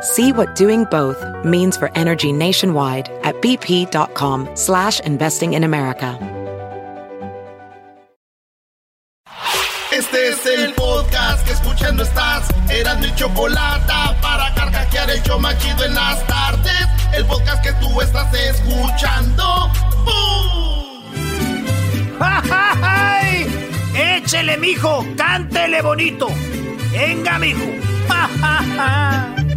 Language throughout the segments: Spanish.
See what doing both means for energy nationwide at bp.com slash investing in America. Este es el podcast que escuchando estás. Eran mi chocolate para carcajear el show machido en las tardes. El podcast que tú estás escuchando. ¡Bum! ¡Ay! Échele, mijo, cántele bonito. Venga, mijo. ¡Ja, ja, ja!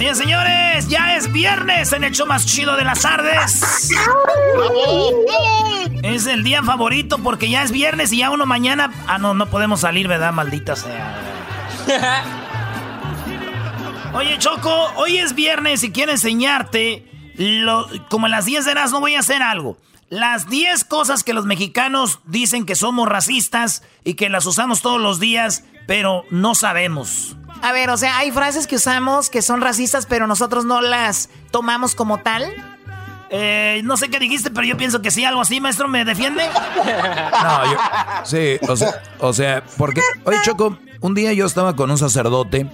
Señores, señores, ya es viernes en el show más chido de las tardes. Es el día favorito porque ya es viernes y ya uno mañana. Ah, no, no podemos salir, ¿verdad? Maldita sea. Oye, Choco, hoy es viernes y quiero enseñarte. Lo, como en las 10 de las no voy a hacer algo. Las 10 cosas que los mexicanos dicen que somos racistas y que las usamos todos los días, pero no sabemos. A ver, o sea, hay frases que usamos que son racistas, pero nosotros no las tomamos como tal. Eh, no sé qué dijiste, pero yo pienso que sí, algo así, maestro, ¿me defiende? No, yo. Sí, o sea, o sea, porque. Oye, Choco, un día yo estaba con un sacerdote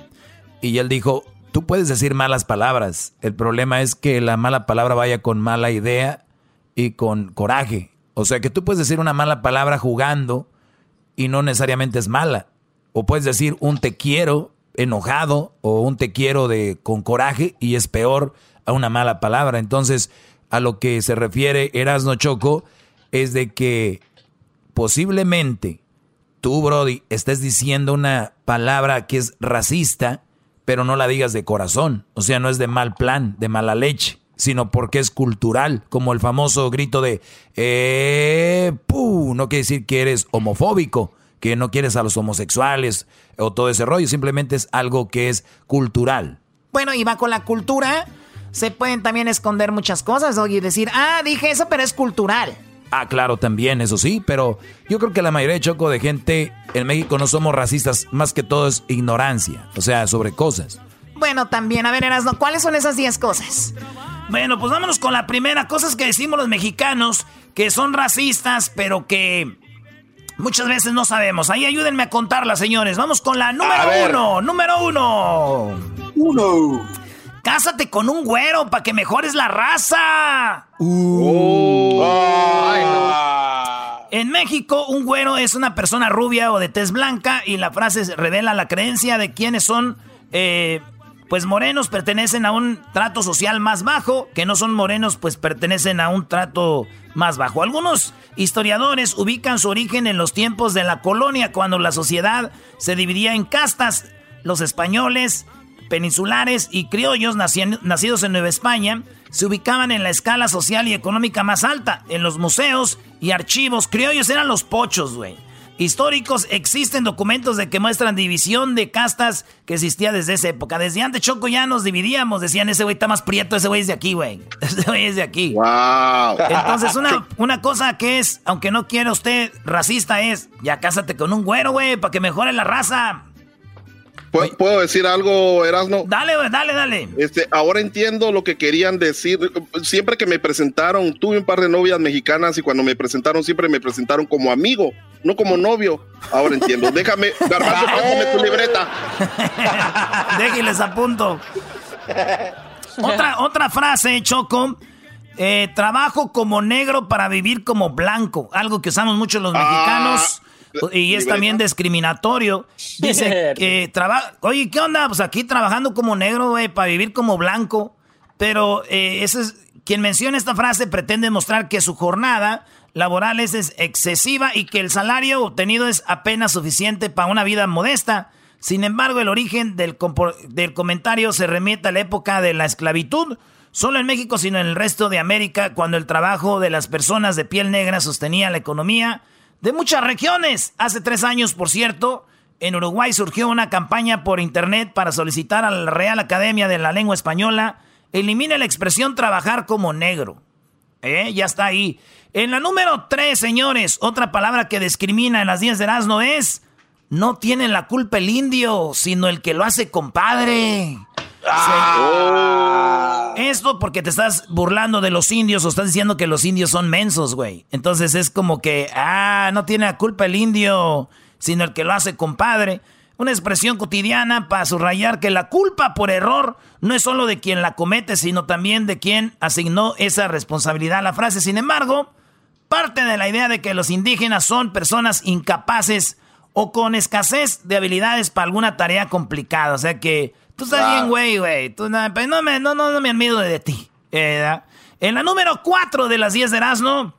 y él dijo: Tú puedes decir malas palabras. El problema es que la mala palabra vaya con mala idea y con coraje. O sea, que tú puedes decir una mala palabra jugando y no necesariamente es mala. O puedes decir un te quiero enojado o un te quiero de con coraje y es peor a una mala palabra. Entonces, a lo que se refiere Erasno Choco es de que posiblemente tú, Brody, estés diciendo una palabra que es racista, pero no la digas de corazón. O sea, no es de mal plan, de mala leche, sino porque es cultural, como el famoso grito de eh, pu, no quiere decir que eres homofóbico, que no quieres a los homosexuales o todo ese rollo, simplemente es algo que es cultural. Bueno, y va con la cultura. Se pueden también esconder muchas cosas, y decir, ah, dije eso, pero es cultural. Ah, claro, también, eso sí, pero yo creo que la mayoría de choco de gente en México no somos racistas, más que todo es ignorancia, o sea, sobre cosas. Bueno, también, a ver, Erasno, ¿cuáles son esas 10 cosas? Bueno, pues vámonos con la primera. Cosas que decimos los mexicanos que son racistas, pero que muchas veces no sabemos. Ahí ayúdenme a contarlas, señores. Vamos con la número uno. Número uno. Uno. Cásate con un güero para que mejores la raza. En México, un güero es una persona rubia o de tez blanca y la frase revela la creencia de quienes son, eh, pues morenos pertenecen a un trato social más bajo, que no son morenos pues pertenecen a un trato más bajo. Algunos historiadores ubican su origen en los tiempos de la colonia, cuando la sociedad se dividía en castas, los españoles, peninsulares y criollos naci- nacidos en Nueva España se ubicaban en la escala social y económica más alta. En los museos y archivos criollos eran los pochos, güey. Históricos existen documentos de que muestran división de castas que existía desde esa época. Desde antes Choco ya nos dividíamos. Decían, ese güey está más prieto, ese güey es de aquí, güey. Ese güey es de aquí. Wow. Entonces, una, una cosa que es, aunque no quiera usted racista, es ya cásate con un güero, güey, para que mejore la raza. ¿Puedo, puedo decir algo, Erasno? Dale, dale, dale. Este, ahora entiendo lo que querían decir. Siempre que me presentaron, tuve un par de novias mexicanas y cuando me presentaron, siempre me presentaron como amigo, no como novio. Ahora entiendo. Déjame, Garbanzo, pásame tu libreta. Déjenles a punto. Otra, otra frase, Choco. Eh, trabajo como negro para vivir como blanco. Algo que usamos mucho los mexicanos. Y es también discriminatorio. Dice que trabaja. Oye, ¿qué onda? Pues aquí trabajando como negro, güey, para vivir como blanco. Pero eh, eso es. Quien menciona esta frase pretende mostrar que su jornada laboral es excesiva y que el salario obtenido es apenas suficiente para una vida modesta. Sin embargo, el origen del, del comentario se remite a la época de la esclavitud, solo en México, sino en el resto de América, cuando el trabajo de las personas de piel negra sostenía la economía de muchas regiones. Hace tres años, por cierto, en Uruguay surgió una campaña por internet para solicitar a la Real Academia de la Lengua Española elimine la expresión trabajar como negro. ¿Eh? Ya está ahí. En la número tres, señores, otra palabra que discrimina en las 10 de Erasmo es no tiene la culpa el indio, sino el que lo hace compadre. Ah. Esto porque te estás burlando de los indios o estás diciendo que los indios son mensos, güey. Entonces es como que, ah, no tiene la culpa el indio, sino el que lo hace compadre. Una expresión cotidiana para subrayar que la culpa por error no es solo de quien la comete, sino también de quien asignó esa responsabilidad a la frase. Sin embargo, parte de la idea de que los indígenas son personas incapaces o con escasez de habilidades para alguna tarea complicada. O sea que tú estás bien, güey, güey. No, no, me, no, no, me admiro de ti. Eh, en la número 4 de las 10 de Erasmo,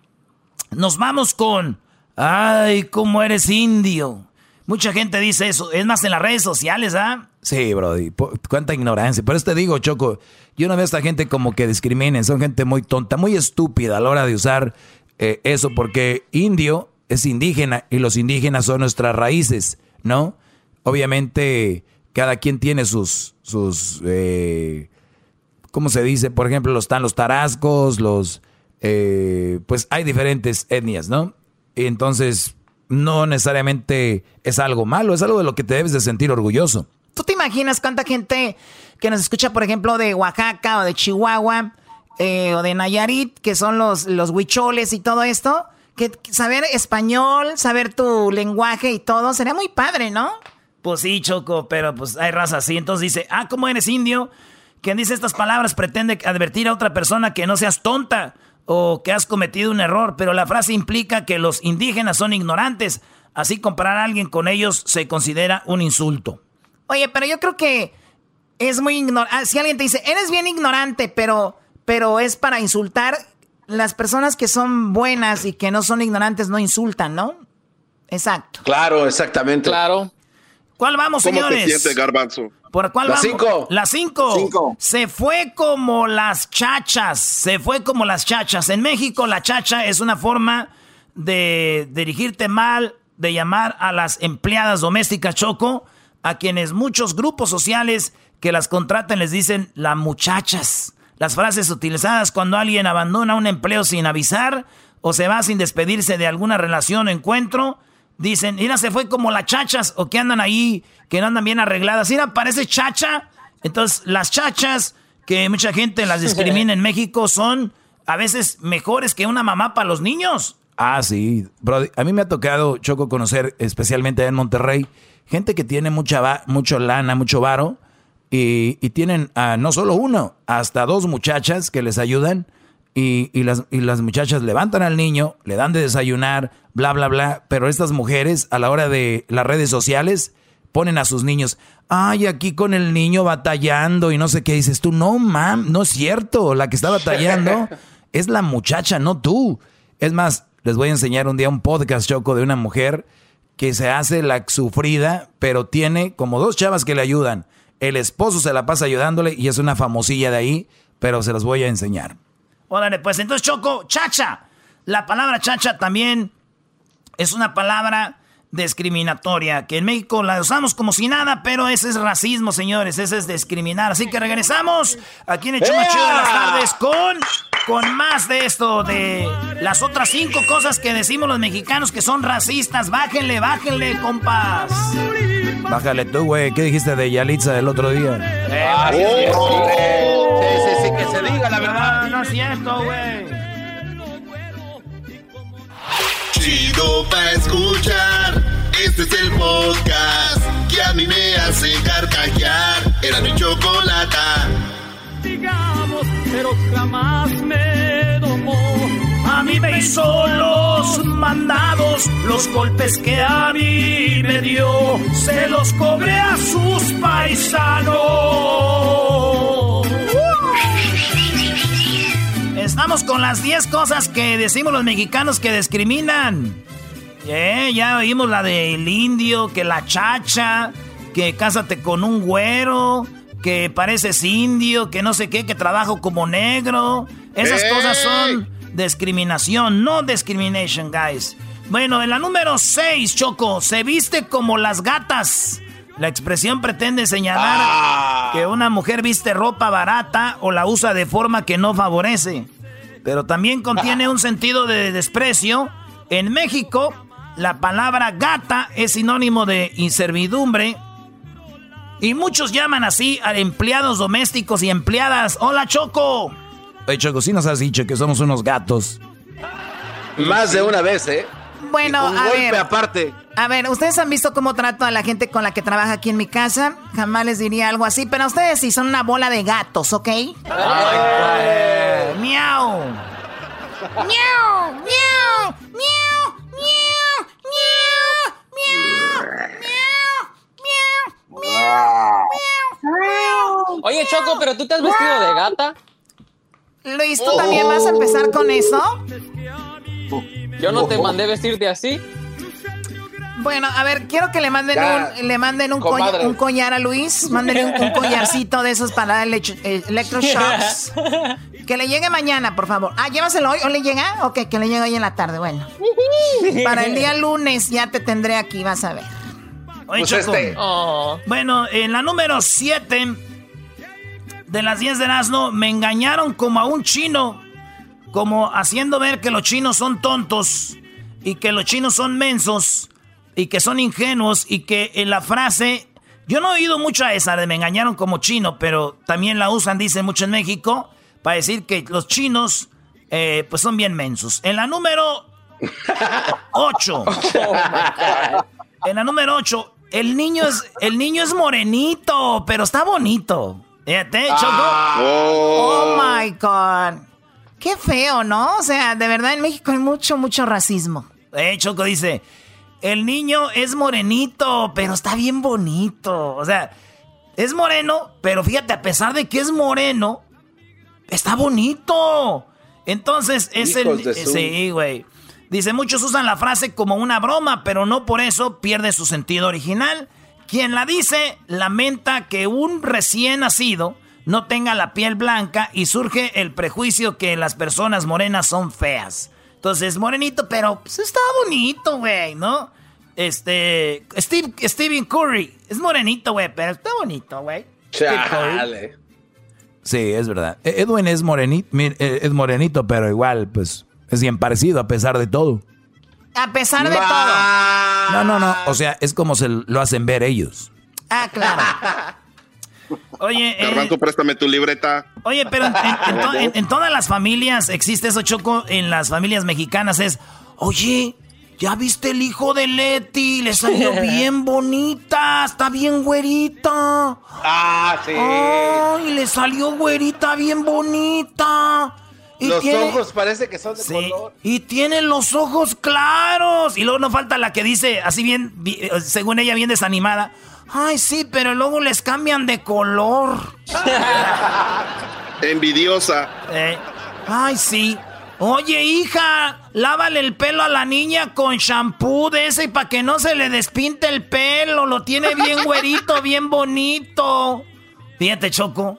nos vamos con... Ay, cómo eres indio. Mucha gente dice eso. Es más en las redes sociales, ¿ah? Sí, Brody. Cuánta ignorancia. Por eso te digo, Choco, yo no veo a esta gente como que discriminen. Son gente muy tonta, muy estúpida a la hora de usar eh, eso, porque indio es indígena y los indígenas son nuestras raíces, ¿no? Obviamente cada quien tiene sus, sus, eh, ¿cómo se dice? Por ejemplo, están los tarascos, los, eh, pues hay diferentes etnias, ¿no? Y entonces no necesariamente es algo malo, es algo de lo que te debes de sentir orgulloso. ¿Tú te imaginas cuánta gente que nos escucha, por ejemplo, de Oaxaca o de Chihuahua eh, o de Nayarit, que son los, los huicholes y todo esto? que saber español, saber tu lenguaje y todo, sería muy padre, ¿no? Pues sí, Choco, pero pues hay raza así. Entonces dice, ah, ¿cómo eres indio? Quien dice estas palabras pretende advertir a otra persona que no seas tonta o que has cometido un error, pero la frase implica que los indígenas son ignorantes. Así comparar a alguien con ellos se considera un insulto. Oye, pero yo creo que es muy ignorante. Ah, si alguien te dice, eres bien ignorante, pero, pero es para insultar, las personas que son buenas y que no son ignorantes no insultan, ¿no? Exacto. Claro, exactamente. Claro. ¿Cuál vamos, ¿Cómo señores? te sientes, Garbanzo? ¿Por cuál la vamos? Cinco. La cinco. Se fue como las chachas. Se fue como las chachas. En México, la chacha es una forma de dirigirte mal, de llamar a las empleadas domésticas choco, a quienes muchos grupos sociales que las contratan les dicen las muchachas. Las frases utilizadas cuando alguien abandona un empleo sin avisar o se va sin despedirse de alguna relación o encuentro. Dicen, mira, se fue como las chachas o que andan ahí, que no andan bien arregladas. Mira, parece chacha. Entonces, las chachas, que mucha gente las discrimina en México, son a veces mejores que una mamá para los niños. Ah, sí. a mí me ha tocado, Choco, conocer, especialmente en Monterrey, gente que tiene mucha mucho lana, mucho varo, y, tienen no solo uno, hasta dos muchachas que les ayudan y, las, y las muchachas levantan al niño, le dan de desayunar, bla, bla, bla, pero estas mujeres a la hora de las redes sociales ponen a sus niños, ay, aquí con el niño batallando y no sé qué dices tú, no, mam, no es cierto, la que está batallando es la muchacha, no tú. Es más, les voy a enseñar un día un podcast, Choco, de una mujer que se hace la sufrida, pero tiene como dos chavas que le ayudan. El esposo se la pasa ayudándole y es una famosilla de ahí, pero se los voy a enseñar. Órale, pues entonces Choco, chacha. La palabra chacha también es una palabra discriminatoria, que en México la usamos como si nada, pero ese es racismo, señores, ese es discriminar. Así que regresamos aquí en el Chido de las tardes con, con más de esto, de las otras cinco cosas que decimos los mexicanos que son racistas. Bájenle, bájenle, compas. Bájale tú, güey. ¿Qué dijiste de Yalitza el otro día? Eh, oh. sí, que se diga la verdad. No, no es cierto, güey. Chido pa' escuchar. Este es el podcast que a mí me hace carcajear. Era mi chocolate. Digamos, pero jamás me domó a mí me hizo los mandados, los golpes que a mí me dio, se los cobré a sus paisanos. Vamos con las 10 cosas que decimos los mexicanos que discriminan. Eh, ya oímos la del indio, que la chacha, que cásate con un güero, que pareces indio, que no sé qué, que trabajo como negro. Esas cosas son discriminación, no discrimination, guys. Bueno, en la número 6, Choco, se viste como las gatas. La expresión pretende señalar Ah. que una mujer viste ropa barata o la usa de forma que no favorece. Pero también contiene un sentido de desprecio. En México, la palabra gata es sinónimo de inservidumbre. Y muchos llaman así a empleados domésticos y empleadas. Hola, Choco. Oye, Choco, sí nos has dicho que somos unos gatos. Más de una vez, ¿eh? Bueno, Un a golpe ver. aparte. A ver, ¿ustedes han visto cómo trato a la gente con la que trabaja aquí en mi casa? Jamás les diría algo así, pero ustedes sí son una bola de gatos, ¿ok? Miau. ¡Miau! ¡Miau! ¡Miau! ¡Miau! ¡Miau! ¡Miau! ¡Miau! Oye, Choco, pero tú te has vestido de gata. Luis, ¿tú también vas a empezar con eso? Yo no te mandé vestirte así. Bueno, a ver, quiero que le manden Ya, un, le manden un, un collar a Luis. Mándenle un, un collarcito de esos para ch- eh, electroshocks. Que le llegue mañana, por favor. Ah, llévaselo hoy. ¿O le llega? Ok, que le llegue hoy en la tarde. Bueno. Para el día lunes ya te tendré aquí, vas a ver. Oye, Pues Choco. este- Bueno, en la número 7 de las 10 de Erasmo, me engañaron como a un chino, como haciendo ver que los chinos son tontos y que los chinos son mensos y que son ingenuos y que en la frase, yo no he oído mucho a esa de me engañaron como chino, pero también la usan, dicen mucho en México, para decir que los chinos eh, pues son bien mensos. En la número 8. En la número 8, el niño es el niño es morenito, pero está bonito. Fíjate, Choco. Oh my God. Qué feo, ¿no? O sea, de verdad en México hay mucho, mucho racismo. Eh, Choco dice, el niño es morenito, pero está bien bonito. O sea, es moreno, pero fíjate, a pesar de que es moreno, está bonito. Entonces, es Hijos el... Sí, güey. Dice, muchos usan la frase como una broma, pero no por eso pierde su sentido original. Quien la dice lamenta que un recién nacido no tenga la piel blanca y surge el prejuicio que las personas morenas son feas. Entonces, morenito, pero pues, está bonito, güey, ¿no? Este, Steve, Stephen Curry, es morenito, güey, pero está bonito, güey. Steve Curry. Chale. Sí, es verdad. E- Edwin es morenito, es morenito, pero igual, pues, es bien parecido a pesar de todo. A pesar de todo. No, no, no. O sea, es como se lo hacen ver ellos. Ah, claro. Oye, eh, préstame tu libreta. Oye, pero en, en- en to- en- en todas las familias existe eso, Choco. En las familias mexicanas es, oye, ¿ya viste el hijo de Leti? Le salió bien bonita, está bien güerita. Ah, sí. Ay, le salió güerita bien bonita. Y Los tiene- ojos parece que son de Sí, color. y tiene los ojos claros. Y luego no falta la que dice, así bien, eh, según ella, bien desanimada. Ay, sí, pero luego les cambian de color. Envidiosa. Eh, Ay, sí. Oye, hija, lávale el pelo a la niña con shampoo de ese para que no se le despinte el pelo. Lo tiene bien güerito, bien bonito. Fíjate, Choco.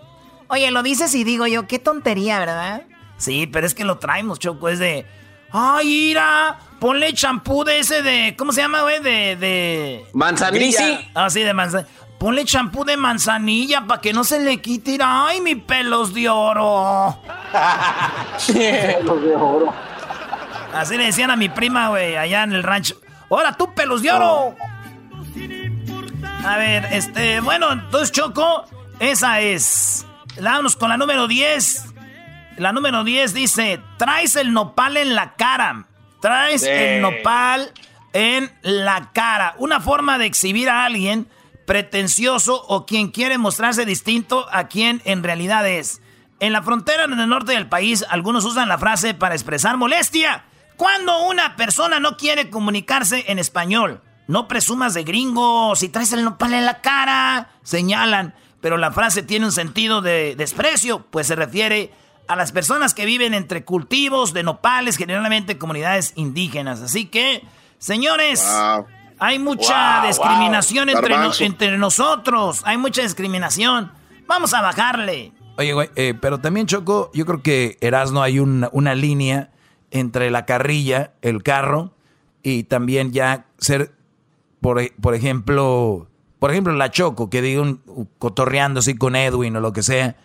Oye, lo dices y digo yo, qué tontería, ¿verdad? Sí, pero es que lo traemos, Choco. Es de. Ay, ira, ponle champú de ese de. ¿Cómo se llama, güey? De. de... Manzanilla. Ah, sí, de manzanilla. Ponle champú de manzanilla para que no se le quite. ira. Ay, mi pelos de oro. Así le decían a mi prima, güey, allá en el rancho. ¡Hola, tú, pelos de oro! A ver, este, bueno, entonces Choco, esa es. Vámonos con la número 10. La número 10 dice, traes el nopal en la cara. Traes Sí. el nopal en la cara. Una forma de exhibir a alguien pretencioso o quien quiere mostrarse distinto a quien en realidad es. En la frontera en el norte del país, algunos usan la frase para expresar molestia. Cuando una persona no quiere comunicarse en español, no presumas de gringo, si traes el nopal en la cara, señalan. Pero la frase tiene un sentido de desprecio, pues se refiere a las personas que viven entre cultivos de nopales, generalmente comunidades indígenas. Así que, señores, hay mucha discriminación entre, entre nosotros. Hay mucha discriminación. Vamos a bajarle. Oye, güey, eh, pero también, Choco, yo creo que Erasno hay una, una línea entre la carrilla, el carro, y también ya ser, por, por ejemplo, por ejemplo, la Choco, que diga un, cotorreando así con Edwin o lo que sea,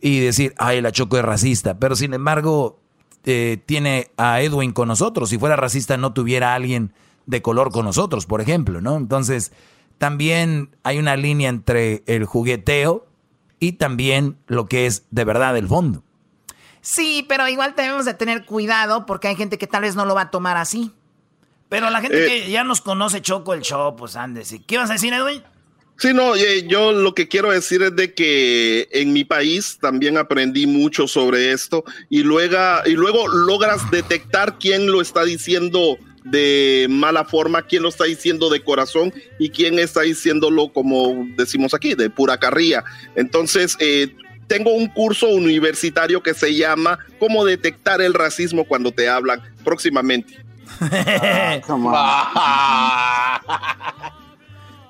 y decir, ay, la Choco es racista. Pero sin embargo, eh, tiene a Edwin con nosotros. Si fuera racista, no tuviera a alguien de color con nosotros, por ejemplo, ¿no? Entonces, también hay una línea entre el jugueteo y también lo que es de verdad el fondo. Sí, pero igual debemos de tener cuidado porque hay gente que tal vez no lo va a tomar así. Pero la gente eh. que ya nos conoce Choco el show, pues andes. ¿Qué vas a decir, Edwin? Sí, no, eh, yo lo que quiero decir es de que en mi país también aprendí mucho sobre esto y luego, y luego logras detectar quién lo está diciendo de mala forma, quién lo está diciendo de corazón y quién está diciéndolo como decimos aquí, de pura carrilla. Entonces, eh, tengo un curso universitario que se llama Cómo detectar el racismo cuando te hablan próximamente.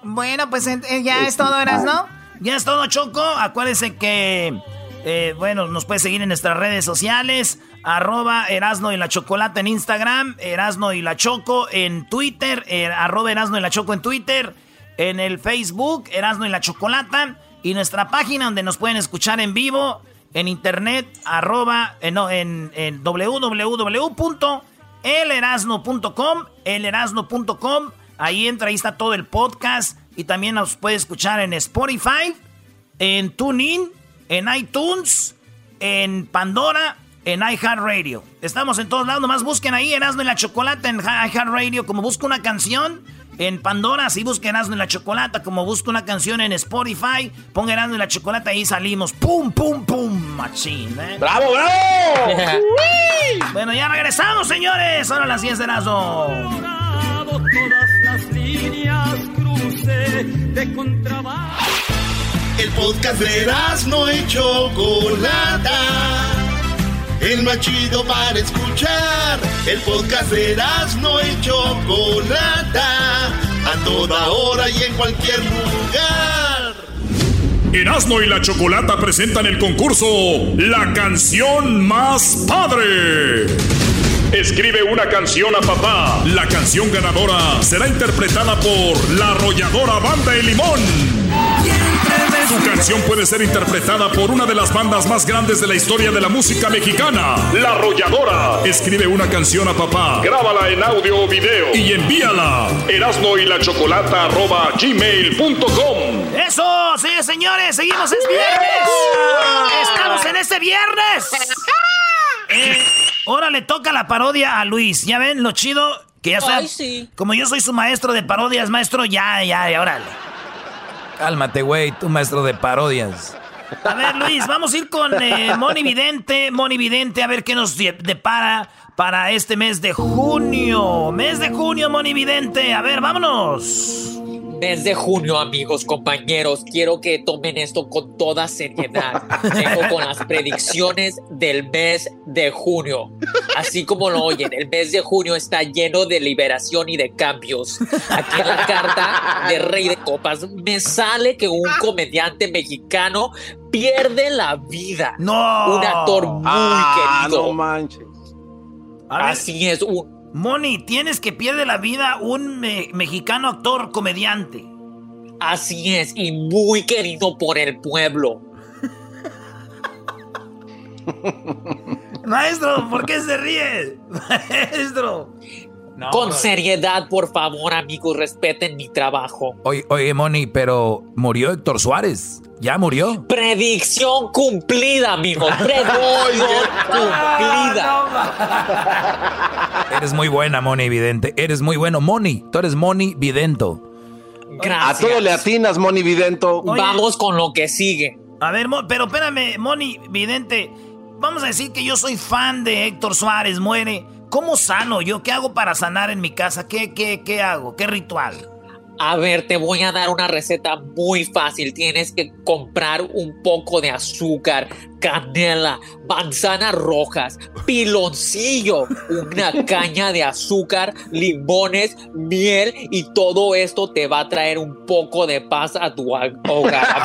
bueno, pues eh, ya es todo, ¿eras, no? Ya es todo, Choco. Acuérdense que, eh, bueno, nos puede seguir en nuestras redes sociales. Arroba Erasno y la Chocolata en Instagram. Erasno y la Choco en Twitter. Er, arroba Erasno y la Choco en Twitter. En el Facebook, Erasno y la Chocolata. Y nuestra página donde nos pueden escuchar en vivo. En internet, arroba, eh, no, en, en www elerasno.com, elerasno.com. Ahí entra, ahí está todo el podcast. Y también nos puede escuchar en Spotify, en TuneIn, en iTunes, en Pandora, en iHeartRadio. Estamos en todos lados, nomás busquen ahí Erasno y la Chocolate en iHeartRadio. Como busca una canción, en Pandora, si busca Erasmo y la Chocolata, como busca una canción en Spotify, ponga Erasmo y la Chocolata y salimos. ¡Pum, pum, pum! Machín, ¿eh? ¡Bravo, bravo! bueno, ya regresamos, señores. Ahora las 10 de Erasmo. Todas las líneas cruce de El podcast de Erasmo y Chocolata el más chido para escuchar. El podcast de no y Chocolata, a toda hora y en cualquier lugar. Erasmo y la Chocolata presentan el concurso La canción más padre. Escribe una canción a papá. La canción ganadora será interpretada por la arrolladora Banda de Limón. Tu canción puede ser interpretada por una de las bandas más grandes de la historia de la música mexicana, La Arrolladora. Escribe una canción a papá, grábala en audio o video y envíala. Erasno y la chocolata arroba gmail.com. Eso, sí, señores, seguimos es viernes. Estamos en este viernes. Eh, ahora le toca la parodia a Luis. Ya ven lo chido que ya está. Como yo soy su maestro de parodias, maestro, ya, ya, ya, órale. Cálmate, güey, tu maestro de parodias. A ver, Luis, vamos a ir con eh, Moni Vidente. Moni Vidente, a ver qué nos depara para este mes de junio. Mes de junio, Moni Vidente. A ver, vámonos mes de junio, amigos, compañeros. Quiero que tomen esto con toda seriedad. Vengo con las predicciones del mes de junio. Así como lo oyen, el mes de junio está lleno de liberación y de cambios. Aquí en la carta de Rey de Copas me sale que un comediante mexicano pierde la vida. No. Un actor muy ah, querido. No manches. Así es, un, Moni, tienes que pierde la vida un mexicano actor comediante. Así es, y muy querido por el pueblo. Maestro, ¿por qué se ríe? Maestro. Con seriedad, por favor, amigos, respeten mi trabajo. Oye, oye, Moni, pero murió Héctor Suárez. ¿Ya murió? Predicción cumplida, amigo. Predicción cumplida. eres muy buena, Moni Vidente. Eres muy bueno. Moni, tú eres Moni Vidento. Gracias. A todo le atinas, Moni Vidento. Vamos con lo que sigue. A ver, pero espérame, Moni Vidente. Vamos a decir que yo soy fan de Héctor Suárez, muere. ¿Cómo sano yo? ¿Qué hago para sanar en mi casa? ¿Qué, qué, qué hago? ¿Qué ritual? A ver, te voy a dar una receta muy fácil. Tienes que comprar un poco de azúcar, canela, manzanas rojas, piloncillo, una caña de azúcar, limones, miel y todo esto te va a traer un poco de paz a tu hogar.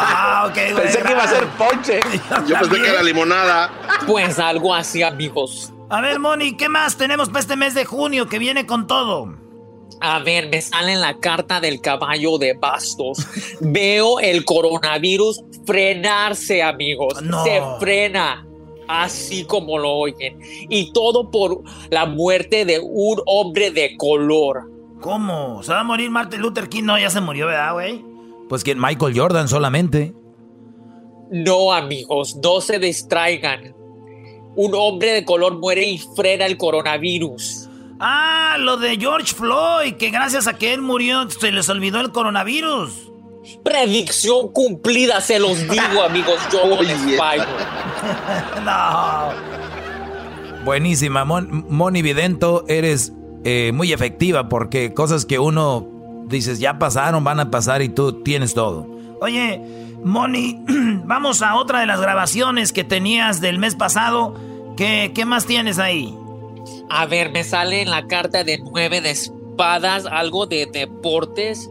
Ah, ok, güey. Pensé que iba a ser ponche. Yo pensé que era limonada. Pues algo así, amigos. A ver, Moni, ¿qué más tenemos para este mes de junio que viene con todo? A ver, me sale en la carta del caballo de bastos. Veo el coronavirus frenarse, amigos. No. Se frena. Así como lo oyen. Y todo por la muerte de un hombre de color. ¿Cómo? ¿Se va a morir Martin Luther King? No, ya se murió, ¿verdad, güey? Pues que Michael Jordan solamente. No, amigos, no se distraigan. Un hombre de color muere y frena el coronavirus. Ah, lo de George Floyd, que gracias a que él murió se les olvidó el coronavirus. Predicción cumplida, se los digo, amigos. Yo no les fallo. no. Buenísima, Mon- Moni Vidento, eres eh, muy efectiva porque cosas que uno dices ya pasaron, van a pasar y tú tienes todo. Oye, Moni, vamos a otra de las grabaciones que tenías del mes pasado. ¿Qué, qué más tienes ahí? A ver, me sale en la carta de nueve de espadas algo de deportes.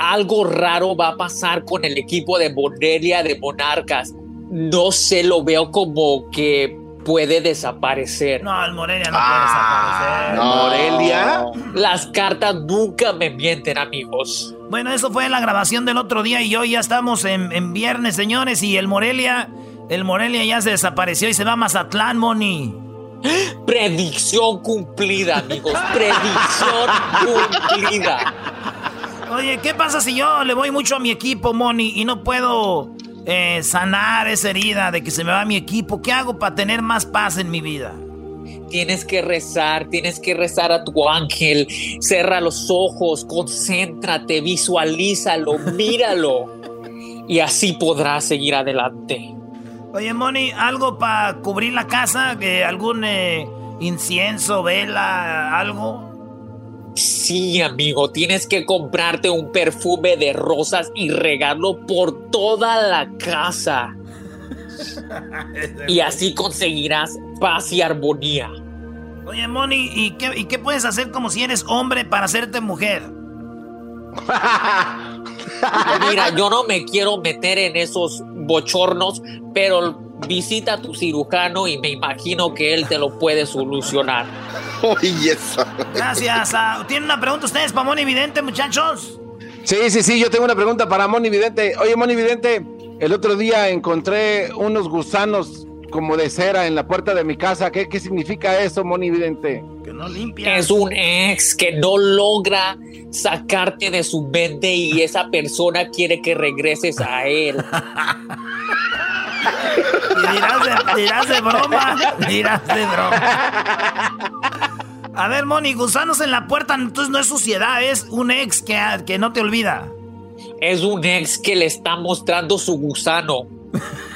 Algo raro va a pasar con el equipo de Morelia de Monarcas. No sé, lo veo como que puede desaparecer. No, el Morelia no Ah, puede desaparecer. Morelia. Las cartas nunca me mienten, amigos. Bueno, eso fue la grabación del otro día y hoy ya estamos en, en viernes, señores, y el Morelia, el Morelia ya se desapareció y se va a Mazatlán, Moni. Predicción cumplida, amigos. Predicción cumplida. Oye, ¿qué pasa si yo le voy mucho a mi equipo, Moni, y no puedo eh, sanar esa herida de que se me va mi equipo? ¿Qué hago para tener más paz en mi vida? Tienes que rezar, tienes que rezar a tu ángel. Cerra los ojos, concéntrate, visualízalo, míralo. Y así podrás seguir adelante. Oye, Moni, ¿algo para cubrir la casa? ¿Que ¿Algún eh, incienso, vela, algo? Sí, amigo, tienes que comprarte un perfume de rosas y regarlo por toda la casa. Y así conseguirás paz y armonía. Oye, Moni, ¿y qué, ¿y qué puedes hacer como si eres hombre para hacerte mujer? Mira, yo no me quiero meter en esos bochornos, pero visita a tu cirujano y me imagino que él te lo puede solucionar. Oye, esa. Gracias. ah, ¿Tienen una pregunta ustedes para Moni Vidente, muchachos? Sí, sí, sí, yo tengo una pregunta para Moni Vidente. Oye, Moni Vidente, el otro día encontré unos gusanos como de cera en la puerta de mi casa. ¿Qué, qué significa eso, Moni Vidente? Que no limpia. Es un ex que no logra sacarte de su mente y esa persona quiere que regreses a él. Y dirás de, dirás de broma. Dirás de broma. A ver, Moni, gusanos en la puerta, entonces no es suciedad, es un ex que, que no te olvida. Es un ex que le está mostrando su gusano.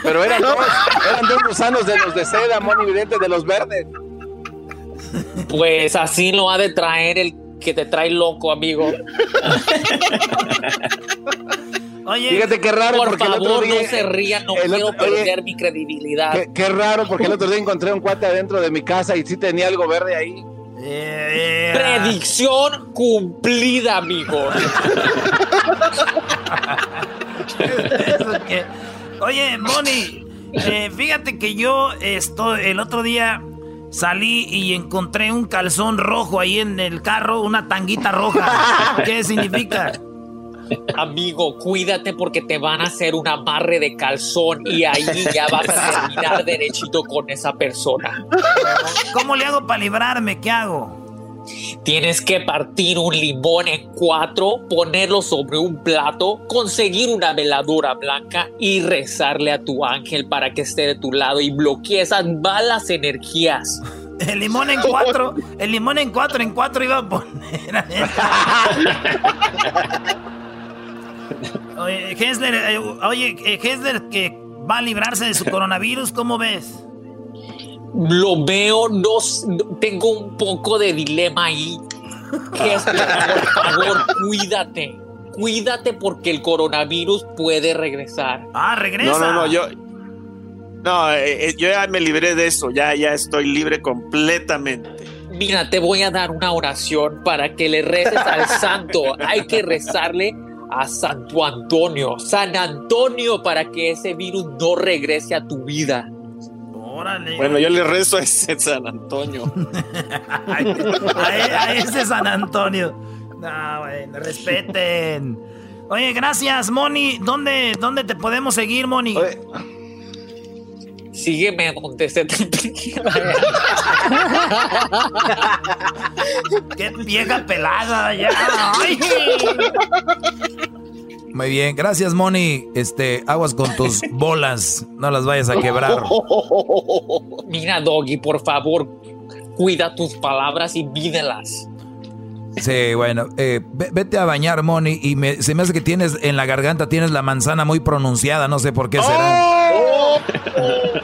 Pero eran dos, eran dos gusanos de los de seda, Moni Vidente, de los verdes. Pues así lo ha de traer el que te trae loco, amigo. Oye, Fíjate qué raro, Por porque el otro día. no se rían, no quiero otro- oye, perder mi credibilidad. Qué, qué raro, porque el otro día encontré un cuate adentro de mi casa y sí tenía algo verde ahí. eh, Predicción cumplida, amigo. Que- Oye, Moni, eh, fíjate que yo esto, el otro día salí y encontré un calzón rojo ahí en el carro, una tanguita roja. ¿Qué significa? Amigo, cuídate porque te van a hacer un amarre de calzón y ahí ya vas a terminar derechito con esa persona. ¿Cómo le hago para librarme? ¿Qué hago? Tienes que partir un limón en cuatro, ponerlo sobre un plato, conseguir una veladora blanca y rezarle a tu ángel para que esté de tu lado y bloquee esas malas energías. El limón en cuatro, el limón en cuatro, en cuatro iba a poner. Oye, Hessler, eh, oye, eh, Hessler que va a librarse de su coronavirus, ¿cómo ves? Lo veo, no, tengo un poco de dilema ahí. por favor, cuídate. Cuídate porque el coronavirus puede regresar. Ah, regresa. No, no, no, yo. No, eh, eh, yo ya me libré de eso, ya, ya estoy libre completamente. Mira, te voy a dar una oración para que le reces al santo. Hay que rezarle a Santo Antonio, San Antonio, para que ese virus no regrese a tu vida. Órale. Bueno, yo le rezo a ese San Antonio. a, a ese San Antonio. No, bueno, respeten. Oye, gracias, Moni. ¿Dónde, dónde te podemos seguir, Moni? Sígueme donde se te Qué vieja pelada ya. Ay. Muy bien, gracias Moni. Este, aguas con tus bolas, no las vayas a quebrar. Mira, Doggy, por favor, cuida tus palabras y vídelas. Sí, bueno, eh, ve- vete a bañar, Moni, y me- se me hace que tienes en la garganta, tienes la manzana muy pronunciada, no sé por qué será.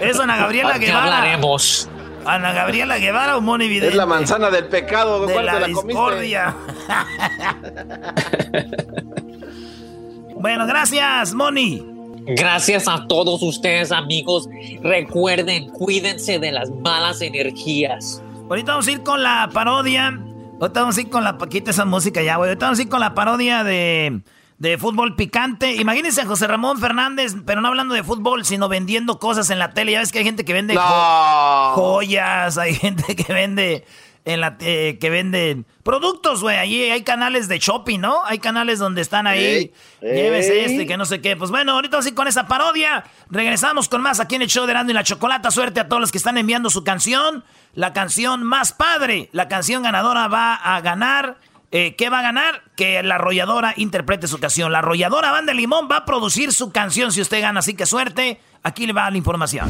Es Ana Gabriela Ya Guevara. hablaremos. Ana Gabriela Guevara o Moni Vidente. Es la manzana del pecado, de ¿cuál la, la comiste? discordia. bueno, gracias, Moni. Gracias a todos ustedes, amigos. Recuerden, cuídense de las malas energías. Ahorita vamos a ir con la parodia. Ahorita vamos a ir con la. Quita esa música ya, güey. Ahorita vamos a ir con la parodia de, de fútbol picante. Imagínense a José Ramón Fernández, pero no hablando de fútbol, sino vendiendo cosas en la tele. Ya ves que hay gente que vende jo- joyas, hay gente que vende. En la, eh, que venden productos, güey. Allí hay canales de shopping, ¿no? Hay canales donde están ahí. Ey, Llévese ey. este, que no sé qué. Pues bueno, ahorita ir con esa parodia. Regresamos con más aquí en el show de Erasmo y la Chocolata. Suerte a todos los que están enviando su canción. La canción más padre. La canción ganadora va a ganar. eh, ¿Qué va a ganar? Que la arrolladora interprete su canción. La arrolladora Banda de Limón va a producir su canción si usted gana. Así que suerte. Aquí le va la información.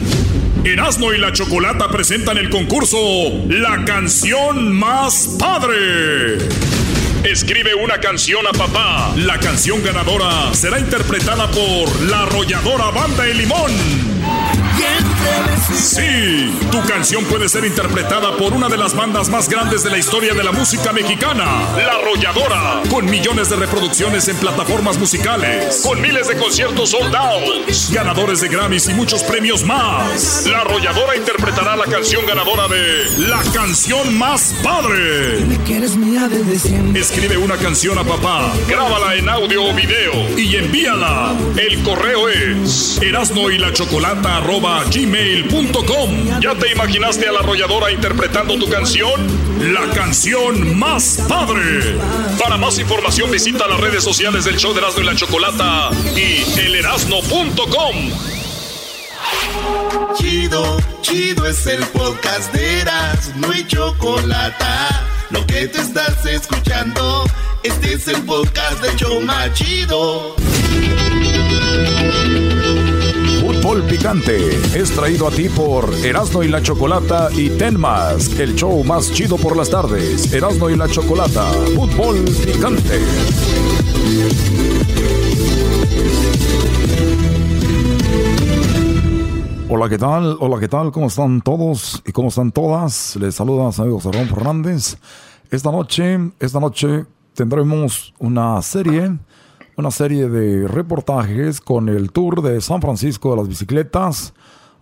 Erasmo y la Chocolata presentan el concurso La canción más padre. Escribe una canción a papá. La canción ganadora será interpretada por la arrolladora Banda de Limón. Sí, tu canción puede ser interpretada por una de las bandas más grandes de la historia de la música mexicana, La Arrolladora, con millones de reproducciones en plataformas musicales, con miles de conciertos sold out, ganadores de Grammys y muchos premios más. La Arrolladora interpretará la canción ganadora de La canción más padre. Escribe una canción a papá, grábala en audio o video y envíala. El correo es erasno y chocolata gmail.com. ¿Ya te imaginaste a la arrolladora interpretando tu canción? La canción más padre. Para más información visita las redes sociales del show de Erasno y la Chocolata y elerasno.com. Chido, chido es el podcast de Eras, no hay chocolate. Lo que te estás escuchando, este es el podcast de Choma Chido. Fútbol Picante es traído a ti por Erasmo y la Chocolata y Tenmas, el show más chido por las tardes. Erasmo y la Chocolata, Fútbol Picante. Hola, ¿qué tal? Hola, ¿qué tal? ¿Cómo están todos y cómo están todas? Les saluda su amigo Fernández. Esta noche, esta noche tendremos una serie, una serie de reportajes con el tour de San Francisco de las bicicletas.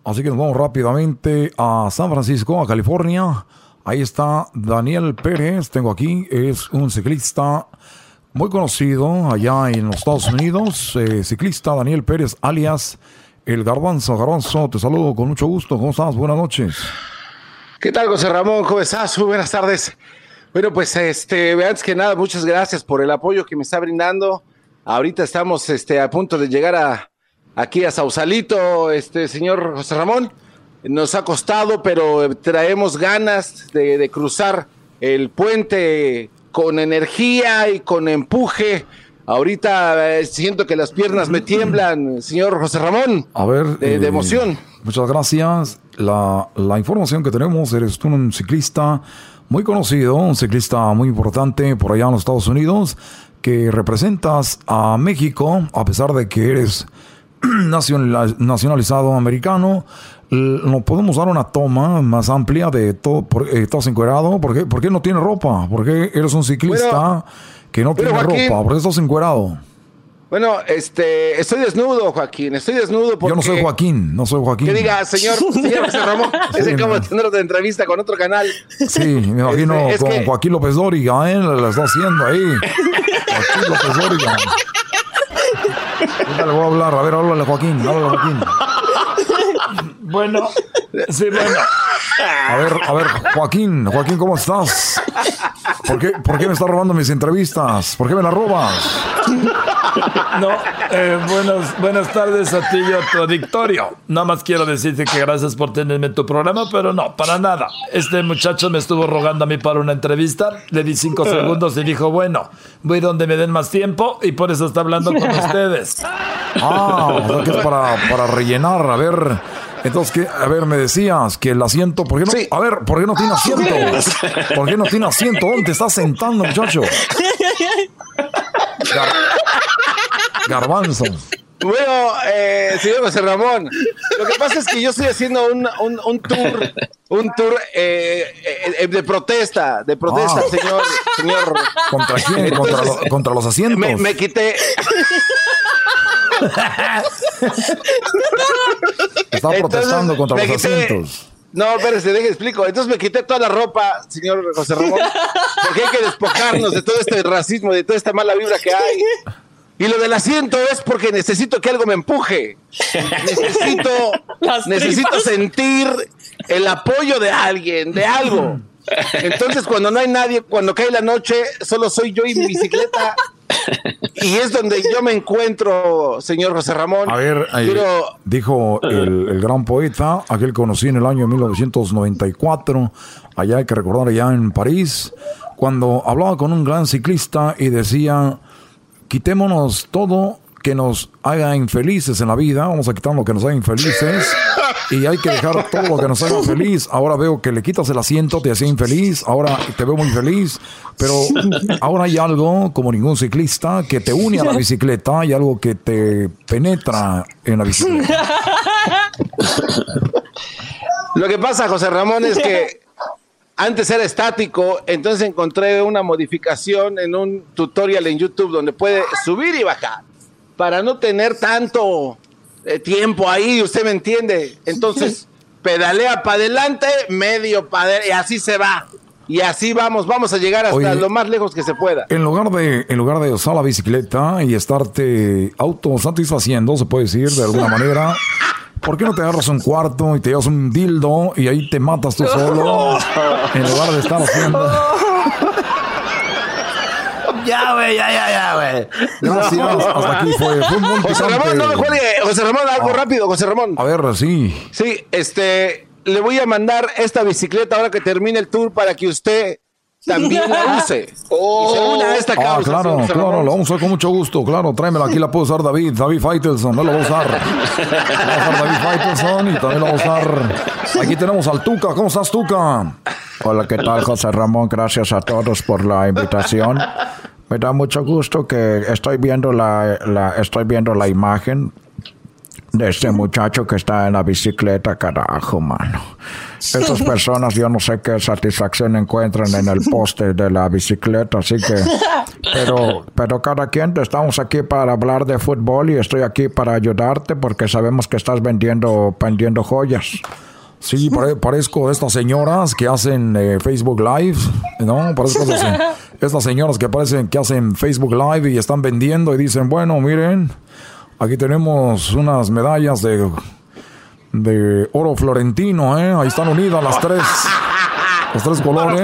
Así que nos vamos rápidamente a San Francisco, a California. Ahí está Daniel Pérez, tengo aquí, es un ciclista muy conocido allá en los Estados Unidos, eh, ciclista Daniel Pérez, alias El Garbanzo. Garbanzo, te saludo con mucho gusto, ¿cómo estás? Buenas noches. ¿Qué tal, José Ramón? ¿Cómo estás? Muy buenas tardes. Bueno, pues este, antes que nada, muchas gracias por el apoyo que me está brindando. Ahorita estamos este, a punto de llegar a, aquí a Sausalito, este señor José Ramón. Nos ha costado, pero traemos ganas de, de cruzar el puente con energía y con empuje. Ahorita eh, siento que las piernas me tiemblan, señor José Ramón. A ver. De, de eh, emoción. Muchas gracias. La, la información que tenemos, eres tú un ciclista muy conocido, un ciclista muy importante por allá en los Estados Unidos, que representas a México, a pesar de que eres nacional- nacionalizado americano. ¿No podemos dar una toma más amplia de todo? Por, eh, ¿Estás encuerado? ¿Por qué, ¿Por qué no tiene ropa? ¿Por qué eres un ciclista Bueno, que no tiene Joaquín- ropa? ¿Por qué estás encuerado? Bueno, este, estoy desnudo, Joaquín, estoy desnudo porque... Yo no soy Joaquín, no soy Joaquín. Que diga, señor, señor José Ramón, Sí, no. de tener otra entrevista con otro canal. Sí, me imagino Este, es con que- Joaquín López Dóriga, ¿eh? La está haciendo ahí. Joaquín López Dóriga. Ahorita le voy a hablar. A ver, háblale, Joaquín. Háblale, Joaquín. Bueno, sí, bueno. A ver, a ver, Joaquín. Joaquín, ¿cómo estás? ¿Por qué, ¿Por qué me estás robando mis entrevistas? ¿Por qué me las robas? No, eh, buenas, buenas tardes a ti y a tu. Nada más quiero decirte que gracias por tenerme en tu programa, pero no, para nada. Este muchacho me estuvo rogando a mí para una entrevista. Le di cinco segundos y dijo, bueno, voy donde me den más tiempo y por eso está hablando con ustedes. Ah, o sea que es para, para rellenar. A ver, entonces, ¿qué? A ver, me decías que el asiento. ¿Por qué no? A ver, ¿por qué no tiene asiento? ¿Por qué no tiene asiento? ¿Dónde te estás sentando, muchacho? Gar- Garbanzo. Bueno, eh, señor José Ramón, lo que pasa es que yo estoy haciendo un, un, un tour, un tour eh, eh, eh, de protesta, de protesta, Ah. señor, señor. ¿Contra quién? ¿Contra, lo- contra los asientos? Me, me quité. Está protestando Entonces, contra los quité- asientos. No, espérese, deje explico. Entonces me quité toda la ropa, señor José Ramón, porque hay que despojarnos de todo este racismo, de toda esta mala vibra que hay. Y lo del asiento es porque necesito que algo me empuje. Necesito, necesito sentir el apoyo de alguien, de algo. Entonces, cuando no hay nadie, cuando cae la noche, solo soy yo y mi bicicleta. Y es donde yo me encuentro, señor José Ramón. A ver, ahí Quiero- dijo el, el gran poeta, aquel que conocí en el año 1994, allá hay que recordar, allá en París, cuando hablaba con un gran ciclista y decía, quitémonos todo que nos haga infelices en la vida, vamos a quitar lo que nos haga infelices. Y hay que dejar todo lo que nos haga feliz. Ahora veo que le quitas el asiento, te hacía infeliz, ahora te veo muy feliz, pero ahora hay algo, como ningún ciclista, que te une a la bicicleta, hay algo que te penetra en la bicicleta. Lo que pasa, José Ramón, es que antes era estático, entonces encontré una modificación en un tutorial en YouTube donde puede subir y bajar para no tener tanto eh, tiempo ahí, usted me entiende. Entonces, pedalea para adelante, medio para y así se va. Y así vamos, vamos a llegar hasta Oye. lo más lejos que se pueda. En lugar de, en lugar de usar la bicicleta y estarte autosatisfaciendo, se puede decir de alguna manera, ¿por qué no te agarras un cuarto y te llevas un dildo y ahí te matas tú solo? En lugar de estar haciendo. Ya, güey, ya, ya, ya, güey. Gracias, hasta aquí fue. Fue muy José. Ramón, no me cuelgue. José Ramón, algo Ah. rápido, José Ramón. A ver, sí. Sí, este, le voy a mandar esta bicicleta ahora que termine el tour para que usted también la use. Y se una a esta Ah, claro, señor claro, Ramón. lo vamos a usar con mucho gusto, claro, tráemela, aquí la puede usar David, David Faitelson, no lo va a usar. La va a usar David Faitelson y también la va a usar. Aquí tenemos al Tuca, ¿cómo estás, Tuca? Hola, ¿qué tal, José Ramón? Gracias a todos por la invitación. Me da mucho gusto que estoy viendo la, la- estoy viendo la imagen de este muchacho que está en la bicicleta, carajo, mano. Estas personas, yo no sé qué satisfacción encuentran en el poste de la bicicleta, así que, pero, pero cada quien estamos aquí para hablar de fútbol y estoy aquí para ayudarte porque sabemos que estás vendiendo, vendiendo joyas. Sí, pare- parezco de estas señoras que hacen eh, Facebook Live, ¿no? Parezco de estas, señoras que parecen que hacen Facebook Live y están vendiendo y dicen, bueno, miren, aquí tenemos unas medallas de, de oro florentino, ¿eh? Ahí están unidas las tres, los tres colores.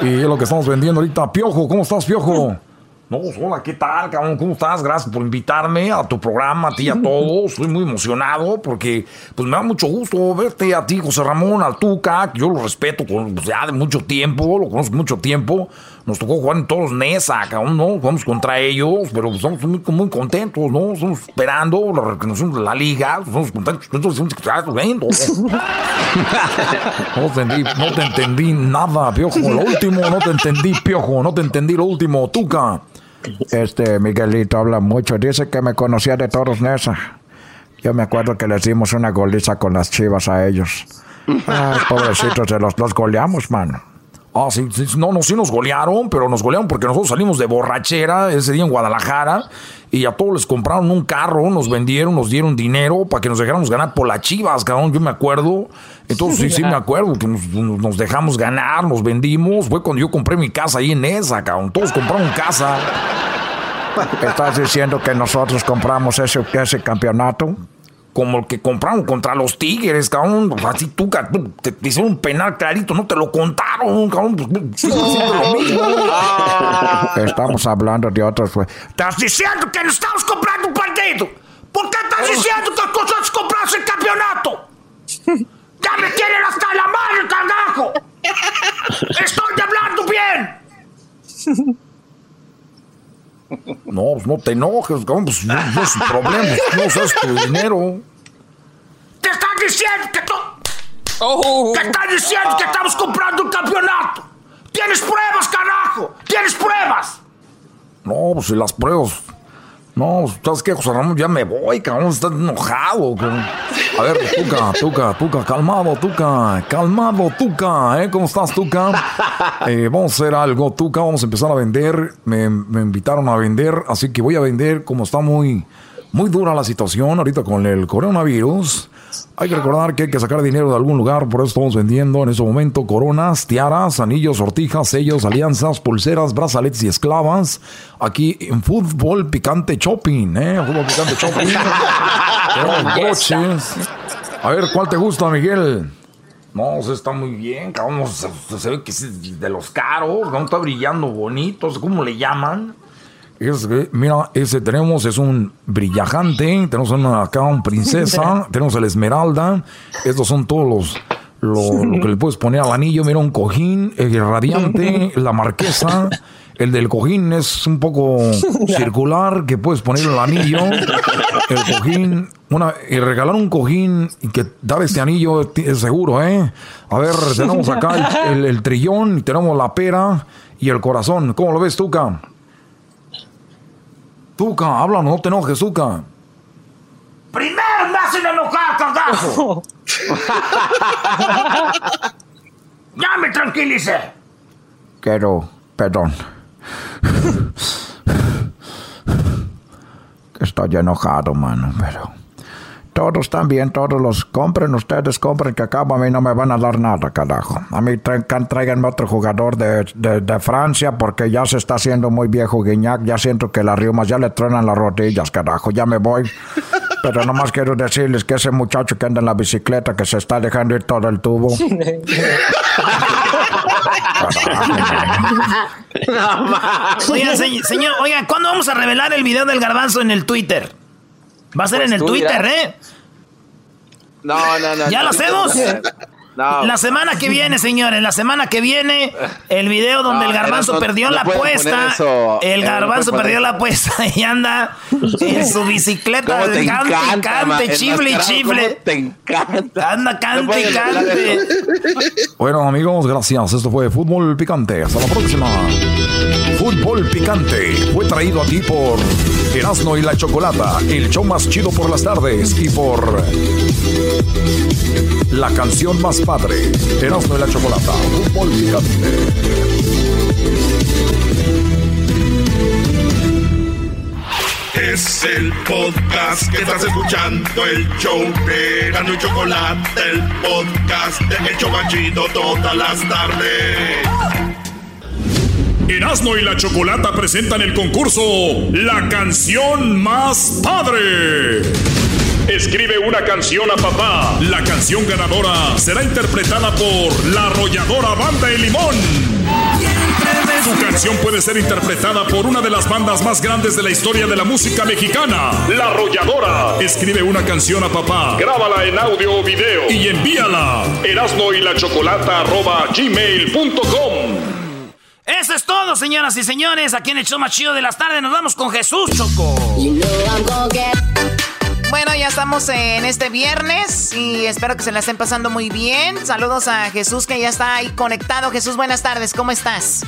No. Y es lo que estamos vendiendo ahorita. Piojo, ¿cómo estás, Piojo? No, hola, ¿qué tal, cabrón? ¿Cómo estás? Gracias por invitarme a tu programa, a ti y a todos. Estoy muy emocionado porque pues me da mucho gusto verte a ti, José Ramón, al Tuca, que yo lo respeto con, pues, ya de mucho tiempo, lo conozco mucho tiempo. Nos tocó jugar en todos NESA, cabrón, ¿no? Jugamos contra ellos, pero estamos muy, muy contentos, ¿no? Estamos esperando la reconoción de la liga, estamos contentos, estamos estamos viendo. No te entendí, no te entendí nada, Piojo. Lo último, no te entendí, Piojo. No te entendí lo último, Tuca. Este Miguelito habla mucho, dice que me conocía de todos Nesa. Yo me acuerdo que les dimos una goliza con las chivas a ellos. Ay, pobrecitos, se los, los goleamos, mano. Ah, sí, sí, no, no, sí nos golearon, pero nos golearon porque nosotros salimos de borrachera ese día en Guadalajara y a todos les compraron un carro, nos vendieron, nos dieron dinero para que nos dejáramos ganar por las chivas, cabrón, yo me acuerdo. Entonces sí, sí me acuerdo que nos, nos dejamos ganar, nos vendimos. Fue cuando yo compré mi casa ahí en esa, cabrón. Todos compraron casa. ¿Estás diciendo que nosotros compramos ese, ese campeonato? Como el que compraron contra los Tigres, cabrón. Así tú, te, te, hicieron un penal clarito, no te lo contaron, cabrón. Pues, sigue siendo lo mismo. Estamos hablando de otros. pues. Estás diciendo que no estamos comprando un partido. ¿Por qué estás diciendo que nosotros compramos el campeonato? Ya me tienen hasta la madre, cagajo. Estoy hablando bien. No, pues no te enojes, cabrón. Pues no, no es su problema. No es tu dinero. Te están diciendo que tú. Te están diciendo que estamos comprando un campeonato. Tienes pruebas, carajo. Tienes pruebas. No, pues si las pruebas. No, ¿sabes qué, José Ramón? Ya me voy, cabrón. Estás enojado. Cabrón. A ver, Tuca, Tuca, Tuca, calmado, Tuca, calmado, Tuca, ¿eh? ¿Cómo estás, Tuca? Eh, vamos a hacer algo, Tuca, vamos a empezar a vender. Me, me, invitaron a vender, así que voy a vender como está muy, muy dura la situación ahorita con el coronavirus. Hay que recordar que hay que sacar dinero de algún lugar, por eso estamos vendiendo en este momento coronas, tiaras, anillos, sortijas, sellos, alianzas, pulseras, brazaletes y esclavas. Aquí en Fútbol Picante Shopping, ¿eh? Fútbol Picante Shopping. A ver, ¿cuál te gusta, Miguel? No, se está muy bien, cabrón. Se, se, ve que es de los caros, no está brillando bonito, ¿cómo le llaman? Es, mira, ese tenemos, es un brillajante, tenemos una, acá un princesa, tenemos el esmeralda, estos son todos los, lo, lo, que le puedes poner al anillo, mira un cojín, el radiante, la marquesa, el del cojín es un poco circular, que puedes poner el anillo, el cojín, una, y regalar un cojín y que dar este anillo es seguro, ¿eh? A ver, tenemos acá el, el, el trillón, tenemos la pera y el corazón, ¿cómo lo ves, Tuca? Tuca, habla, no te enojes, Tuca. Primero me hacen enojar, cagajo. ya me tranquilicé. Quiero, perdón. Estoy enojado, mano, pero... Todos también, todos los compren, ustedes compren, que acabo a mí no me van a dar nada, carajo. A mí tra tráiganme otro jugador de, de, de, Francia porque ya se está haciendo muy viejo Guiñac, ya siento que las riumas ya le truenan las rodillas, carajo, ya me voy. Pero nomás quiero decirles que ese muchacho que anda en la bicicleta que se está dejando ir todo el tubo. oigan, señor, oigan, ¿cuándo vamos a revelar el video del garbanzo en el Twitter? Va a ser pues en el Twitter, dirás. ¿eh? No, no, no. ¿Ya no, lo hacemos? No. La semana que viene, señores, la semana que viene, el video donde No, el garbanzo no, perdió no la apuesta. eso. El Eh, garbanzo perdió la apuesta y anda en su bicicleta, ¿Cómo te cante, encanta, cante, ma- chifle y chifle. Te encanta. Anda, cante, hablar cante. Bueno, amigos, gracias. Esto fue Fútbol Picante. Hasta la próxima. Fútbol Picante fue traído a ti por Erasmo y la Chocolata, el show más chido por las tardes y por la canción más padre, Erasmo y la Chocolata. Es el podcast que estás escuchando, el show de y Chocolate, el podcast de El Chobachito todas las tardes. Erasmo y la Chocolata presentan el concurso La canción más padre. Escribe una canción a papá. La canción ganadora será interpretada por la arrolladora Banda El Limón. Tu canción puede ser interpretada por una de las bandas más grandes de la historia de la música mexicana, La Arrolladora. Escribe una canción a papá, grábala en audio o video y envíala. Erasmo y la Chocolata arroba gmail.com. Eso es todo, señoras y señores. Aquí en el show más chido de las tardes nos vamos con Jesús, Choco. Bueno, ya estamos en este viernes y espero que se la estén pasando muy bien. Saludos a Jesús que ya está ahí conectado. Jesús, buenas tardes, ¿cómo estás?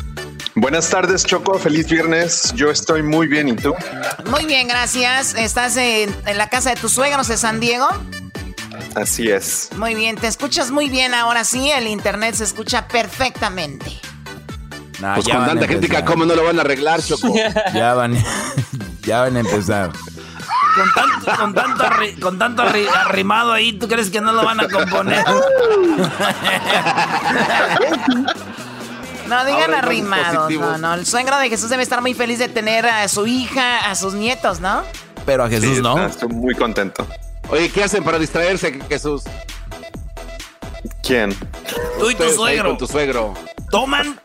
Buenas tardes, Choco. Feliz viernes. Yo estoy muy bien. ¿Y tú? Muy bien, gracias. ¿Estás en, en la casa de tus suegros de San Diego? Así es. Muy bien, te escuchas muy bien ahora sí. El internet se escucha perfectamente. Nah, Pues con tanta crítica, ¿cómo no lo van a arreglar, Choco? Ya van, ya van a empezar. Con tanto, con tanto, arri- con tanto arri- arrimado ahí, ¿tú crees que no lo van a componer? No digan Ahora, arrimados, no, no. El suegro de Jesús debe estar muy feliz de tener a su hija, a sus nietos, ¿no? Pero a Jesús Sí, no. Estoy muy contento. Oye, ¿qué hacen para distraerse, Jesús? ¿Quién? Tú y tu suegro. Con tu suegro. ¿Toman?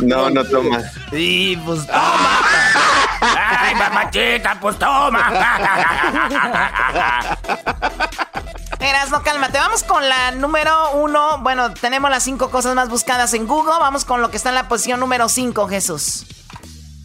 No, no toma. Sí, pues toma. Ay, mamachita, pues toma. Eras, no, cálmate. Vamos con la número uno. Bueno, tenemos las cinco cosas más buscadas en Google. Vamos con lo que está en la posición número cinco, Jesús.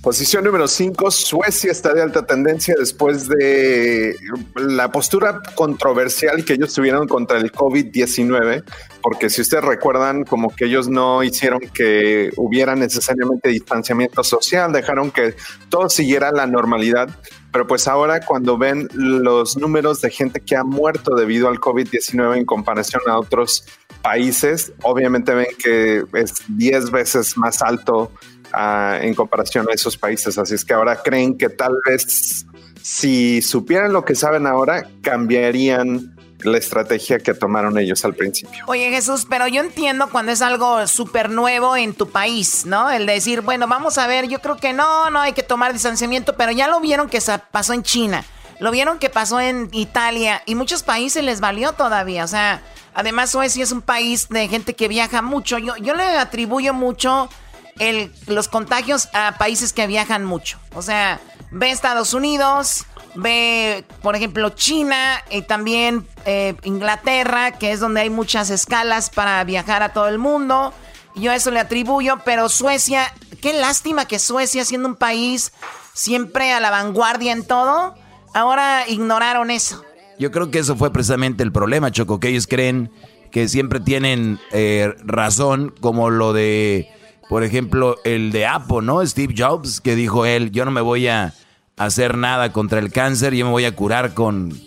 Posición número 5, Suecia está de alta tendencia después de la postura controversial que ellos tuvieron contra el COVID-19, porque si ustedes recuerdan, como que ellos no hicieron que hubiera necesariamente distanciamiento social, dejaron que todo siguiera la normalidad, pero pues ahora cuando ven los números de gente que ha muerto debido al COVID-19 en comparación a otros países, obviamente ven que es 10 veces más alto en comparación a esos países. Así es que ahora creen que tal vez si supieran lo que saben ahora, cambiarían la estrategia que tomaron ellos al principio. Oye, Jesús, pero yo entiendo cuando es algo súper nuevo en tu país, ¿no? El decir, bueno, vamos a ver, yo creo que no, no hay que tomar distanciamiento, pero ya lo vieron que pasó en China, lo vieron que pasó en Italia y muchos países les valió todavía. O sea, además Suecia es un país de gente que viaja mucho. Yo, yo le atribuyo mucho el, los contagios a países que viajan mucho. O sea, ve Estados Unidos, ve, por ejemplo, China y también eh, Inglaterra, que es donde hay muchas escalas para viajar a todo el mundo. Yo eso le atribuyo, pero Suecia, qué lástima que Suecia, siendo un país siempre a la vanguardia en todo, ahora ignoraron eso. Yo creo que eso fue precisamente el problema, Choco, que ellos creen que siempre tienen eh, razón, como lo de, por ejemplo, el de Apple, ¿no? Steve Jobs, que dijo él, yo no me voy a hacer nada contra el cáncer, yo me voy a curar con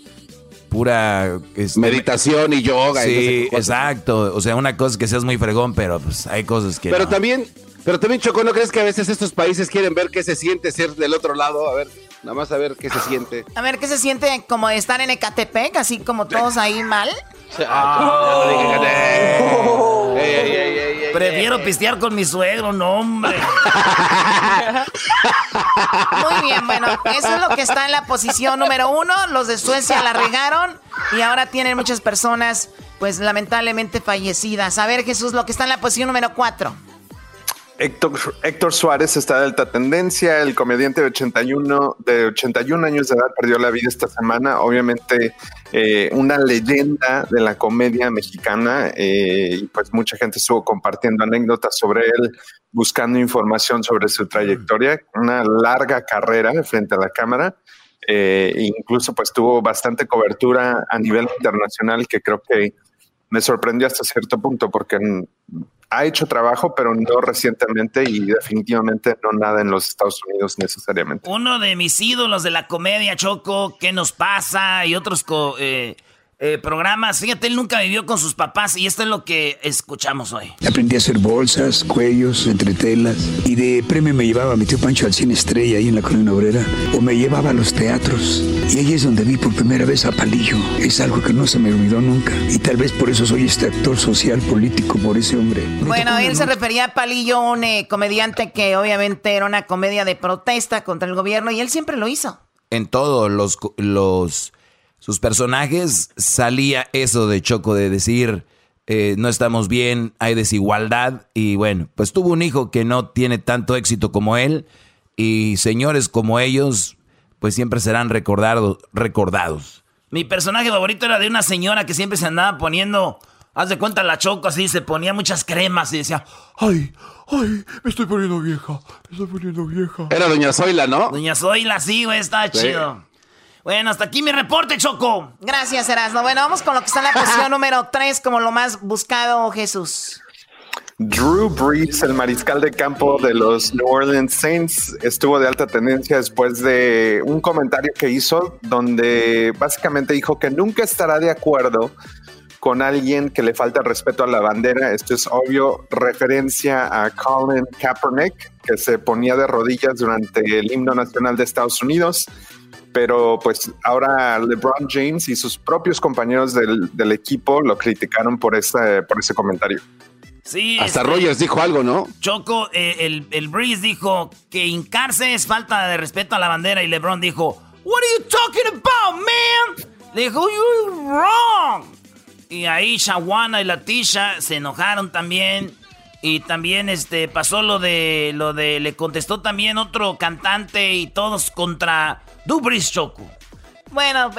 pura... este, Meditación y yoga. y no sé Sí, cosas. exacto. O sea, una cosa es que seas muy fregón, pero pues hay cosas que... Pero no. también, pero también, Choco, ¿no crees que a veces estos países quieren ver qué se siente ser del otro lado? A ver, nada más a ver qué se siente. A ver, ¿qué se siente como estar en Ecatepec, así como todos ahí mal? Prefiero pistear con mi suegro, no, hombre. Muy bien, bueno, eso es lo que está en la posición número uno. Los de Suecia la regaron y ahora tienen muchas personas, pues lamentablemente fallecidas. A ver, Jesús, lo que está en la posición número cuatro. Héctor, Héctor Suárez está de alta tendencia. El comediante de 81, de 81 años de edad perdió la vida esta semana. Obviamente, eh, una leyenda de la comedia mexicana. eh, y pues mucha gente estuvo compartiendo anécdotas sobre él, buscando información sobre su trayectoria. Una larga carrera frente a la cámara. eh, incluso pues tuvo bastante cobertura a nivel internacional que creo que me sorprendió hasta cierto punto porque ha hecho trabajo, pero no recientemente y definitivamente no nada en los Estados Unidos necesariamente. Uno de mis ídolos de la comedia, Choco, ¿qué nos pasa? Y otros co- eh, eh, programas. Fíjate, él nunca vivió con sus papás y esto es lo que escuchamos hoy. Aprendí a hacer bolsas, cuellos, entretelas. Y de premio me llevaba a mi tío Pancho al cine estrella ahí en la colonia obrera. O me llevaba a los teatros. Y ahí es donde vi por primera vez a Palillo. Es algo que no se me olvidó nunca. Y tal vez por eso soy este actor social político, por ese hombre. Bueno, él se refería a Palillo, un eh, comediante que obviamente era una comedia de protesta contra el gobierno y él siempre lo hizo. en todos los, los sus personajes salía eso de Choco de decir eh, no estamos bien, hay desigualdad y bueno, pues tuvo un hijo que no tiene tanto éxito como él y señores como ellos pues siempre serán recordados, recordados. Mi personaje favorito era de una señora que siempre se andaba poniendo, haz de cuenta la choco así, se ponía muchas cremas y decía, Ay, ay, me estoy poniendo vieja, me estoy poniendo vieja. Era Doña Zoila, ¿no? Doña Zoila, sí, güey, está Sí. chido. Bueno, hasta aquí mi reporte, Choco. Gracias, Erasmo. Bueno, vamos con lo que está en la posición número 3 como lo más buscado, Jesús. Drew Brees, el mariscal de campo de los New Orleans Saints, estuvo de alta tendencia después de un comentario que hizo donde básicamente dijo que nunca estará de acuerdo con alguien que le falta respeto a la bandera. Esto es obvio referencia a Colin Kaepernick, que se ponía de rodillas durante el himno nacional de Estados Unidos. Pero pues ahora LeBron James y sus propios compañeros del, del equipo lo criticaron por ese, por ese comentario. Sí, Hasta este, Rogers dijo algo, ¿no? Choco, eh, el, el Breeze dijo que hincarse es falta de respeto a la bandera y LeBron dijo, What are you talking about, man? Le dijo, You're wrong. Y ahí Shawana y Latisha se enojaron también. Y también este pasó lo de lo de le contestó también otro cantante y todos contra Dubris Choco. Bueno,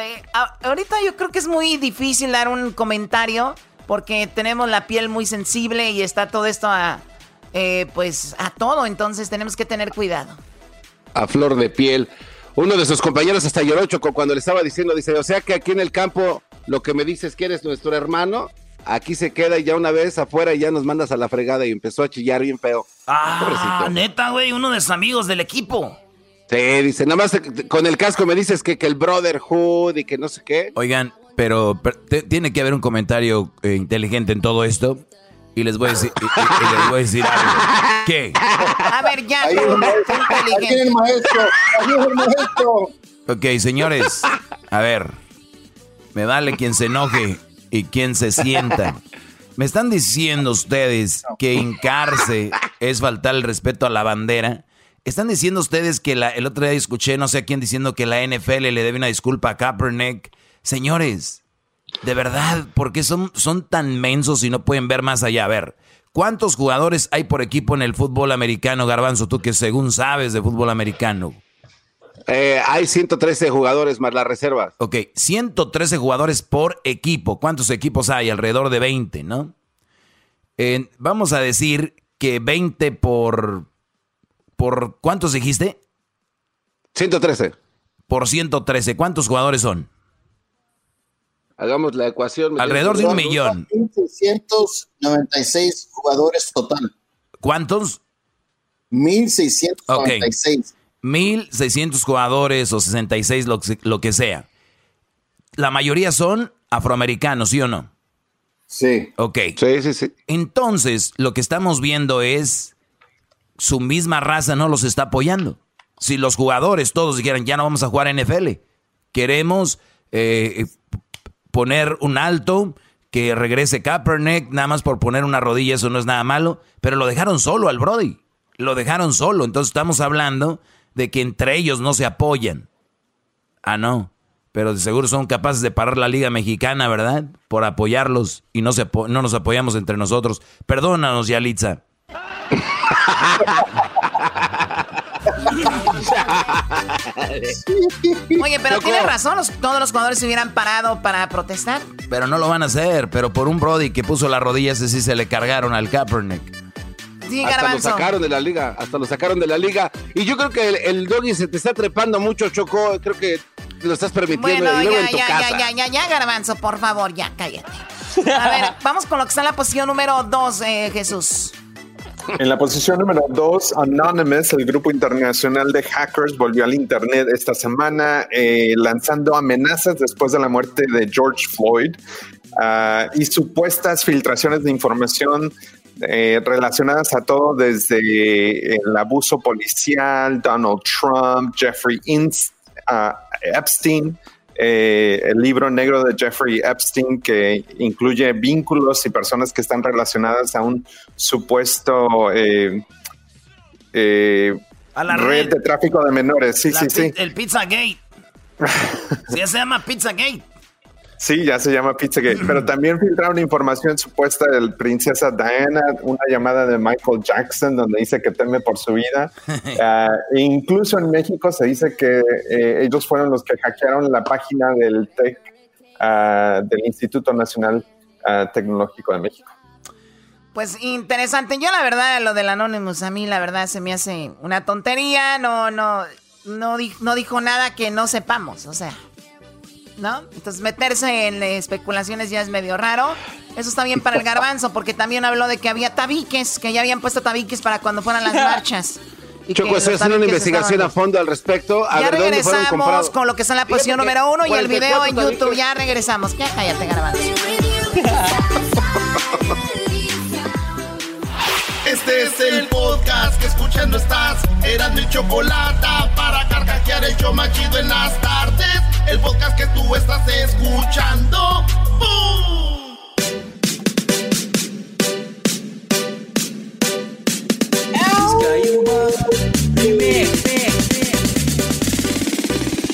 ahorita yo creo que es muy difícil dar un comentario porque tenemos la piel muy sensible y está todo esto a, eh, pues, a todo, entonces tenemos que tener cuidado. A flor de piel. Uno de sus compañeros hasta lloró Choco cuando le estaba diciendo, dice, o sea que aquí en el campo lo que me dices que eres nuestro hermano, aquí se queda y ya una vez afuera y ya nos mandas a la fregada y empezó a chillar bien feo. Ah, Pobrecito. neta, güey, uno de sus amigos del equipo. Sí, dice, nada más con el casco me dices que, que el Brotherhood y que no sé qué. Oigan, pero, pero te- tiene que haber un comentario eh, inteligente en todo esto. Y les voy a decir, y- y- y les voy a decir algo. ¿Qué? A ver, ya, Ahí el maestro, ahí inteligente. el maestro, ahí es el maestro. Ok, señores, a ver, me vale quien se enoje y quien se sienta. Me están diciendo ustedes que hincarse es faltar el respeto a la bandera. Están diciendo ustedes que la- el otro día escuché no sé a quién diciendo que la NFL le debe una disculpa a Kaepernick. Señores, de verdad, ¿por qué son, son tan mensos y no pueden ver más allá? A ver, ¿cuántos jugadores hay por equipo en el fútbol americano, Garbanzo? Tú que según sabes de fútbol americano. Eh, hay 113 jugadores más las reservas. Ok, 113 jugadores por equipo. ¿Cuántos equipos hay? Alrededor de 20, ¿no? Eh, vamos a decir que 20 por... ¿Por cuántos dijiste? 113. Por 113. ¿Cuántos jugadores son? Hagamos la ecuación. Alrededor de un millón. 1696 jugadores total. ¿Cuántos? 1696. 1600 jugadores o 66, lo, que- lo que sea. La mayoría son afroamericanos, ¿sí o no? Sí. Ok. Sí, sí, sí. Entonces, lo que estamos viendo es su misma raza no los está apoyando. Si los jugadores todos dijeran, ya no vamos a jugar NFL, queremos eh, p- poner un alto, que regrese Kaepernick, nada más por poner una rodilla, eso no es nada malo, pero lo dejaron solo al Brody, lo dejaron solo, entonces estamos hablando de que entre ellos no se apoyan. Ah, no, pero de seguro son capaces de parar la Liga Mexicana, ¿verdad? Por apoyarlos y no, se no nos apoyamos entre nosotros. Perdónanos, Yalitza. Oye, pero Choco. tienes razón, los- todos los jugadores se hubieran parado para protestar. Pero no lo van a hacer, pero por un Brody que puso la rodilla, ese sí se le cargaron al Kaepernick. Sí, hasta lo Garbanzo. sacaron de la liga, hasta lo sacaron de la liga. Y yo creo que el, el doggy se te está trepando mucho, Choco. Creo que lo estás permitiendo Bueno, y luego ya, en tu ya, casa. ya, ya, ya, ya, Garbanzo, por favor, ya, cállate. A ver, vamos con lo que está en la posición número 2, Jesús. En la posición número 2, Anonymous, el grupo internacional de hackers, volvió al Internet esta semana eh, lanzando amenazas después de la muerte de George Floyd ah, y supuestas filtraciones de información eh, relacionadas a todo desde el abuso policial, Donald Trump, Jeffrey ah, Epstein, eh, el libro negro de Jeffrey Epstein que incluye vínculos y personas que están relacionadas a un supuesto eh, eh, A la red red. de tráfico de menores. Sí, La sí, sí. El Pizzagate. Sí, se llama Pizzagate. Sí, ya se llama Pizzagate, pero también filtraron información supuesta del princesa Diana, una llamada de Michael Jackson donde dice que teme por su vida. Ah, e incluso en México se dice que eh, ellos fueron los que hackearon la página del TEC, ah, del Instituto Nacional ah, Tecnológico de México. Pues interesante. Yo la verdad, lo del Anonymous, a mí la verdad se me hace una tontería. No, no, no, no dijo nada que no sepamos. O sea, ¿no? Entonces meterse en especulaciones ya es medio raro. Eso está bien para el garbanzo, porque también habló de que había tabiques, que ya habían puesto tabiques para cuando fueran las marchas. Y Choco, estoy haciendo una investigación estaban- a fondo al respecto. A ya ver, ¿dónde fueron regresamos con lo que está en la posición Fíjate número uno y el video en 44 YouTube. Ya regresamos. Ya cállate, garbanzo. Es el podcast que escuchando estás. Eran mi chocolate para carcajear el show machido en las tardes. El podcast que tú estás escuchando. ¡Bum!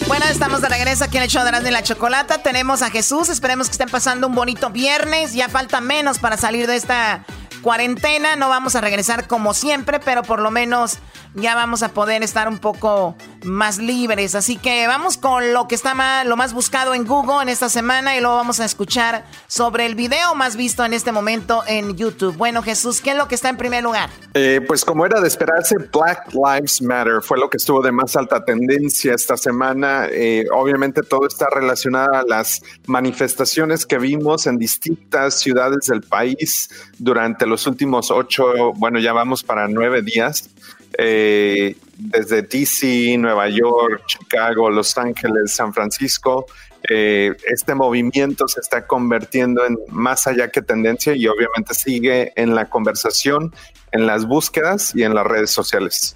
Bueno, estamos de regreso aquí en el show de y la Chocolata. Tenemos a Jesús. Esperemos que estén pasando un bonito viernes. Ya falta menos para salir de esta cuarentena. No vamos a regresar como siempre, pero por lo menos ya vamos a poder estar un poco más libres. Así que vamos con lo que está más, lo más buscado en Google en esta semana y luego vamos a escuchar sobre el video más visto en este momento en YouTube. Bueno, Jesús, ¿qué es lo que está en primer lugar? Eh, pues como era de esperarse, Black Lives Matter fue lo que estuvo de más alta tendencia esta semana. Eh, obviamente todo está relacionado a las manifestaciones que vimos en distintas ciudades del país durante los últimos ocho, bueno, ya vamos para nueve días. Eh, desde DC, Nueva York, Chicago, Los Ángeles, San Francisco, eh, este movimiento se está convirtiendo en más allá que tendencia y obviamente sigue en la conversación, en las búsquedas y en las redes sociales.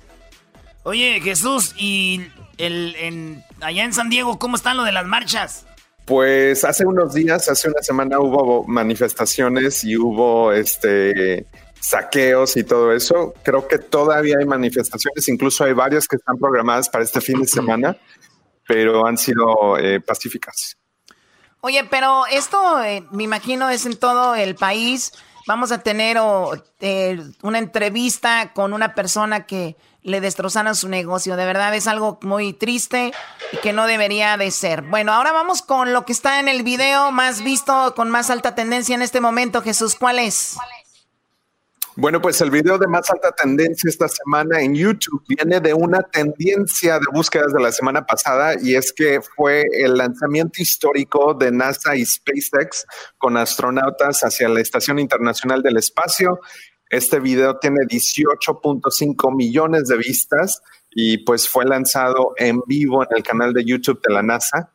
Oye, Jesús, y el, en, allá en San Diego, ¿cómo están lo de las marchas? Pues hace unos días, hace una semana hubo manifestaciones y hubo este saqueos y todo eso. Creo que todavía hay manifestaciones, incluso hay varias que están programadas para este fin de semana, pero han sido eh, pacíficas. Oye, pero esto eh, me imagino es en todo el país. Vamos a tener o, eh, una entrevista con una persona que le destrozaron su negocio. De verdad es algo muy triste y que no debería de ser. Bueno, ahora vamos con lo que está en el video más visto, con más alta tendencia en este momento. Jesús, ¿cuál es? Bueno, pues el video de más alta tendencia esta semana en YouTube viene de una tendencia de búsquedas de la semana pasada y es que fue el lanzamiento histórico de NASA y SpaceX con astronautas hacia la Estación Internacional del Espacio. Este video tiene 18.5 millones de vistas y pues fue lanzado en vivo en el canal de YouTube de la NASA.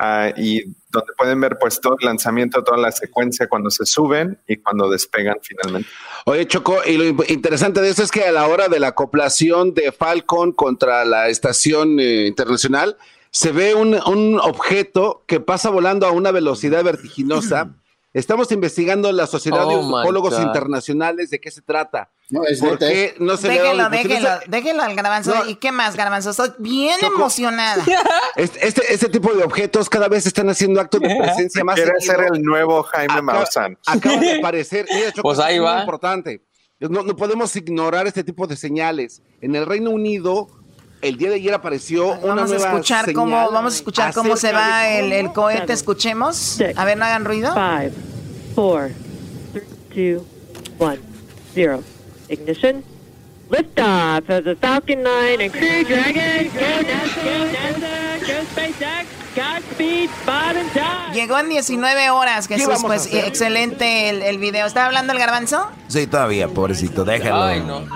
Ah, y donde pueden ver pues todo el lanzamiento, toda la secuencia cuando se suben y cuando despegan finalmente. Oye, Choco, y lo interesante de eso es que a la hora de la acoplación de Falcon contra la estación eh, internacional, se ve un, un objeto que pasa volando a una velocidad vertiginosa. Estamos investigando la Sociedad de Oh, my Ufólogos. Internacionales de qué se trata. No, es ¿Por neta, qué no se le déjelo, difusión? déjelo, déjelo al garbanzo. No. ¿Y qué más, garbanzo? Estoy bien Choco. emocionada. Este, este, este tipo de objetos cada vez están haciendo actos de presencia más Quiere ser el nuevo Jaime Acaba- Maussan. Acaba de aparecer. Mira, Choco, Pues ahí es muy va. importante. No, no podemos ignorar este tipo de señales. En el Reino Unido, el día de ayer apareció una Vamos a nueva escuchar señal cómo, vamos a escuchar cómo se va de el, el cohete. Escuchemos. A ver, no hagan ruido. Five, four, three, two, one, zero. Ignition. Liftoff of the Falcon 9 and Crew Dragon. Go NASA, go NASA, go SpaceX. Godspeed, bottom time. Llegó en 19 horas, ¿Qué Jesús. a Pues excelente el, el video. ¿Estaba hablando el garbanzo? Sí, todavía, pobrecito, déjalo. Ay, no.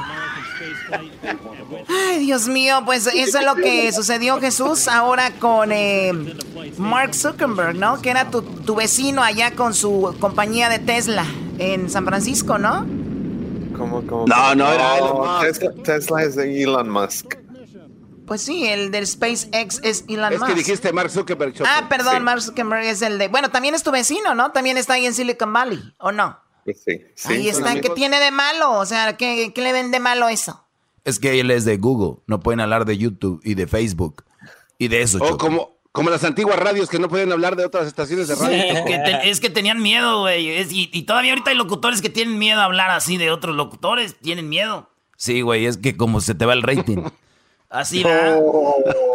Ay, Dios mío, pues eso es lo que sucedió, Jesús, ahora con eh, Mark Zuckerberg, ¿no? Que era tu, tu vecino allá con su compañía de Tesla en San Francisco, ¿no? ¿Cómo, cómo? No, no, era Elon Musk. Tesla, Tesla es de Elon Musk. Pues sí, el del SpaceX es Elon Es Musk. que dijiste Mark Zuckerberg. Choco. Ah, perdón, Sí. Mark Zuckerberg es el de... Bueno, también es tu vecino, ¿no? También está ahí en Silicon Valley, ¿o no? Sí, sí, ahí está, ¿qué tiene de malo? O sea, ¿qué, qué le ven de malo eso? Es que él es de Google, no pueden hablar de YouTube y de Facebook y de eso. O Choco. como, como las antiguas radios que no pueden hablar de otras estaciones de radio. Choco. Que te- es que tenían miedo, güey. Y, y todavía ahorita hay locutores que tienen miedo a hablar así de otros locutores. Tienen miedo. Sí, güey, es que como se te va el rating. Así, ¿verdad?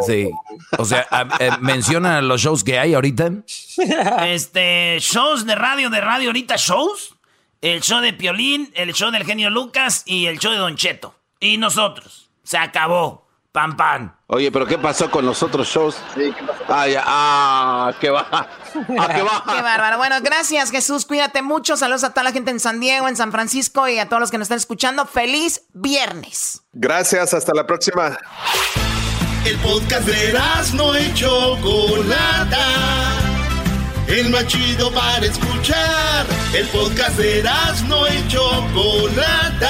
Sí. O sea, a- eh, menciona los shows que hay ahorita. Este, shows de radio, de radio ahorita, shows. El show de Piolín, el show del genio Lucas y el show de Don Cheto. Y nosotros. Se acabó. Pan, pan. Oye, pero ¿qué pasó con los otros shows? Sí, ¿qué pasó? Ah, ya, ah, qué va. Ah, qué va. Qué bárbaro. Bueno, gracias, Jesús. Cuídate mucho. Saludos a toda la gente en San Diego, en San Francisco y a todos los que nos están escuchando. Feliz viernes. Gracias, hasta la próxima. El podcast de no y Chocolata. El más chido para escuchar. El podcast de no Chocolata.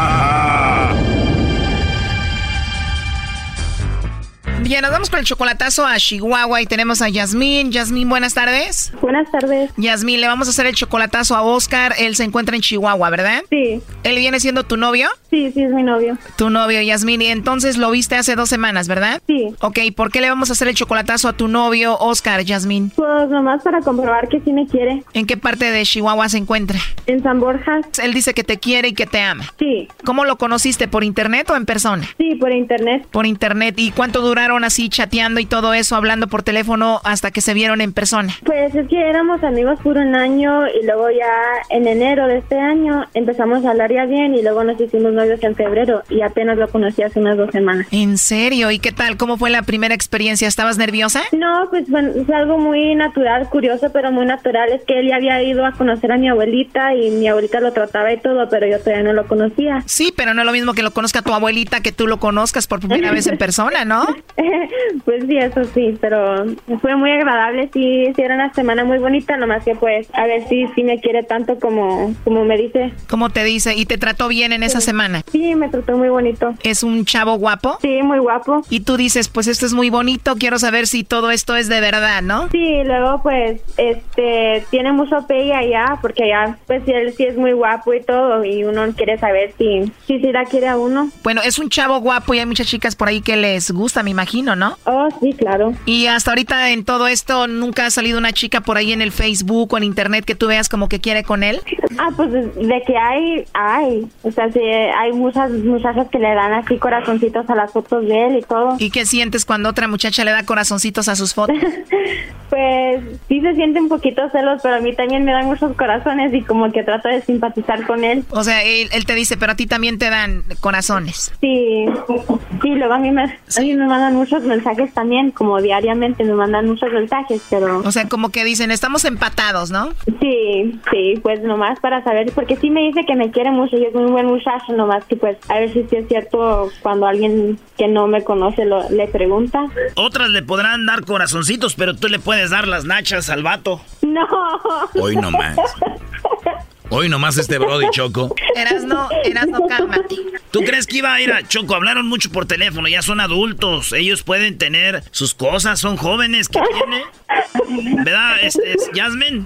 Bien, nos vamos con el chocolatazo a Chihuahua y tenemos a Yasmín. Yasmín, buenas tardes. Buenas tardes. Yasmín, le vamos a hacer el chocolatazo a Oscar. Él se encuentra en Chihuahua, ¿verdad? Sí. ¿Él viene siendo tu novio? Sí, sí, es mi novio. Tu novio, Yasmín. Y entonces lo viste hace dos semanas, ¿verdad? Sí. Ok, ¿por qué le vamos a hacer el chocolatazo a tu novio, Oscar, Yasmín? Pues nomás para comprobar que sí me quiere. ¿En qué parte de Chihuahua se encuentra? En San Borja. Él dice que te quiere y que te ama. Sí. ¿Cómo lo conociste? ¿Por internet o en persona? Sí, por internet. Por internet. ¿Y cuánto duraron así chateando y todo eso, hablando por teléfono hasta que se vieron en persona? Pues es que éramos amigos por un año y luego ya en enero de este año empezamos a hablar ya bien y luego nos hicimos novios en febrero y apenas lo conocí hace unas dos semanas. ¿En serio? ¿Y qué tal? ¿Cómo fue la primera experiencia? ¿Estabas nerviosa? No, pues bueno, es algo muy natural, curioso, pero muy natural. Es que él ya había ido a conocer a mi abuelita y mi abuelita lo trataba y todo, pero yo todavía no lo conocía. Sí, pero no es lo mismo que lo conozca tu abuelita que tú lo conozcas por primera vez en persona, ¿no? pues sí, eso sí, pero fue muy agradable, sí, sí era una semana muy bonita, nomás que pues a ver si sí me quiere tanto como, como me dice. ¿Cómo te dice? ¿Y te trató bien en esa semana? Sí, me trató muy bonito. ¿Es un chavo guapo? Sí, muy guapo. Y tú dices, pues esto es muy bonito, quiero saber si todo esto es de verdad, ¿no? Sí, luego pues este tiene mucho pegue allá, porque allá pues él sí es muy guapo y todo, y uno quiere saber si, si sí la quiere a uno. Bueno, es un chavo guapo y hay muchas chicas por ahí que les gusta, me imagino, ¿no? Oh, sí, claro. Y hasta ahorita en todo esto, ¿nunca ha salido una chica por ahí en el Facebook o en internet que tú veas como que quiere con él? Ah, pues de que hay, hay. O sea, sí, hay muchas muchachas que le dan así corazoncitos a las fotos de él y todo. ¿Y qué sientes cuando otra muchacha le da corazoncitos a sus fotos? pues sí se siente un poquito celos, pero a mí también me dan muchos corazones y como que trato de simpatizar con él. O sea, él, él te dice, pero a ti también te dan corazones. Sí, sí, luego a mí, me, a mí me mandan muchos mensajes también, como diariamente me mandan muchos mensajes, pero... O sea, como que dicen, estamos empatados, ¿no? Sí, sí, pues nomás para saber, porque sí me dice que me quiere mucho y es un buen muchacho, nomás que pues a ver si sí es cierto cuando alguien que no me conoce lo, le pregunta. Otras le podrán dar corazoncitos, pero tú le puedes dar las nachas al vato. No. Hoy nomás. Hoy nomás este Brody Choco. Eras no, eras no, cálmate. ¿Tú crees que iba a ir a Choco? Hablaron mucho por teléfono, ya son adultos. Ellos pueden tener sus cosas, son jóvenes. ¿Qué tiene? ¿Verdad, es, es Jasmine?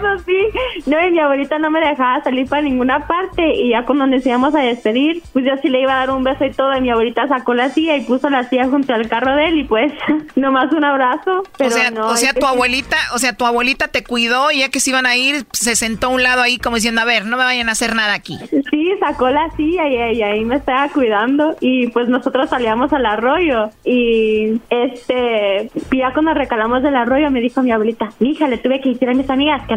Eso sí. No, y mi abuelita no me dejaba salir para ninguna parte. Y ya cuando nos íbamos a despedir, pues yo sí le iba a dar un beso y todo. Y mi abuelita sacó la silla y puso la silla junto al carro de él. Y pues, nomás un abrazo. Pero o sea, no, o sea tu abuelita, o sea, tu abuelita te cuidó y ya que se iban a ir, se sentó a un lado ahí como diciendo, a ver, no me vayan a hacer nada aquí. Sí, sacó la silla y, y ahí me estaba cuidando y pues nosotros salíamos al arroyo y este, ya cuando recalamos del arroyo me dijo mi abuelita, hija, le tuve que decir a mis amigas que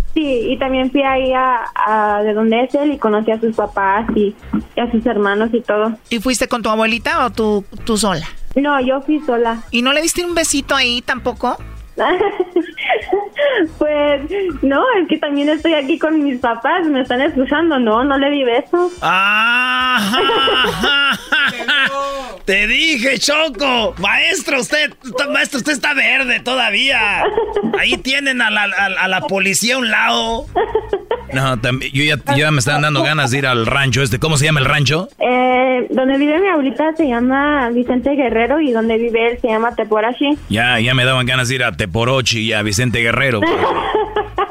Sí, y también fui ahí a, a de donde es él y conocí a sus papás y, y a sus hermanos y todo. ¿Y fuiste con tu abuelita o tú, tú sola? No, yo fui sola. ¿Y no le diste un besito ahí tampoco? Pues no, es que también estoy aquí con mis papás, me están escuchando, no, no le di besos. ¡Ah! Te dije, Choco. Maestro, usted, maestro, usted está verde todavía. Ahí tienen a la, a- a la policía a un lado. No, también, yo ya, yo ya me están dando ganas de ir al rancho este. ¿Cómo se llama el rancho? Eh, donde vive mi abuelita se llama Vicente Guerrero y donde vive él se llama Teporashi. Ya, ya me daban ganas de ir a Teporochi y a Vicente Guerrero. ろう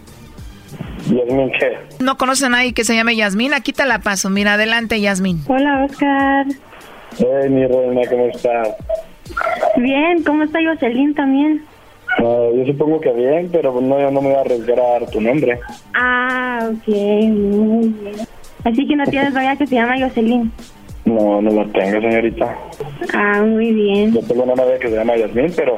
Yasmín, ¿qué? ¿No conoces a nadie que se llame Yasmín? Aquí te la paso. Mira, adelante, Yasmín. Hola, Oscar. Hey, mi reina, ¿cómo estás? Bien, ¿cómo está Jocelyn también? No, yo supongo que bien, pero no, yo no me voy a arriesgar a dar tu nombre. Ah, ok, muy bien. Así que no tienes novia que se llama Jocelyn. No, no la tengo, señorita. Ah, muy bien. Yo tengo una novia que se llama Yasmín, pero,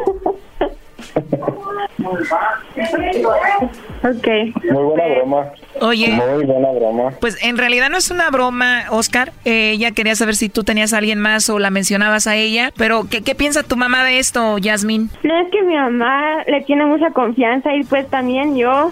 Ok. Muy buena broma. Oye. Muy buena broma. Pues en realidad no es una broma, Oscar. Eh, ella quería saber si tú tenías a alguien más o la mencionabas a ella. Pero, ¿qué, qué piensa tu mamá de esto, Yasmín? No es que mi mamá le tiene mucha confianza y pues también yo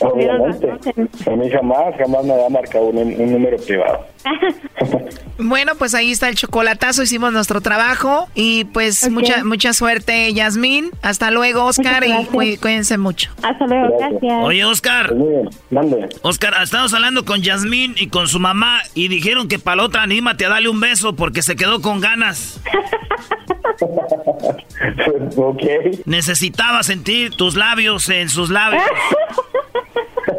Obviamente. A mí jamás, jamás me ha marcado un, un número privado. Bueno, pues ahí está el chocolatazo, hicimos nuestro trabajo y pues mucha mucha suerte, Yasmín. Hasta luego, Oscar, y cuí- cuídense mucho. Hasta luego, gracias. Oye, Oscar. Oscar, estamos hablando con Yasmín y con su mamá y dijeron que para la otra anímate a darle un beso porque se quedó con ganas. ok. Necesitaba sentir tus labios en sus labios.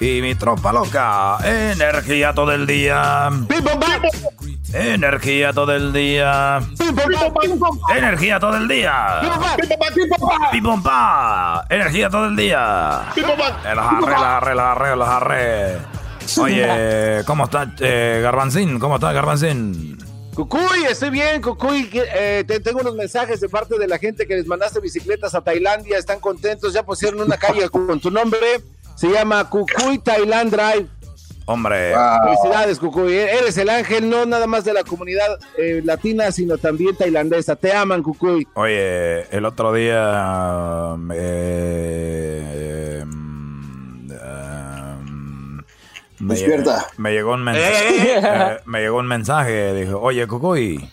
Y mi tropa loca. Energía todo el día. Energía todo el día. Energía todo el día. Energía todo el día. Relajarre, relajarre, relajarre, relajarre. Oye, ¿cómo está eh, Garbanzín? ¿Cómo está Garbanzín? Cucuy, estoy bien, Cucuy. eh, te- tengo unos mensajes de parte de la gente que les mandaste bicicletas a Tailandia. Están contentos. Ya pusieron una calle con tu nombre. Se llama Cucuy Thailand Drive. Hombre. Felicidades, Cucuy. Eres el ángel no nada más de la comunidad eh, latina, sino también tailandesa. Te aman, Cucuy. Oye, el otro día eh, um, me, Despierta. me llegó un mensaje. eh, me llegó un mensaje. Dijo, oye, Cucuy,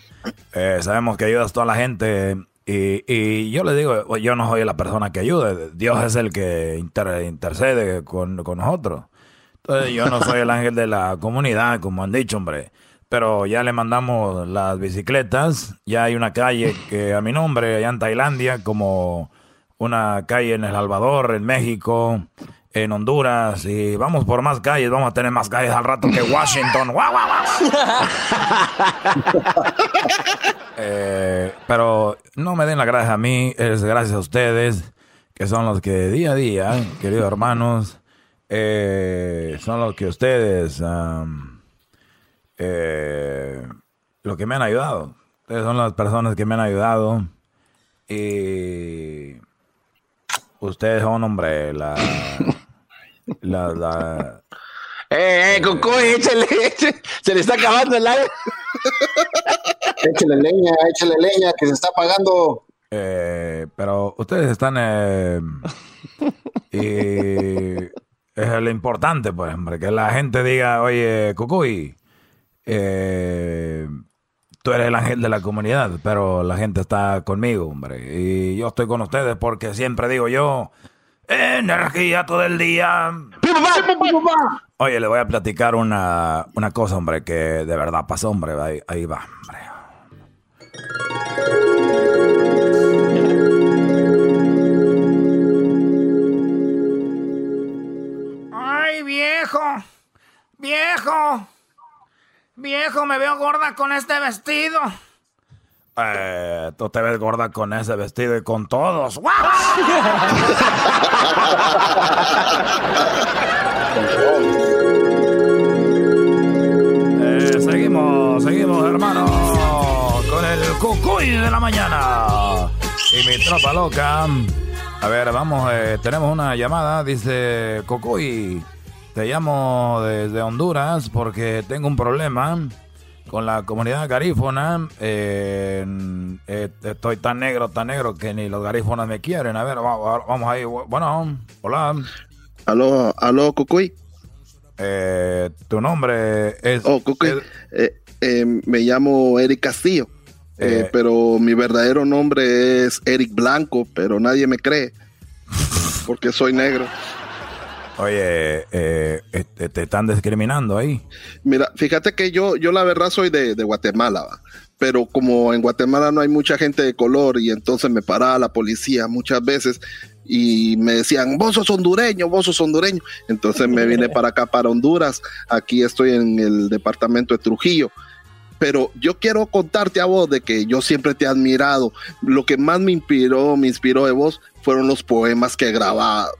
eh, sabemos que ayudas a toda la gente. Y, y yo le digo, "Oye, yo no soy la persona que ayuda. Dios es el que inter- intercede con, con nosotros. Entonces, yo no soy el ángel de la comunidad, como han dicho, hombre. Pero ya le mandamos las bicicletas. Ya hay una calle que a mi nombre, allá en Tailandia, como una calle en El Salvador, en México, en Honduras. Y vamos por más calles. Vamos a tener más calles al rato que Washington. ¡Guau, guau, guau! Eh, pero no me den las gracias a mí, es gracias a ustedes, que son los que día a día, queridos hermanos, eh, son los que ustedes, am, eh, lo que me han ayudado. Ustedes son las personas que me han ayudado. Y ustedes son, hombre, la... la, la Eh, eh, Cucuy, échale, échale. Se le está acabando el aire. Échale leña, échale leña, que se está pagando. Eh, pero ustedes están... eh, y es lo importante, pues, hombre, que la gente diga, oye, Cucuy, eh, tú eres el ángel de la comunidad, pero la gente está conmigo, hombre. Y yo estoy con ustedes porque siempre digo yo, energía todo el día. Oye, le voy a platicar una, una cosa, hombre, que de verdad pasó, hombre. Ahí, ahí va, hombre. Ay, viejo. Viejo. Viejo, me veo gorda con este vestido. Eh, tú te ves gorda con ese vestido y con todos. Eh, seguimos, seguimos, hermano, con el cucuy de la mañana. Y mi tropa loca. A ver, vamos, eh, tenemos una llamada, dice Cucuy. Te llamo desde Honduras porque tengo un problema con la comunidad garífona. Eh, eh, estoy tan negro, tan negro que ni los garífonas me quieren. A ver, va- vamos ahí. Bueno, hola. Aló, aló, Cucuy. Eh, tu nombre es... Oh, Cucuy. Eh, eh, me llamo Eric Castillo. Eh, Eh. pero mi verdadero nombre es Eric Blanco, pero nadie me cree. Porque soy negro. Oye, eh, este, te están discriminando ahí. Mira, fíjate que yo, yo la verdad soy de, Guatemala, pero como en Guatemala no hay mucha gente de color y entonces me paraba la policía muchas veces y me decían, vos sos hondureño, vos sos hondureño. Entonces me vine para acá, para Honduras. Aquí estoy en el departamento de Trujillo. Pero yo quiero contarte a vos de que yo siempre te he admirado. Lo que más me inspiró, me inspiró de vos, fueron los poemas que grababas.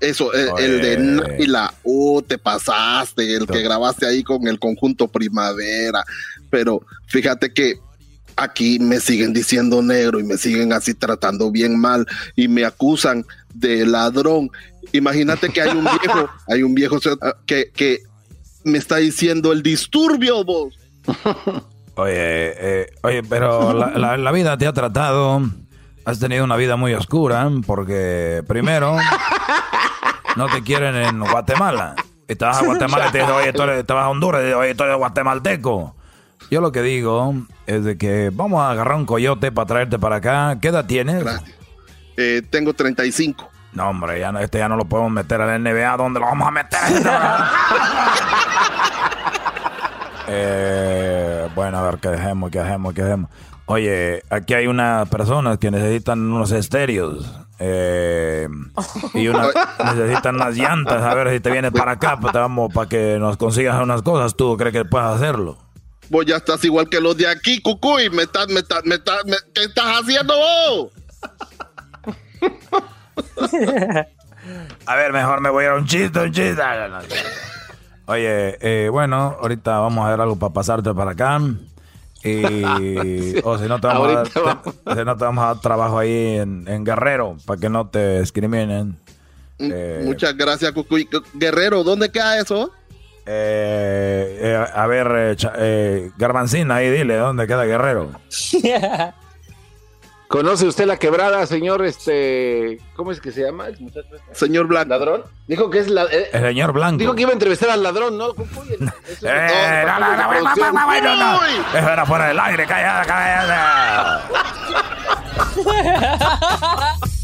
Eso, el, el de Naila, uh, te pasaste, el que grabaste ahí con el conjunto Primavera. Pero fíjate que aquí me siguen diciendo negro y me siguen así tratando bien mal y me acusan de ladrón. Imagínate que hay un viejo, hay un viejo que, que me está diciendo el disturbio, vos. Oye, eh, oye, pero la, la- la vida te ha tratado. Has tenido una vida muy oscura porque primero no te quieren en Guatemala. Y te vas a Guatemala y te dicen, oye, tú eres- te vas a Honduras y dices, oye, tú eres guatemalteco. Yo lo que digo es de que vamos a agarrar un coyote para traerte para acá. ¿Qué edad tienes? Eh, tengo 35. No, hombre, ya no, este ya no lo podemos meter a la NBA. ¿Dónde lo vamos a meter? Eh, bueno, a ver, que dejemos, que dejemos, que dejemos. Oye, aquí hay unas personas que necesitan unos estéreos. eh, y una- necesitan unas llantas. A ver si te vienes para acá, pues te vamos para que nos consigas unas cosas. ¿Tú crees que puedes hacerlo? Vos ya estás igual que los de aquí, Cucuy. Me estás, me estás, me estás, me- ¿Qué estás haciendo vos? A ver, mejor me voy a ir a un chiste, un chiste. Oye, eh, bueno, ahorita vamos a ver algo para pasarte para acá. Y, o si no, te vamos, a dar, Ahorita te- si no, te vamos a dar trabajo ahí en, en Guerrero para que no te discriminen. Eh, Muchas gracias, Cucuy. Guerrero, ¿dónde queda eso? eh, eh, a ver, eh, eh, Garbancina, ahí dile, ¿dónde queda Guerrero? ¿Conoce usted la quebrada, señor este, ¿cómo es que se llama? ¿El muchacho este? Señor Blanco. ¿Ladrón? Dijo que es la, eh, el señor Blanco. Dijo que iba a entrevistar al ladrón, ¿no? Eso eh, era fuera del aire, cállate, cállate.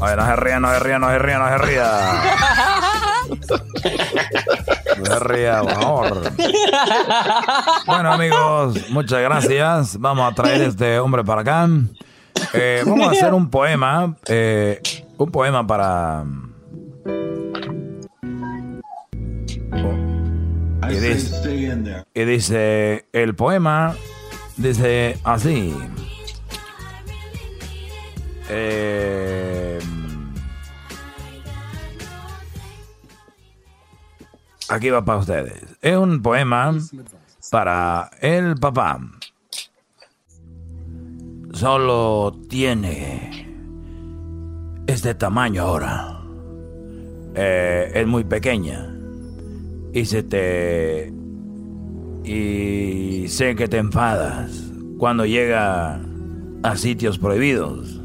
A ver, no se ría, no se ría, no se ría, no se ría. No se ría, por favor. Bueno, amigos, muchas gracias. Vamos a traer este hombre para acá. Eh, vamos a hacer un poema. eh, un poema para. Y dice, y dice, el poema dice así. Eh, aquí va para ustedes. Es un poema para el papá. Solo tiene este tamaño ahora. Eh, es muy pequeña. Y se te... Y sé que te enfadas cuando llega a sitios prohibidos.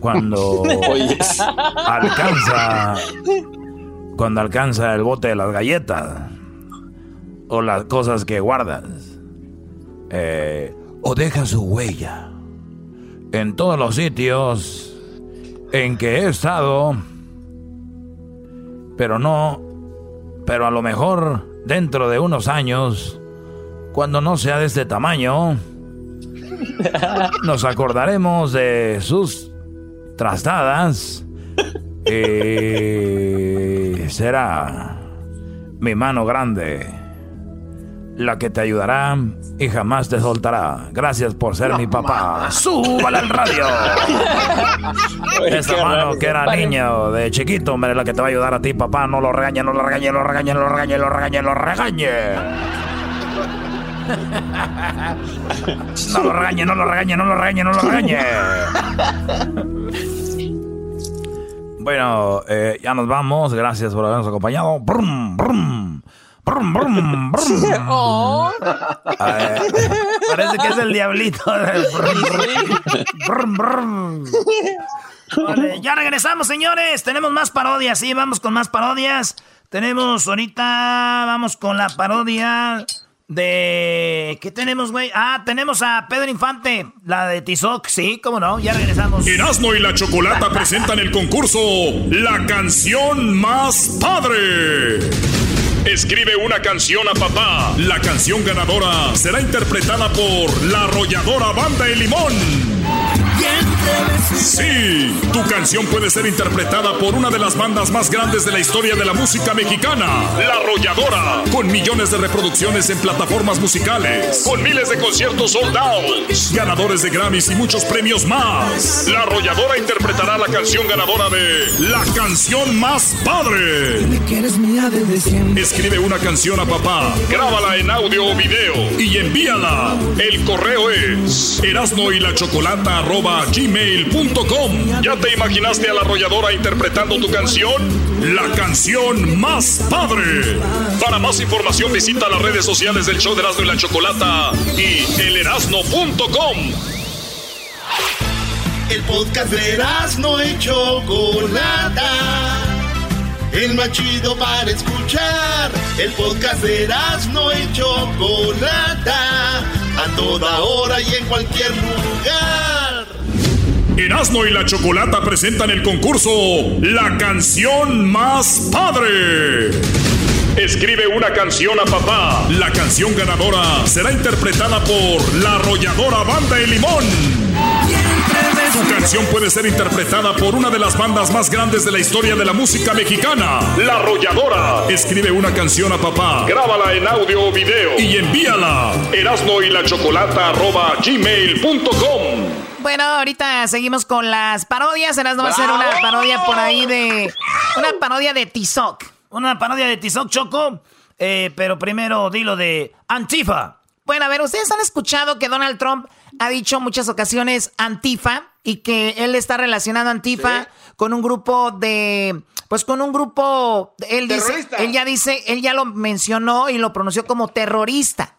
Cuando alcanza... Cuando alcanza el bote de las galletas. O las cosas que guardas. Eh, o deja su huella. En todos los sitios en que he estado. Pero no pero a lo mejor dentro de unos años, cuando no sea de este tamaño, nos acordaremos de sus trastadas será mi mano grande la que te ayudará y jamás te soltará. Gracias por ser mi papá. ¡Súbale al radio! Esa mano que era niño de chiquito, hombre, la que te va a ayudar a ti, papá. No lo regañe, no lo regañe, lo regañe, lo regañe, lo regañe, lo regañe. No lo regañe, no lo regañe, no lo regañe, no lo regañe. Bueno, eh, ya nos vamos. Gracias por habernos acompañado. Brum, brum. Brum, brum, brum. Oh. Eh, parece que es el diablito. Brum, brum. Vale, ya regresamos, señores. Tenemos más parodias, sí, vamos con más parodias. Tenemos ahorita, vamos con la parodia de... ¿Qué tenemos, güey? Ah, tenemos a Pedro Infante, la de Tizoc, sí, cómo no, ya regresamos. Erasmo y la Chocolata presentan el concurso La canción más padre. Escribe una canción a papá. La canción ganadora será interpretada por la arrolladora Banda El Limón. Sí, tu canción puede ser interpretada por una de las bandas más grandes de la historia de la música mexicana, La Arrolladora, con millones de reproducciones en plataformas musicales, con miles de conciertos sold out, ganadores de Grammys y muchos premios más. La Arrolladora interpretará la canción ganadora de La canción más padre. Escribe una canción a papá, grábala en audio o video y envíala. El correo es erasno y la chocolata arroba gmail.com. ¿Ya te imaginaste a la arrolladora interpretando tu canción? La canción más padre. Para más información visita las redes sociales del show de Erasmo y la Chocolata y elerasno.com. El podcast de Erasmo y Chocolata. El más chido para escuchar. El podcast de Erasmo y Chocolata. A toda hora y en cualquier lugar. Erasmo y la Chocolata presentan el concurso La canción más padre. Escribe una canción a papá. La canción ganadora será interpretada por la arrolladora Banda El Limón. Tu canción puede ser interpretada por una de las bandas más grandes de la historia de la música mexicana, La Arrolladora. Escribe una canción a papá, grábala en audio o video y envíala. Erasmo y la Chocolata arroba gmail.com. Bueno, ahorita seguimos con las parodias. Serás no va a ser una parodia por ahí de. Una parodia de Tizoc. Una parodia de Tizoc Choco. Eh, pero primero dilo de Antifa. Bueno, a ver, ustedes han escuchado que Donald Trump ha dicho muchas ocasiones Antifa y que él está relacionando Antifa con un grupo de, pues con un grupo, él dice, Terrorista. él ya dice, él ya lo mencionó y lo pronunció como terrorista.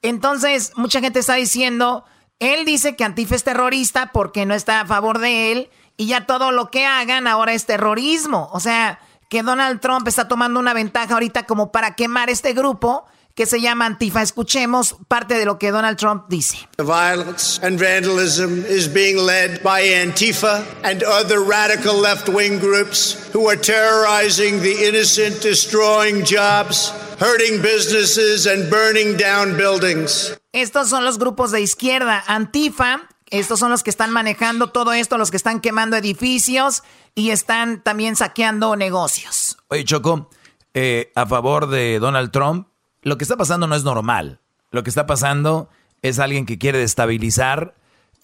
Entonces, mucha gente está diciendo, él dice que Antifa es terrorista porque no está a favor de él y ya todo lo que hagan ahora es terrorismo. O sea, que Donald Trump está tomando una ventaja ahorita como para quemar este grupo que se llama Antifa. Escuchemos parte de lo que Donald Trump dice. The violence and vandalism is being led by Antifa and other radical left wing groups who are terrorizing the innocent, destroying jobs, hurting businesses, and burning down buildings. Estos son los grupos de izquierda, Antifa. Estos son los que están manejando todo esto, los que están quemando edificios y están también saqueando negocios. Oye, Choco, eh, a favor de Donald Trump, lo que está pasando no es normal. Lo que está pasando es alguien que quiere destabilizar,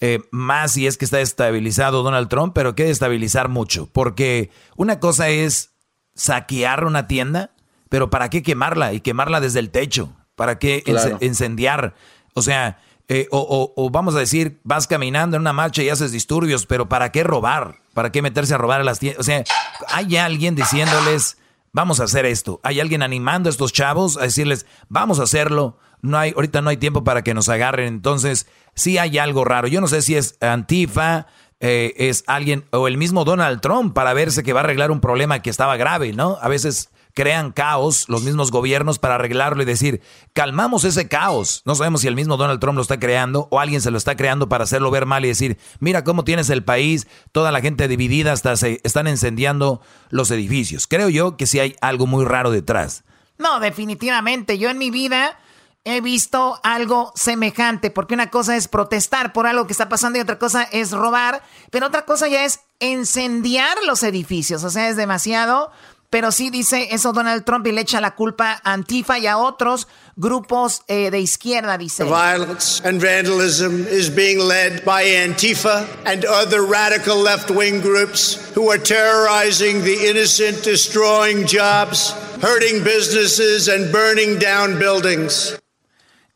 eh, más si es que está destabilizado Donald Trump, pero quiere destabilizar mucho. Porque una cosa es saquear una tienda, pero ¿para qué quemarla? Y quemarla desde el techo. ¿Para qué Claro. incendiar? O sea, eh, o, o- o vamos a decir, vas caminando en una marcha y haces disturbios, pero ¿para qué robar? ¿Para qué meterse a robar a las tiendas? O sea, hay alguien diciéndoles, vamos a hacer esto. Hay alguien animando a estos chavos a decirles, vamos a hacerlo. No hay, ahorita no hay tiempo para que nos agarren. Entonces, sí hay algo raro. Yo no sé si es Antifa, eh, es alguien, o el mismo Donald Trump para verse que va a arreglar un problema que estaba grave, ¿no? A veces crean caos los mismos gobiernos para arreglarlo y decir, calmamos ese caos. No sabemos si el mismo Donald Trump lo está creando o alguien se lo está creando para hacerlo ver mal y decir, mira cómo tienes el país, toda la gente dividida, hasta se están incendiando los edificios. Creo yo que sí hay algo muy raro detrás. No, definitivamente. Yo en mi vida he visto algo semejante, porque una cosa es protestar por algo que está pasando y otra cosa es robar, pero otra cosa ya es incendiar los edificios. O sea, es demasiado. Pero sí dice eso Donald Trump y le echa la culpa a Antifa y a otros grupos eh, de izquierda, dice. The violence and vandalism is being led by Antifa and other radical left wing groups who are terrorizing the innocent, destroying jobs, hurting businesses, and burning down buildings.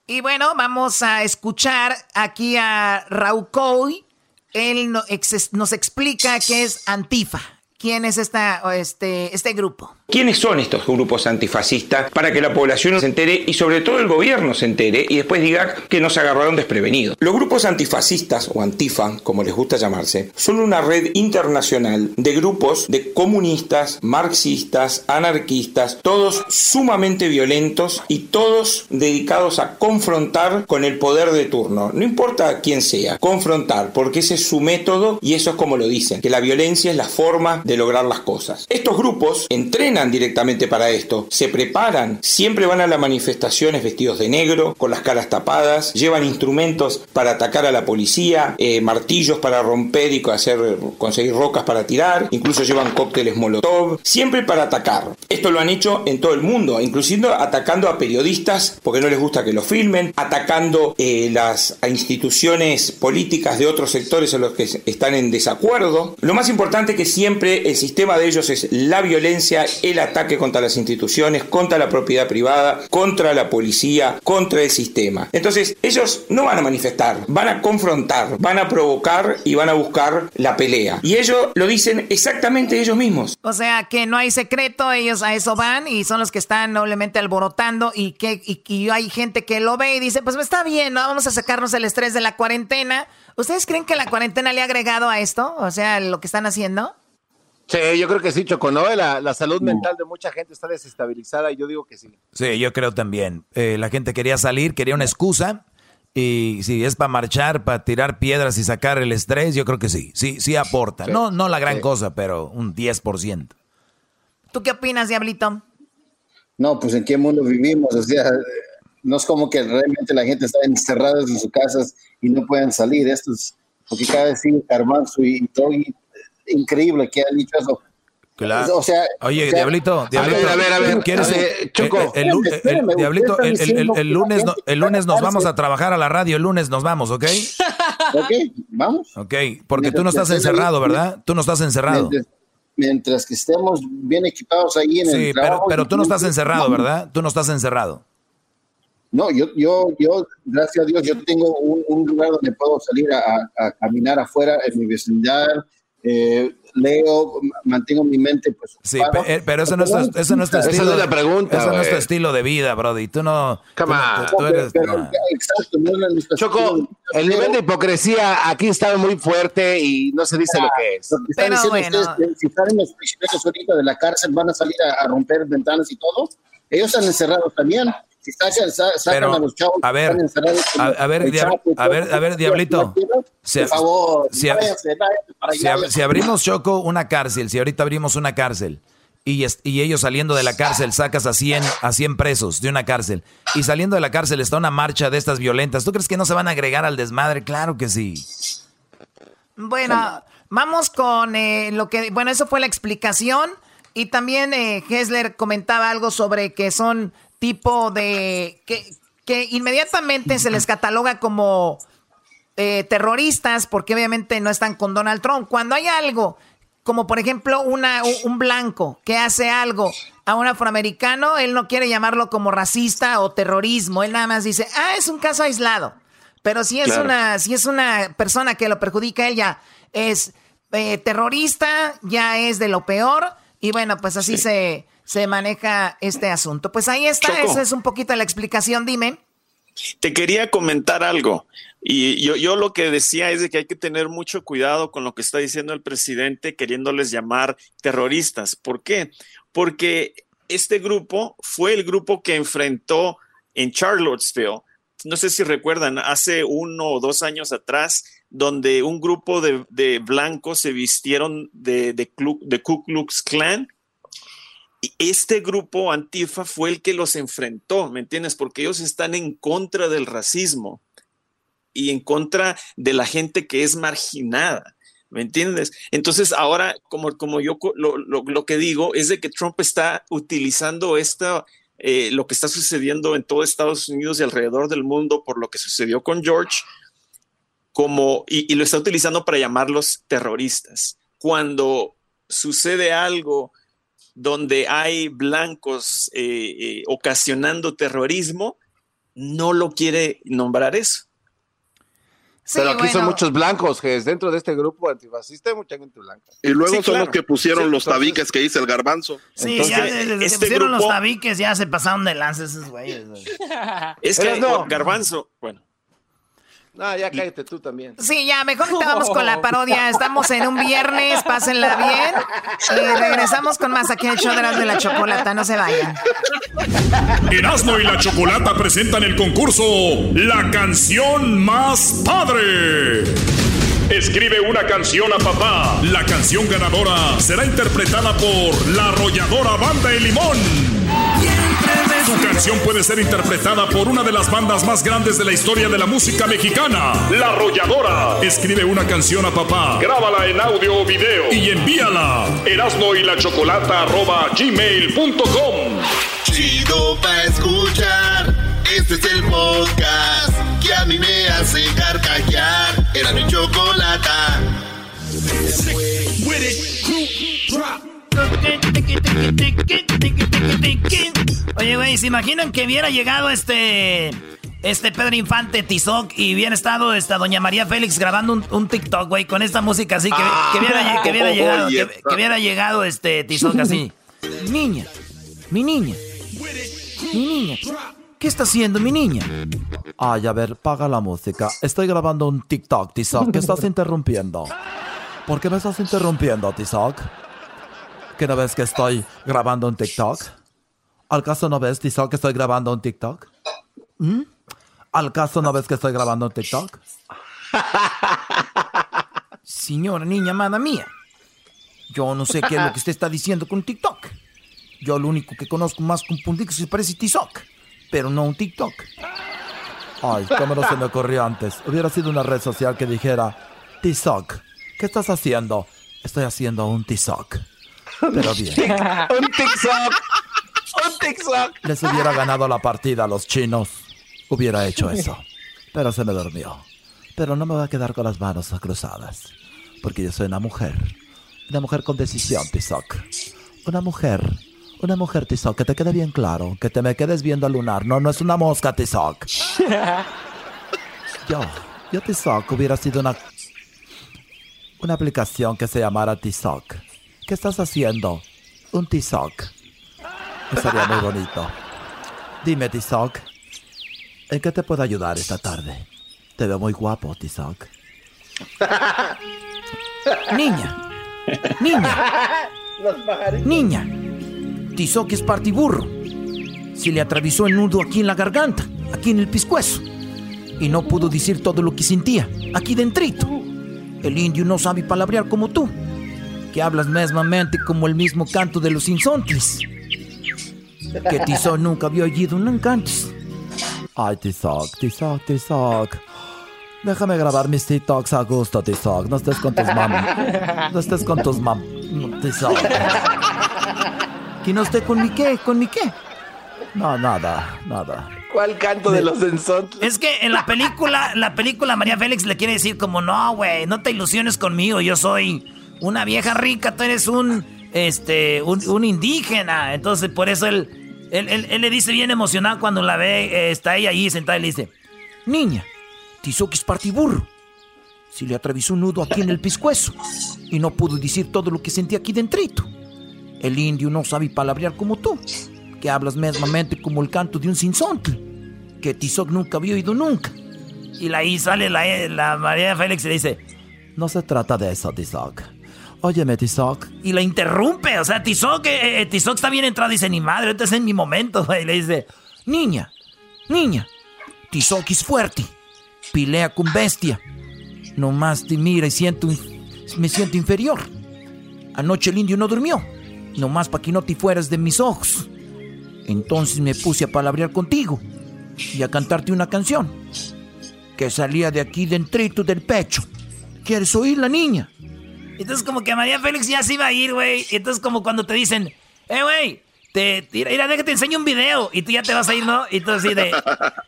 Y bueno, vamos a escuchar aquí a Raúl Coy. Él nos explica qué es Antifa. Quién es esta, este, este grupo. ¿Quiénes son estos grupos antifascistas para que la población se entere y sobre todo el gobierno se entere y después diga que nos agarraron desprevenidos? Los grupos antifascistas o antifa, como les gusta llamarse, son una red internacional de grupos de comunistas, marxistas, anarquistas, todos sumamente violentos y todos dedicados a confrontar con el poder de turno. No importa quién sea, confrontar, porque ese es su método y eso es como lo dicen, que la violencia es la forma de lograr las cosas. Estos grupos entrenan directamente para esto, se preparan, siempre van a las manifestaciones vestidos de negro, con las caras tapadas, llevan instrumentos para atacar a la policía, eh, martillos para romper y hacer, conseguir rocas para tirar, incluso llevan cócteles molotov, siempre para atacar. Esto lo han hecho en todo el mundo, inclusive atacando a periodistas porque no les gusta que lo filmen, atacando eh, las instituciones políticas de otros sectores en los que están en desacuerdo. Lo más importante es que siempre el sistema de ellos es la violencia, el ataque contra las instituciones, contra la propiedad privada, contra la policía, contra el sistema. Entonces, ellos no van a manifestar, van a confrontar, van a provocar y van a buscar la pelea. Y ellos lo dicen exactamente ellos mismos. O sea, que no hay secreto, ellos a eso van y son los que están noblemente alborotando y que y, hay gente que lo ve y dice, pues está bien, ¿no? vamos a sacarnos el estrés de la cuarentena. ¿Ustedes creen que la cuarentena le ha agregado a esto? O sea, lo que están haciendo. Sí, yo creo que sí, Choco, ¿no? La, la salud mental de mucha gente está desestabilizada y yo digo que sí. Sí, yo creo también. Eh, la gente quería salir, quería una excusa. Y si es para marchar, para tirar piedras y sacar el estrés, yo creo que sí, sí, sí aporta. No, no la gran cosa, pero un 10%. ¿Tú qué opinas, Diablito? No, pues en qué mundo vivimos, o sea, no es como que realmente la gente está encerrada en sus casas y no pueden salir. Esto es porque cada vez sigue armando y todo increíble que han dicho eso. Claro. O sea, Oye, Diablito, Diablito, a ver, a ver, ¿quieres Choco, el, Diablito, el, lunes, el lunes nos vamos a trabajar a la radio, el lunes nos vamos, ¿ok? Ok, vamos. Ok, porque tú no estás encerrado, ¿verdad? Tú no estás encerrado. Mientras, que estemos bien equipados ahí en el trabajo. Sí, pero, pero tú no estás encerrado, ¿verdad? Tú no estás encerrado. No, yo, yo, yo, gracias a Dios, yo tengo un, lugar donde puedo salir a, a, caminar afuera en mi vecindad, eh, leo, mantengo mi mente pues Sí, eh, pero eso no es, eso no es tu estilo. Esa es la pregunta. Eso no es tu estilo de vida, Brody. Tú no. Tú, eres, exacto, no Choco, el nivel de hipocresía aquí está muy fuerte y no se dice lo que es. pero bueno. si salen los prisioneros ahorita de la cárcel, van a salir a, a romper ventanas y todo. Ellos están encerrados también. Si sacan, sacan a los chavos, a ver, a, a, ver, a ver, a ver, Diablito. Si, por favor, si, si, abrimos Choco una cárcel, si ahorita abrimos una cárcel y, y, ellos saliendo de la cárcel sacas a 100, a 100 presos de una cárcel y saliendo de la cárcel está una marcha de estas violentas, ¿tú crees que no se van a agregar al desmadre? Claro que sí. Bueno, vamos con eh, lo que, bueno, eso fue la explicación. Y también eh, Hessler comentaba algo sobre que son tipo de... que, que inmediatamente se les cataloga como eh, terroristas porque obviamente no están con Donald Trump. Cuando hay algo, como por ejemplo una, un blanco que hace algo a un afroamericano, él no quiere llamarlo como racista o terrorismo, él nada más dice, ah, es un caso aislado. Pero si es, una, si es una persona que lo perjudica, ella es eh, terrorista, ya es de lo peor. Y bueno, pues así se, se maneja este asunto. Pues ahí está, esa es un poquito la explicación, dime. Te quería comentar algo. Y yo, yo lo que decía es de que hay que tener mucho cuidado con lo que está diciendo el presidente queriéndoles llamar terroristas. ¿Por qué? Porque este grupo fue el grupo que enfrentó en Charlottesville, no sé si recuerdan, hace uno o dos años atrás, donde un grupo de, blancos se vistieron de, de, de Ku Klux Klan este grupo antifa fue el que los enfrentó, ¿me entiendes? Porque ellos están en contra del racismo y en contra de la gente que es marginada. ¿Me entiendes? Entonces ahora, como, como yo lo, lo, que digo, es de que Trump está utilizando esta, eh, lo que está sucediendo en todo Estados Unidos y alrededor del mundo por lo que sucedió con George, como, y, y lo está utilizando para llamarlos terroristas. Cuando sucede algo donde hay blancos eh, eh, ocasionando terrorismo, no lo quiere nombrar eso. Pero aquí son muchos blancos, que es dentro de este grupo antifascista hay mucha gente blanca. Y luego Sí, son claro. los que pusieron Sí, los entonces- tabiques que dice el garbanzo. Sí, ya desde que este pusieron los tabiques ya se pasaron de lanza esos güeyes. güey. Es que no. Garbanzo, bueno. No, ya cállate tú también. Sí, ya, mejor te vamos con la parodia. Estamos en un viernes, pásenla bien. Y regresamos con más aquí en el show de las de la chocolata. No se vayan. Erasmo y la Chocolata presentan el concurso La canción más padre. Escribe una canción a papá. La canción ganadora será interpretada por la arrolladora Banda El Limón. Su canción puede ser interpretada por una de las bandas más grandes de la historia de la música mexicana, La Arrolladora. Escribe una canción a papá, grábala en audio o video y envíala. Erasmo y la Chocolata arroba gmail.com. Chido pa' escuchar. Este es el podcast que a mí me hace carcajear. Era mi chocolata. Oye, güey, ¿se imaginan que hubiera llegado este este Pedro Infante Tizoc y hubiera estado esta doña María Félix grabando un, un TikTok, güey, con esta música así que, que hubiera, que hubiera llegado, que, que hubiera llegado este Tizoc así. Niña, mi niña, mi niña, ¿qué está haciendo mi niña? Ay, a ver, paga la música. Estoy grabando un TikTok, Tizoc. ¿Qué estás interrumpiendo? ¿Por qué me estás interrumpiendo, Tizoc? ¿Que no ves que estoy grabando un TikTok? ¿Al caso no ves, Tizoc, que estoy grabando un TikTok? ¿Mm? ¿Al caso no ves que estoy grabando un TikTok? Señora niña amada mía, yo no sé qué es lo que usted está diciendo con TikTok. Yo lo único que conozco más un puntito se parece TikTok, pero no un TikTok. Ay, cómo no se me ocurrió antes. Hubiera sido una red social que dijera, Tizoc, ¿qué estás haciendo? Estoy haciendo un Tizoc. Pero bien. un TikTok. Un TikTok. Les hubiera ganado la partida a los chinos. Hubiera hecho eso. Pero se me durmió. Pero no me voy a quedar con las manos cruzadas. Porque yo soy una mujer. Una mujer con decisión, Tizoc. Una mujer. Una mujer, Tizoc, que te quede bien claro. Que te me quedes viendo al lunar. No, no es una mosca, Tizoc. Yo, yo Tizoc hubiera sido una... Una aplicación que se llamara Tizoc. ¿Qué estás haciendo? Un Tizoc. Sería muy bonito. Dime, Tizoc, ¿en qué te puedo ayudar esta tarde? Te veo muy guapo, Tizoc. Niña, niña, niña, Tizoc es partiburro. Se le atravesó el nudo aquí en la garganta, aquí en el pescuezo. Y no pudo decir todo lo que sentía, aquí dentrito. El indio no sabe palabrear como tú, que hablas mesmamente como el mismo canto de los insontles. Que Tizoc nunca había oído nunca antes. Ay, Tizoc, Tizoc, Tizoc. Déjame grabar mis TikToks a gusto, Tizoc. No estés con tus mam. No estés con tus mam. Tizoc. ¿Que no esté con mi qué? ¿Con mi qué? No, nada, nada. ¿Cuál canto de los ensontes? Es que en la película, la película María Félix le quiere decir como, no, güey, no te ilusiones conmigo, yo soy una vieja rica, tú eres un, este, un, un indígena. Entonces, por eso él, él, él- él le dice bien emocionado cuando la ve, eh, está ella ahí sentada y le dice, niña, Tizoc es partiburro. Si le atravesó un nudo aquí en el pescuezo y no pudo decir todo lo que sentía aquí dentrito. El indio no sabe palabrear como tú, que hablas mesmamente como el canto de un sinsontle, que Tizoc nunca había oído nunca. Y ahí sale la, la María Félix y le dice, No se trata de eso, Tizoc. Óyeme, Tizoc. y la interrumpe, o sea, Tizoc, eh, eh, está bien entrado, dice, ni madre, este es en mi momento, güey. Le dice, niña, niña, Tizoc es fuerte, pilea con bestia. Nomás te mira y siento, me siento inferior. Anoche el indio no durmió, nomás para que no te fueras de mis ojos. Entonces me puse a palabrear contigo y a cantarte una canción que salía de aquí dentrito del pecho. ¿Quieres oír la niña? Entonces como que María Félix ya se iba a ir, güey. Entonces como cuando te dicen, eh, güey, te, mira, mira, déjate enseño un video. Y tú ya te vas a ir, ¿no? Y tú así de,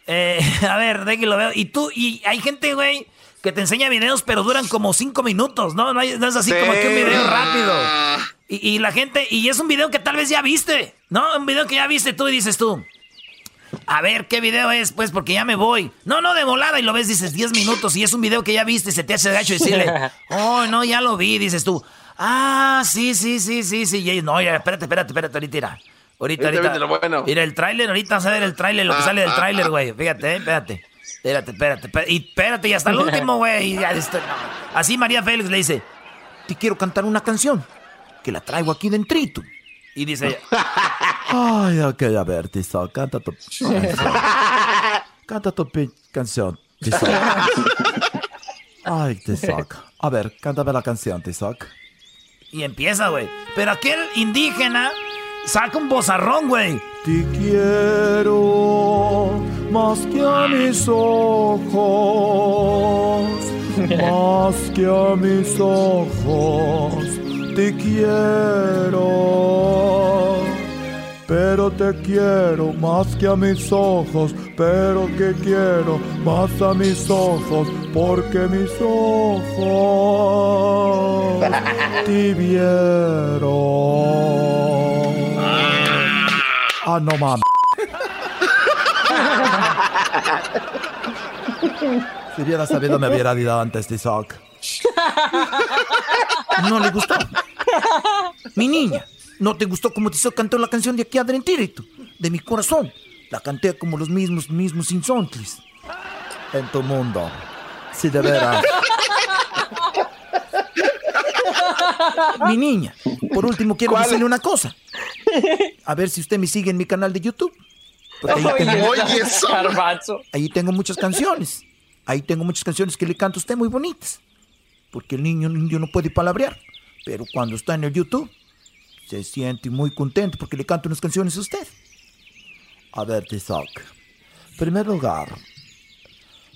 eh, a ver, déjame lo veo. Y tú, y hay gente, güey, que te enseña videos, pero duran como cinco minutos, ¿no? No, hay- no es así como que un video rápido. Y, y la gente, y es un video que tal vez ya viste, ¿no? Un video que ya viste tú y dices tú, A ver, ¿qué video es? Pues porque ya me voy. No, no, de volada. Y lo ves, dices 10 minutos. Y es un video que ya viste y se te hace gacho decirle, oh, no, ya lo vi. Dices tú, ah, sí, sí, sí, sí, sí. Y no, ya, espérate, espérate, espérate, ahorita. Mira. Ahorita, Ahorita ahorita. bueno. Mira el tráiler, ahorita vas a ver el tráiler, lo que Ah, sale del ah, tráiler, ah. güey. Fíjate, eh, espérate. Espérate, espérate, espérate. Y espérate, y hasta el último, güey. estoy-. Así María Félix le dice, te quiero cantar una canción, que la traigo aquí dentrito. Y dice Ay, ok, a ver, Tizoc, canta tu canción. Canta tu canción, Tizoc. Ay, Tizoc. A ver, cántame la canción, Tizoc. y empieza, güey. Pero aquel indígena saca un bozarrón, güey. Te quiero más que a mis ojos, más que a mis ojos, te quiero. Pero te quiero más que a mis ojos, pero que quiero más a mis ojos, porque mis ojos te vieron. Ah, no mames. Si hubiera sabido me hubiera ido antes, Tizoc. No le gustó. Mi niña, ¿no te gustó como te hizo cantar la canción de aquí adentro, de mi corazón? La canté como los mismos, mismos insontles. En tu mundo. Si de veras. Mi niña, por último quiero decirle una cosa. A ver si usted me sigue en mi canal de YouTube. Porque ahí tengo, Oye. Garbanzo. ahí tengo muchas canciones. Ahí tengo muchas canciones que le canto a usted muy bonitas. Porque el niño, el niño no puede palabrear. Pero cuando está en el YouTube, se siente muy contento porque le canto unas canciones a usted. A ver, Tizoc. En primer lugar,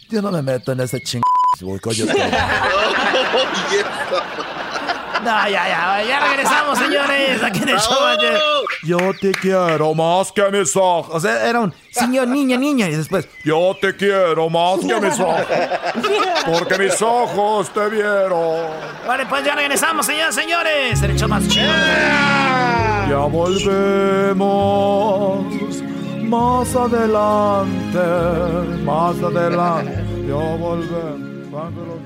yo no me meto en ese ching... yo No, ya, ya, ya regresamos, señores. Aquí en el show. Yo te quiero más que mis ojos. O sea, era un señor, niña, niña. Y después, Yo te quiero más que mis ojos. Porque mis ojos te vieron. vale, pues ya regresamos, señores, señores. El show más chido. Ya volvemos. Más adelante. Más adelante. Ya volvemos.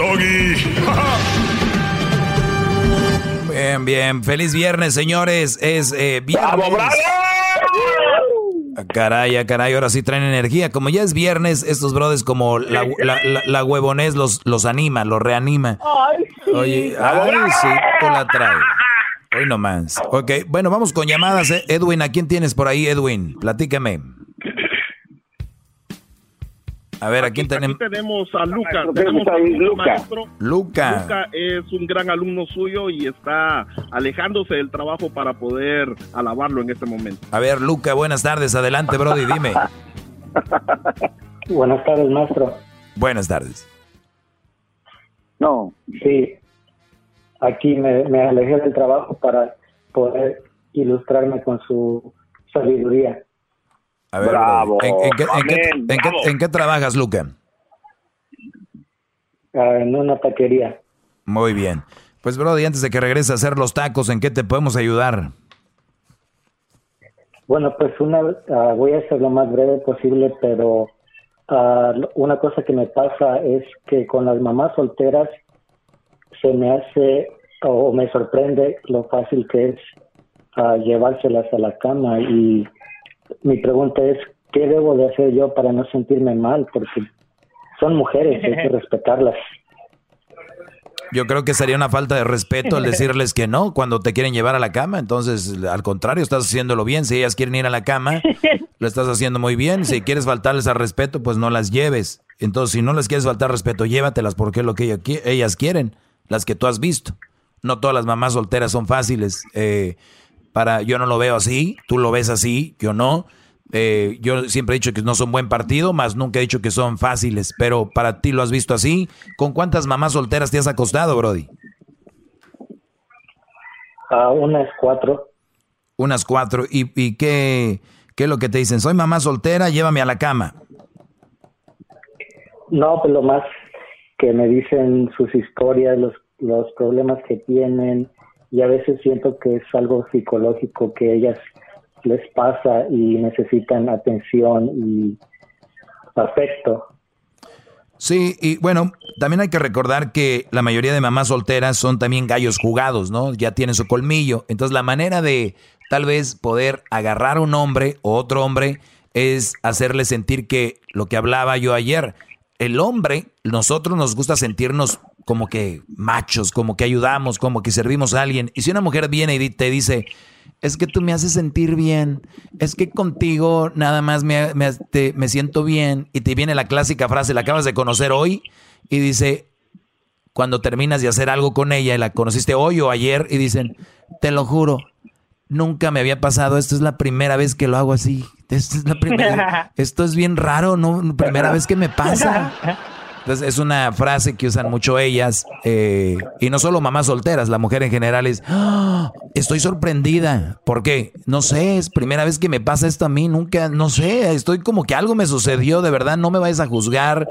Doggy. Bien, bien. Feliz viernes, señores. Es eh, viernes. Ah, Caray, ah, caray, ahora sí traen energía. Como ya es viernes, estos brothers como la, la, la, la huevonés los, los anima, los reanima. Oye, ay, sí, tú la traes. Hoy nomás. Ok, bueno, vamos con llamadas. eh. Edwin, ¿a quién tienes por ahí, Edwin? Platícame. A ver, ¿a quién tenemos? Aquí tenemos a Luca. Tenemos a. Luca. Luca es un gran alumno suyo y está alejándose del trabajo para poder alabarlo en este momento. A ver, Luca, buenas tardes. Adelante, Brody, dime. Buenas tardes, maestro. Buenas tardes. No, sí. Aquí me, me alejé del trabajo para poder ilustrarme con su sabiduría. A ver, Bravo, ¿en, en qué, en qué- en trabajas, Luca? ah, en una taquería. Muy bien. Pues, Brody, antes de que regreses a hacer los tacos, ¿en qué te podemos ayudar? Bueno, pues una, ah, voy a hacer lo más breve posible, pero ah, una cosa que me pasa es que con las mamás solteras se me hace o me sorprende lo fácil que es llevárselas a la cama y mi pregunta es, ¿qué debo de hacer yo para no sentirme mal? Porque son mujeres, hay que respetarlas. Yo creo que sería una falta de respeto el decirles que no cuando te quieren llevar a la cama. Entonces, al contrario, estás haciéndolo bien. Si ellas quieren ir a la cama, lo estás haciendo muy bien. Si quieres faltarles al respeto, pues no las lleves. Entonces, si no les quieres faltar respeto, llévatelas porque es lo que ellas quieren, las que tú has visto. No todas las mamás solteras son fáciles. Eh, para, yo no lo veo así, tú lo ves así, yo no. Eh, yo siempre he dicho que no son buen partido, más nunca he dicho que son fáciles, pero para ti lo has visto así. ¿Con cuántas mamás solteras te has acostado, Brody? A unas cuatro. Unas cuatro. ¿Y, y qué, qué es lo que te dicen? Soy mamá soltera, llévame a la cama. No, pues lo más que me dicen sus historias, los, los problemas que tienen, y a veces siento que es algo psicológico que ellas les pasa y necesitan atención y afecto. Sí, y bueno, también hay que recordar que la mayoría de mamás solteras son también gallos jugados, ¿no? Ya tienen su colmillo. Entonces la manera de tal vez poder agarrar a un hombre o otro hombre es hacerle sentir que lo que hablaba yo ayer, el hombre, nosotros nos gusta sentirnos como que machos, como que ayudamos, como que servimos a alguien. Y si una mujer viene y te dice, es que tú me haces sentir bien, es que contigo nada más me, me, siento bien, y te viene la clásica frase, la acabas de conocer hoy, y dice, cuando terminas de hacer algo con ella, y la conociste hoy o ayer, y dicen, te lo juro, nunca me había pasado, esto es la primera vez que lo hago así, esto es, la primera, esto es bien raro, no, primera vez que me pasa. Entonces es una frase que usan mucho ellas, eh, y no solo mamás solteras, la mujer en general es, ¡Ah! estoy sorprendida. ¿Por qué? No sé, es primera vez que me pasa esto a mí, nunca, no sé, estoy como que algo me sucedió, de verdad, no me vayas a juzgar,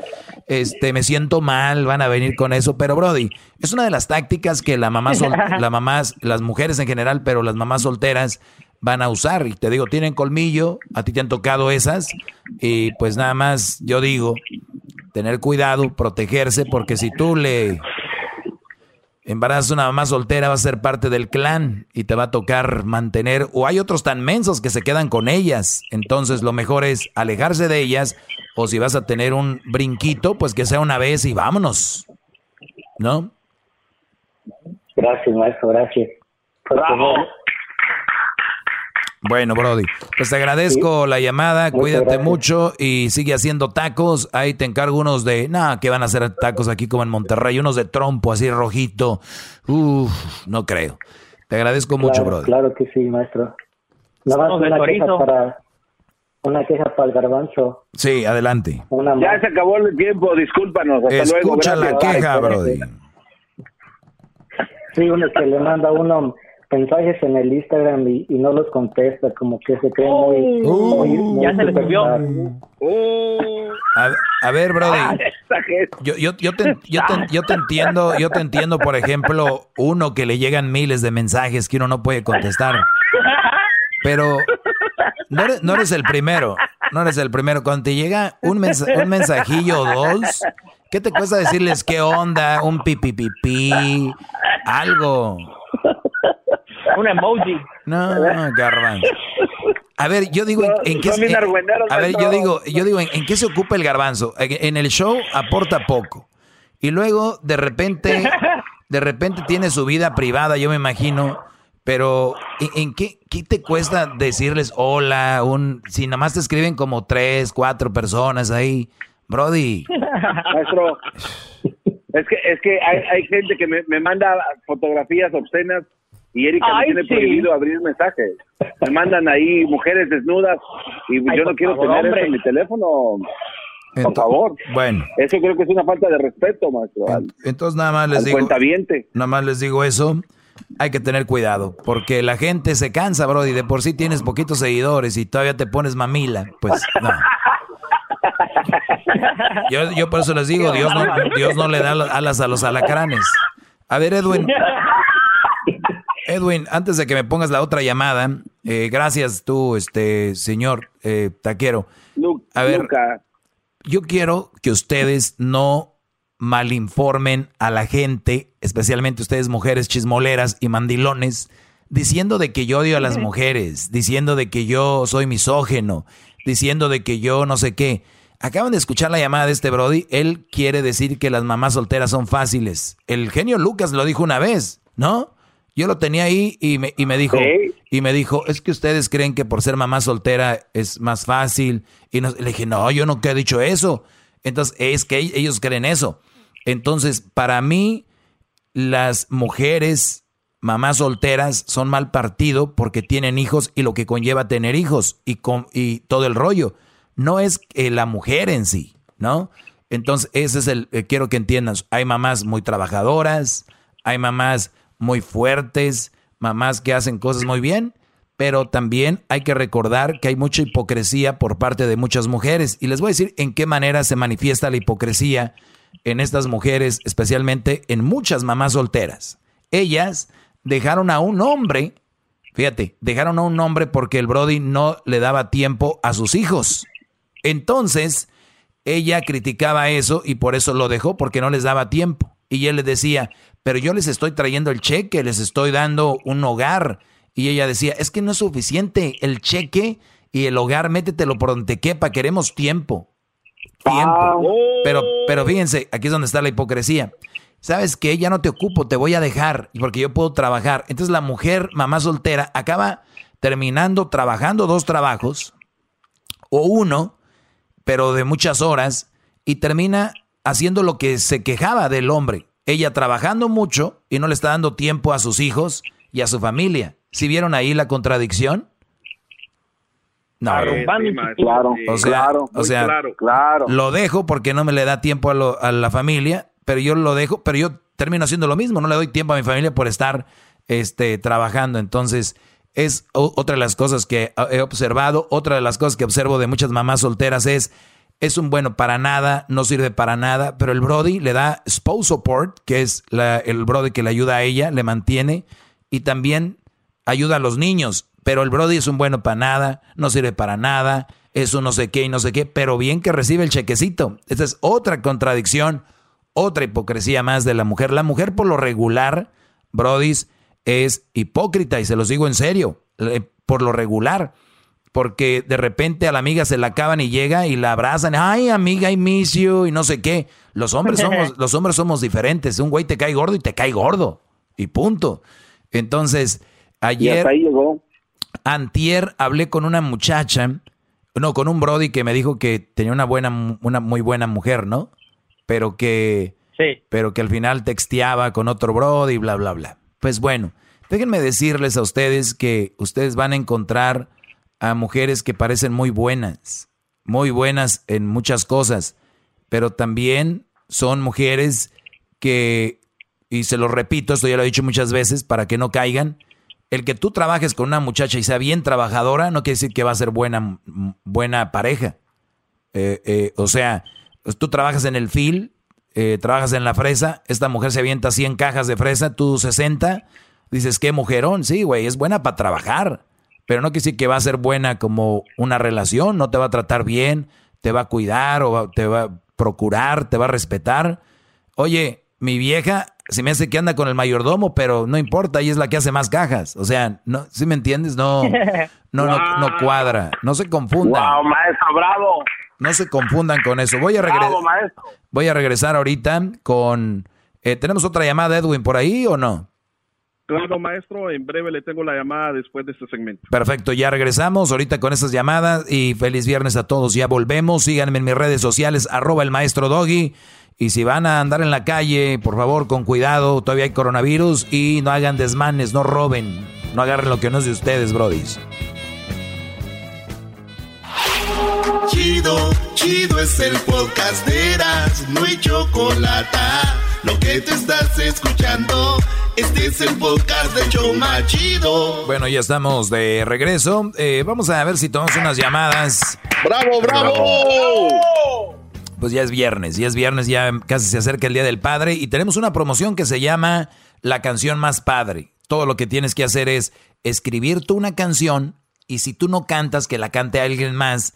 este, me siento mal, van a venir con eso, pero Brody, es una de las tácticas que la mamá, la mamás, las mujeres en general, pero las mamás solteras van a usar, y te digo, tienen colmillo, a ti te han tocado esas, y pues nada más yo digo, tener cuidado, protegerse, porque si tú le embarazas a una mamá soltera va a ser parte del clan y te va a tocar mantener, o hay otros tan mensos que se quedan con ellas, entonces lo mejor es alejarse de ellas, o si vas a tener un brinquito, pues que sea una vez y vámonos, ¿no? Gracias, maestro, gracias. Bueno, Brody, pues te agradezco la llamada, cuídate mucho y sigue haciendo tacos. Ahí te encargo unos de, nada, que van a hacer tacos aquí como en Monterrey, unos de trompo así rojito. Uf, no creo. Te agradezco mucho, Brody. Claro que sí, maestro. Nada más una queja, para, una queja para el garbanzo. Sí, adelante. ya se acabó el tiempo, discúlpanos. Hasta Escucha la queja, Brody. Sí, uno que le manda uno mensajes en el Instagram y, no los contesta, como que se cree muy, uh, Ya se le subió. A, ver, Brody. Ah, yo, yo, yo, te, yo, te, yo te entiendo, yo te entiendo, por ejemplo, uno que le llegan miles de mensajes que uno no puede contestar. Pero no eres, no eres el primero. No eres el primero. Cuando te llega un, un mensajillo o dos, ¿qué te cuesta decirles qué onda? Un pipipipi, algo. Un emoji. No, garbanzo. A ver, yo digo, ¿en, qué A ver, yo digo, yo digo, ¿en, qué se ocupa el garbanzo? En el show aporta poco. Y luego, de repente, de repente tiene su vida privada, yo me imagino. Pero, ¿en, qué, qué, te cuesta decirles hola? Un, si nada más te escriben como tres, cuatro personas ahí. Brody. Maestro, es que, es que hay, hay gente que me, me manda fotografías obscenas y Erika me tiene prohibido abrir mensajes. Me mandan ahí mujeres desnudas y yo no quiero tener eso en mi teléfono. Por favor. Bueno. Eso creo que es una falta de respeto, maestro. Entonces nada más les digo. Nada más les digo eso. Hay que tener cuidado, porque la gente se cansa, bro, y de por sí tienes poquitos seguidores y todavía te pones mamila. Pues no. Yo, yo por eso les digo, Dios no, Dios no le da alas a los alacranes. A ver, Edwin, Edwin, antes de que me pongas la otra llamada, eh, gracias tú, este señor eh, taquero. A ver, yo quiero que ustedes no malinformen a la gente, especialmente ustedes mujeres chismoleras y mandilones, diciendo de que yo odio a las mujeres, diciendo de que yo soy misógeno, diciendo de que yo no sé qué. Acaban de escuchar la llamada de este Brody. Él quiere decir que las mamás solteras son fáciles. El genio Lucas lo dijo una vez, ¿no? Yo lo tenía ahí y me, y me dijo, y me dijo, es que ustedes creen que por ser mamá soltera es más fácil. Y le dije, no, yo nunca he dicho eso. Entonces, es que ellos creen eso. Entonces, para mí, las mujeres mamás solteras son mal partido porque tienen hijos y lo que conlleva tener hijos y, con, y todo el rollo. No es eh, la mujer en sí, ¿no? Entonces, ese es el, eh, quiero que entiendas, hay mamás muy trabajadoras, hay mamás muy fuertes, mamás que hacen cosas muy bien, pero también hay que recordar que hay mucha hipocresía por parte de muchas mujeres. Y les voy a decir en qué manera se manifiesta la hipocresía en estas mujeres, especialmente en muchas mamás solteras. Ellas dejaron a un hombre, fíjate, dejaron a un hombre porque el Brody no le daba tiempo a sus hijos. Entonces, ella criticaba eso y por eso lo dejó, porque no les daba tiempo. Y él le decía, pero yo les estoy trayendo el cheque, les estoy dando un hogar. Y ella decía, es que no es suficiente el cheque y el hogar, métetelo por donde quepa, queremos tiempo. Tiempo. Pero, pero fíjense, aquí es donde está la hipocresía. ¿Sabes que Ya no te ocupo, te voy a dejar, porque yo puedo trabajar. Entonces la mujer, mamá soltera, acaba terminando trabajando dos trabajos, o uno, pero de muchas horas, y termina haciendo lo que se quejaba del hombre. Ella trabajando mucho y no le está dando tiempo a sus hijos y a su familia. ¿Si vieron ahí la contradicción? No. Claro, o sea, o sea claro, lo dejo porque no me le da tiempo a, a, la familia, pero yo lo dejo, pero yo termino haciendo lo mismo, no le doy tiempo a mi familia por estar este, trabajando. Entonces, es otra de las cosas que he observado, otra de las cosas que observo de muchas mamás solteras es, es un bueno para nada, no sirve para nada, pero el Brody le da spouse support, que es la, el Brody que le ayuda a ella, le mantiene y también ayuda a los niños, pero el Brody es un bueno para nada, no sirve para nada, es un no sé qué y no sé qué, pero bien que recibe el chequecito. Esta es otra contradicción, otra hipocresía más de la mujer. La mujer por lo regular, Brodis, es hipócrita y se los digo en serio, por lo regular. Porque de repente a la amiga se la acaban y llega y la abrazan. Ay, amiga, I miss you y no sé qué. Los hombres somos, los hombres somos diferentes. Un güey te cae gordo y te cae gordo. Y punto. Entonces, ayer. Antier hablé con una muchacha, no, con un Brody que me dijo que tenía una buena, una muy buena mujer, ¿no? Pero que. Sí. Pero que al final texteaba con otro Brody, bla, bla, bla. Pues bueno, déjenme decirles a ustedes que ustedes van a encontrar a mujeres que parecen muy buenas, muy buenas en muchas cosas, pero también son mujeres que, y se lo repito, esto ya lo he dicho muchas veces, para que no caigan, el que tú trabajes con una muchacha y sea bien trabajadora no quiere decir que va a ser buena, buena pareja. Eh, eh, o sea, tú trabajas en el fil, eh, trabajas en la fresa, esta mujer se avienta 100 cajas de fresa, tú 60, dices, qué mujerón, sí, güey, es buena para trabajar, pero no quiere decir que va a ser buena como una relación, no te va a tratar bien, te va a cuidar o te va a procurar, te va a respetar. Oye, mi vieja se me hace que anda con el mayordomo, pero no importa, ella es la que hace más cajas. O sea, no, ¿sí me entiendes? No, no, no, no, cuadra. No se confundan. Wow, maestro, bravo. No se confundan con eso. Voy a regresar. Voy a regresar ahorita con. Eh, ¿Tenemos otra llamada, Edwin, por ahí o no? Claro, maestro, en breve le tengo la llamada después de este segmento. Perfecto, ya regresamos ahorita con estas llamadas y feliz viernes a todos. Ya volvemos, síganme en mis redes sociales, arroba el maestro Doggy. Y si van a andar en la calle, por favor, con cuidado, todavía hay coronavirus y no hagan desmanes, no roben, no agarren lo que no es de ustedes, brodis. Chido, chido es el podcast de Eras, no hay chocolate. Lo que te estás escuchando, este es el podcast de Choma Chido. Bueno, ya estamos de regreso. Eh, vamos a ver si tomamos unas llamadas. ¡Bravo, bravo! Pues ya es viernes, ya es viernes, ya casi se acerca el Día del Padre y tenemos una promoción que se llama La canción más padre. Todo lo que tienes que hacer es escribir tú una canción y si tú no cantas, que la cante alguien más.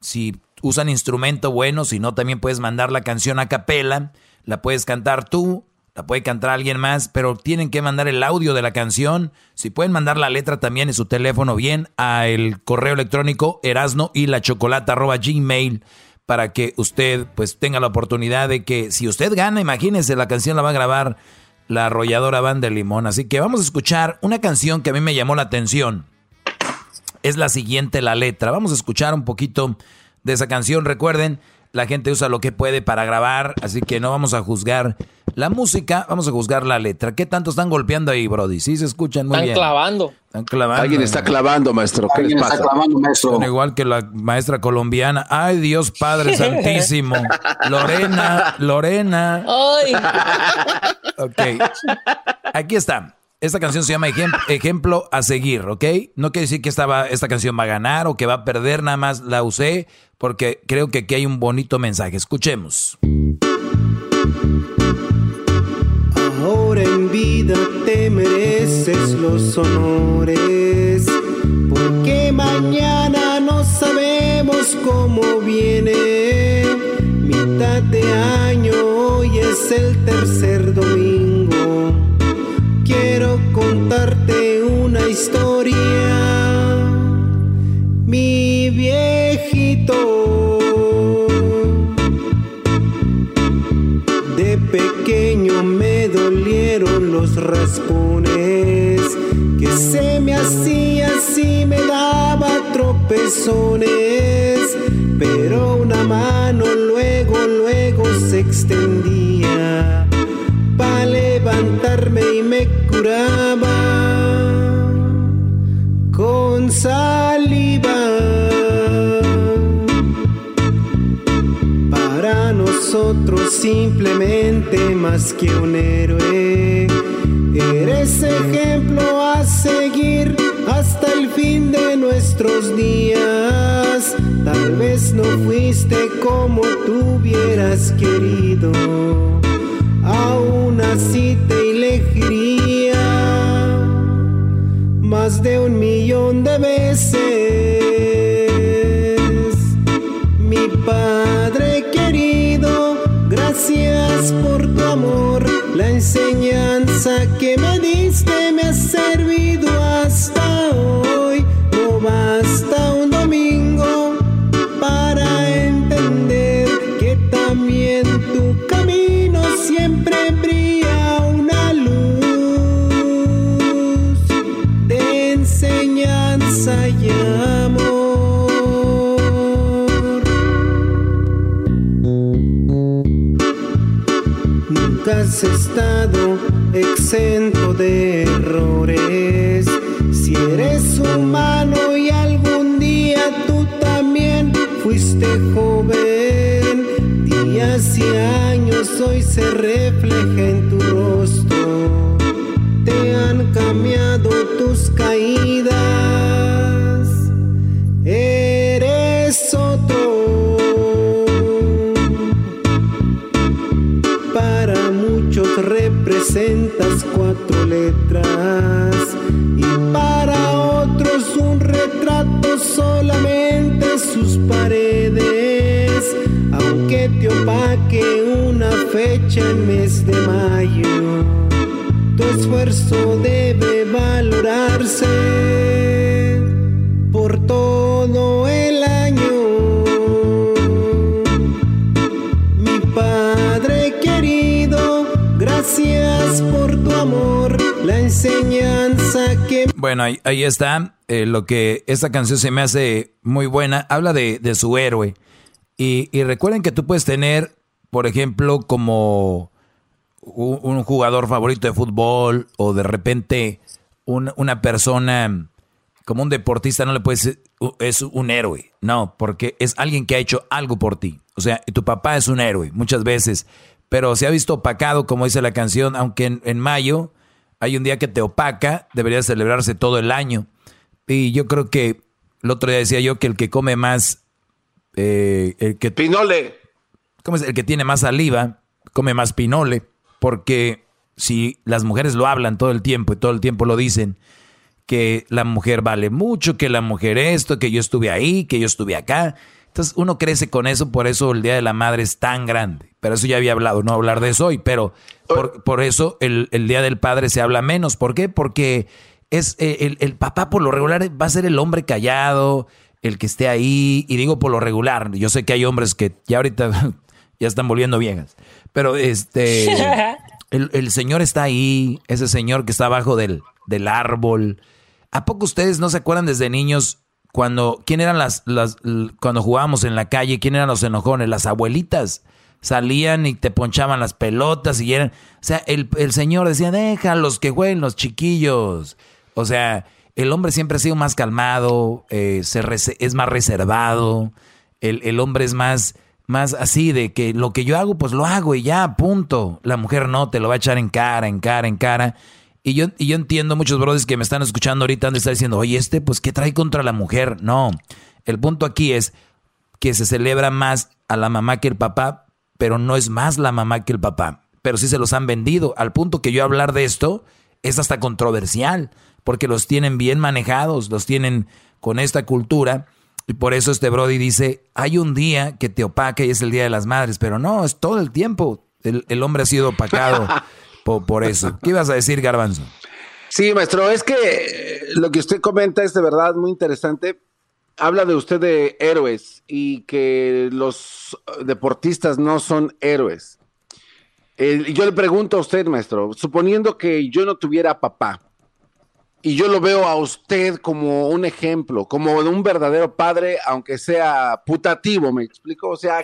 Si usan instrumento bueno, si no, también puedes mandar la canción a capela, la puedes cantar tú, la puede cantar alguien más, pero tienen que mandar el audio de la canción. Si pueden mandar la letra también en su teléfono bien a el correo electrónico erasno y la chocolata gmail para que usted pues tenga la oportunidad de que si usted gana, imagínense, la canción la va a grabar la arrolladora Banda de Limón. Así que vamos a escuchar una canción que a mí me llamó la atención. Es la siguiente, la letra. Vamos a escuchar un poquito de esa canción. Recuerden, la gente usa lo que puede para grabar, así que no vamos a juzgar La música, vamos a juzgar la letra. ¿Qué tanto están golpeando ahí, Brody? Sí se escuchan muy Están bien. clavando. Están clavando. Alguien está clavando, maestro. ¿Qué les Alguien está pasa? clavando, maestro. Son igual que la maestra colombiana. Ay, Dios Padre Santísimo. Lorena, Lorena. Ay. Ok. Aquí está. Esta canción se llama Ejem- Ejemplo a seguir, ¿ok? No quiere decir que esta, va- esta canción va a ganar o que va a perder, nada más la usé porque creo que aquí hay un bonito mensaje. Escuchemos. Ahora en vida te mereces los honores, porque mañana no sabemos cómo viene. Mitad de año, hoy es el tercer domingo. Contarte una historia, mi viejito. De pequeño me dolieron los raspones que se me hacía si me daba tropezones, pero una mano luego, luego se extendía para levantarme con saliva. Para nosotros simplemente más que un héroe. Eres ejemplo a seguir hasta el fin de nuestros días. Tal vez no fuiste como tú hubieras querido. Aún así te más de un millón de veces. Estado exento de errores. Si eres humano y algún día tú también fuiste joven, días y años hoy se refleja en tu esfuerzo debe valorarse por todo el año. Mi Padre querido, gracias por tu amor, la enseñanza que... Bueno, ahí, ahí está. eh, lo que esta canción se me hace muy buena. Habla de, de su héroe. Y, y recuerden que tú puedes tener, por ejemplo, como un, un jugador favorito de fútbol o de repente un- una persona como un deportista no le puedes decir, "Uh, es un héroe. No, porque es alguien que ha hecho algo por ti. O sea, tu papá es un héroe muchas veces, pero se ha visto opacado, como dice la canción, aunque en, en mayo hay un día que te opaca, debería celebrarse todo el año. Y yo creo que el otro día decía yo que el que come más, eh, el que pinole, ¿cómo es? El que tiene más saliva come más pinole, porque si las mujeres lo hablan todo el tiempo y todo el tiempo lo dicen, que la mujer vale mucho, que la mujer esto, que yo estuve ahí, que yo estuve acá. Entonces uno crece con eso, por eso el Día de la Madre es tan grande. Pero eso ya había hablado, no hablar de eso hoy, pero por, por eso el, el Día del Padre se habla menos. ¿Por qué? Porque es eh, el, el papá por lo regular va a ser el hombre callado, el que esté ahí, y digo por lo regular, yo sé que hay hombres que ya ahorita ya están volviendo viejas, pero este, el, el señor está ahí, ese señor que está abajo del, del árbol. ¿A poco ustedes no se acuerdan desde niños cuando, quién eran las, las, cuando jugábamos en la calle, quién eran los enojones? Las abuelitas. salían y te ponchaban las pelotas y eran... O sea, el, el señor decía, déjalos que jueguen los chiquillos. O sea, el hombre siempre ha sido más calmado, eh, se es más reservado, el, el, hombre es más, más así de que lo que yo hago, pues lo hago y ya, punto. La mujer no, te lo va a echar en cara, en cara, en cara. Y yo, y yo entiendo muchos brothers que me están escuchando ahorita han de diciendo, oye, este, pues, ¿qué trae contra la mujer? No, el punto aquí es que se celebra más a la mamá que el papá, pero no es más la mamá que el papá. Pero sí se los han vendido, al punto que yo hablar de esto es hasta controversial porque los tienen bien manejados, los tienen con esta cultura. Y por eso este Brody dice, hay un día que te opaca y es el Día de las Madres, pero no, es todo el tiempo. El, hombre ha sido opacado por, eso. ¿Qué ibas a decir, Garbanzo? Sí, maestro, es que lo que usted comenta es de verdad muy interesante. Habla de usted de héroes y que los deportistas no son héroes. yo le pregunto a usted, maestro, suponiendo que yo no tuviera papá, y yo lo veo a usted como un ejemplo, como de un verdadero padre, aunque sea putativo, ¿me explico? O sea,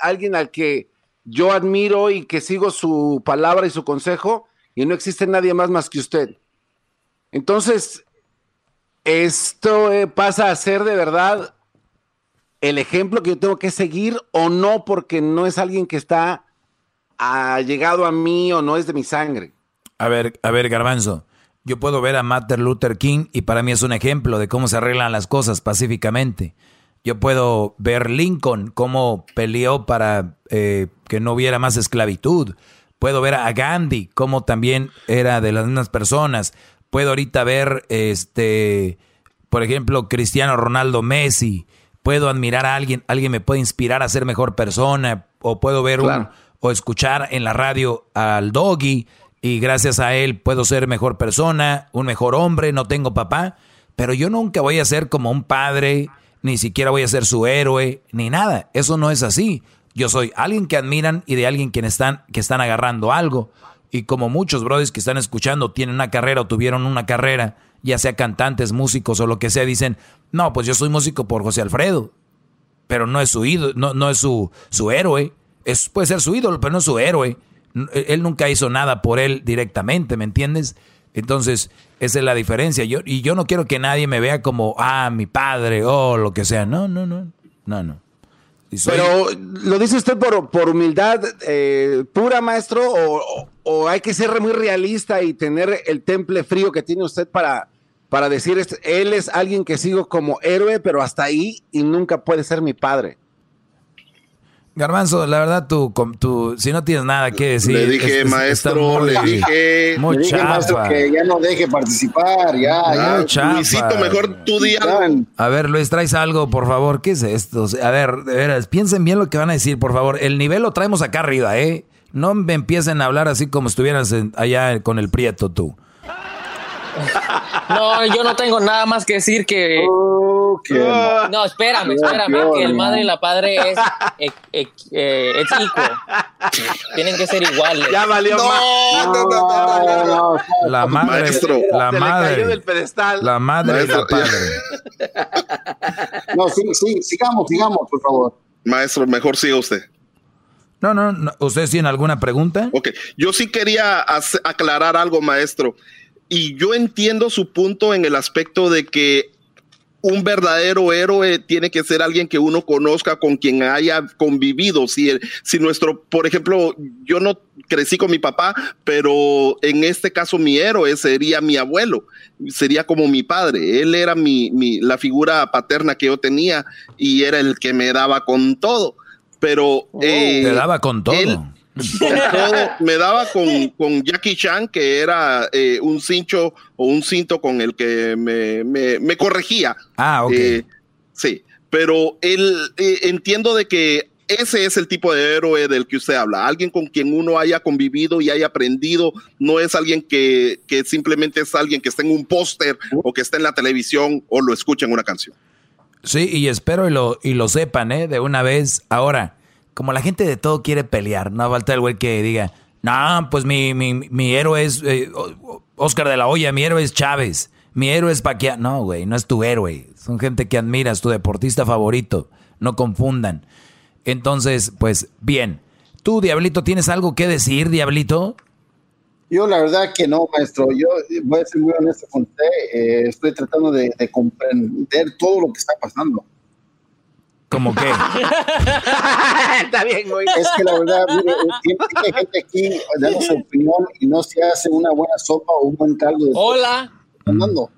alguien, al que yo admiro y que sigo su palabra y su consejo, y no existe nadie más más que usted. Entonces, esto eh, pasa a ser de verdad el ejemplo que yo tengo que seguir o no, porque no es alguien que está ha llegado a mí o no es de mi sangre. A ver, a ver, Garbanzo. Yo puedo ver a Martin Luther King y para mí es un ejemplo de cómo se arreglan las cosas pacíficamente. Yo puedo ver Lincoln, cómo peleó para eh, que no hubiera más esclavitud. Puedo ver a Gandhi, cómo también era de las mismas personas. Puedo ahorita ver, este, por ejemplo, Cristiano Ronaldo Messi. Puedo admirar a alguien, alguien me puede inspirar a ser mejor persona. O puedo ver un, o escuchar en la radio al Doggy y gracias a él puedo ser mejor persona, un mejor hombre, no tengo papá, pero yo nunca voy a ser como un padre, ni siquiera voy a ser su héroe, ni nada. Eso no es así. Yo soy alguien que admiran y de alguien que están, que están agarrando algo. Y como muchos brothers que están escuchando tienen una carrera o tuvieron una carrera, ya sea cantantes, músicos o lo que sea, dicen, no, pues yo soy músico por José Alfredo. Pero no es su ídolo, no, no es su, su héroe. Es, puede ser su ídolo, pero no es su héroe. E, él nunca hizo nada por él directamente, ¿me entiendes? Entonces, esa es la diferencia. Yo, y yo no quiero que nadie me vea como, ah, mi padre o lo que sea. No, no, no, no, no. Pero, ¿lo dice usted por, por humildad eh, pura, maestro? O, o, hay que ser muy realista y tener el temple frío que tiene usted para, para decir, él es alguien que sigo como héroe, pero hasta ahí y nunca puede ser mi padre? Garbanzo, la verdad, tú, tú, si no tienes nada que decir. Le dije, maestro, le dije. le dije, maestro, que ya no deje participar, ya, ya. Luisito, mejor tú di A ver, Luis, traes algo, por favor. ¿Qué es esto? A ver, de veras, piensen bien lo que van a decir, por favor. El nivel lo traemos acá arriba, ¿eh? No me empiecen a hablar así como estuvieras allá con el prieto tú. No, yo no tengo nada más que decir que. no, espérame, espérame, que el madre y la padre es, es, es, es Tienen que ser iguales. Ya valió no, no, no, no, La madre, Maestro. la madre, del pedestal. la madre y la padre. No, sí, sí, sigamos, sigamos, por favor. Maestro, mejor siga usted. No, no, no. ¿Ustedes tienen alguna pregunta? Ok, yo sí quería aclarar algo, maestro y yo entiendo su punto en el aspecto de que un verdadero héroe tiene que ser alguien que uno conozca, con quien haya convivido. Si, si nuestro, por ejemplo, yo no crecí con mi papá, pero en este caso mi héroe sería mi abuelo, sería como mi padre. Él era mi, mi la figura paterna que yo tenía y era el que me daba con todo. Pero oh. eh, te daba con todo me daba con, Jackie Chan, que era eh, un cincho o un cinto con el que me, corregía. Ah, ok. Eh, sí, pero él eh, entiendo de que ese es el tipo de héroe del que usted habla. Alguien con quien uno haya convivido y haya aprendido. No es alguien que, simplemente es alguien que está en un póster o que está en la televisión o lo escucha en una canción. Sí, y espero y lo, y lo sepan, ¿eh? De una vez. Ahora, como la gente de todo quiere pelear, no falta el güey que diga, no, pues mi, mi, mi héroe es eh, Oscar de la Hoya, mi héroe es Chávez, mi héroe es Paquiao. No, güey, no es tu héroe. Son gente que admiras, tu deportista favorito. No confundan. Entonces, pues bien, ¿Tú, Diablito, tienes algo que decir, Diablito? Yo la verdad que no, maestro. Yo voy a ser muy honesto con usted. Eh, estoy tratando de comprender todo lo que está pasando. ¿Cómo qué? Está bien, güey. Es que la verdad, mire, tiene gente aquí dando su opinión y no se hace una buena sopa o un buen caldo. de sopa. Hola. Fernando.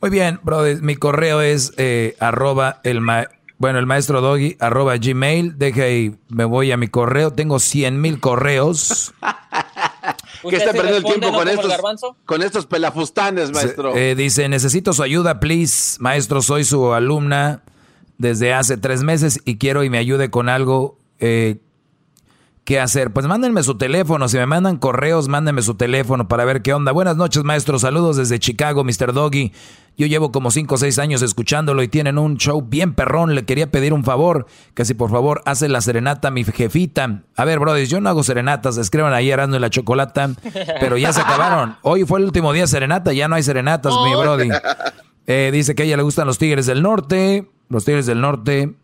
Muy bien, brother. Mi correo es eh, arroba el ma- bueno, el maestro doggy arroba gmail. Deje ahí, me voy a mi correo. Tengo 100 mil correos. ¿Qué está sí perdiendo el tiempo con estos, con estos pelafustanes, maestro? Eh, dice, necesito su ayuda, please. Maestro, soy su alumna desde hace tres meses y quiero y me ayude con algo. Eh, ¿Qué hacer? Pues mándenme su teléfono. Si me mandan correos, mándenme su teléfono para ver qué onda. Buenas noches, maestro. Saludos desde Chicago, Mr. Doggy. Yo llevo como cinco o seis años escuchándolo y tienen un show bien perrón. Le quería pedir un favor, que si por favor hace la serenata a mi jefita. A ver, brothers, yo no hago serenatas. Escriban ahí Arando y la Chocolata, pero ya se acabaron. Hoy fue el último día de serenata, ya no hay serenatas, mi brody. Eh, dice que a ella le gustan los Tigres del Norte. Los Tigres del Norte,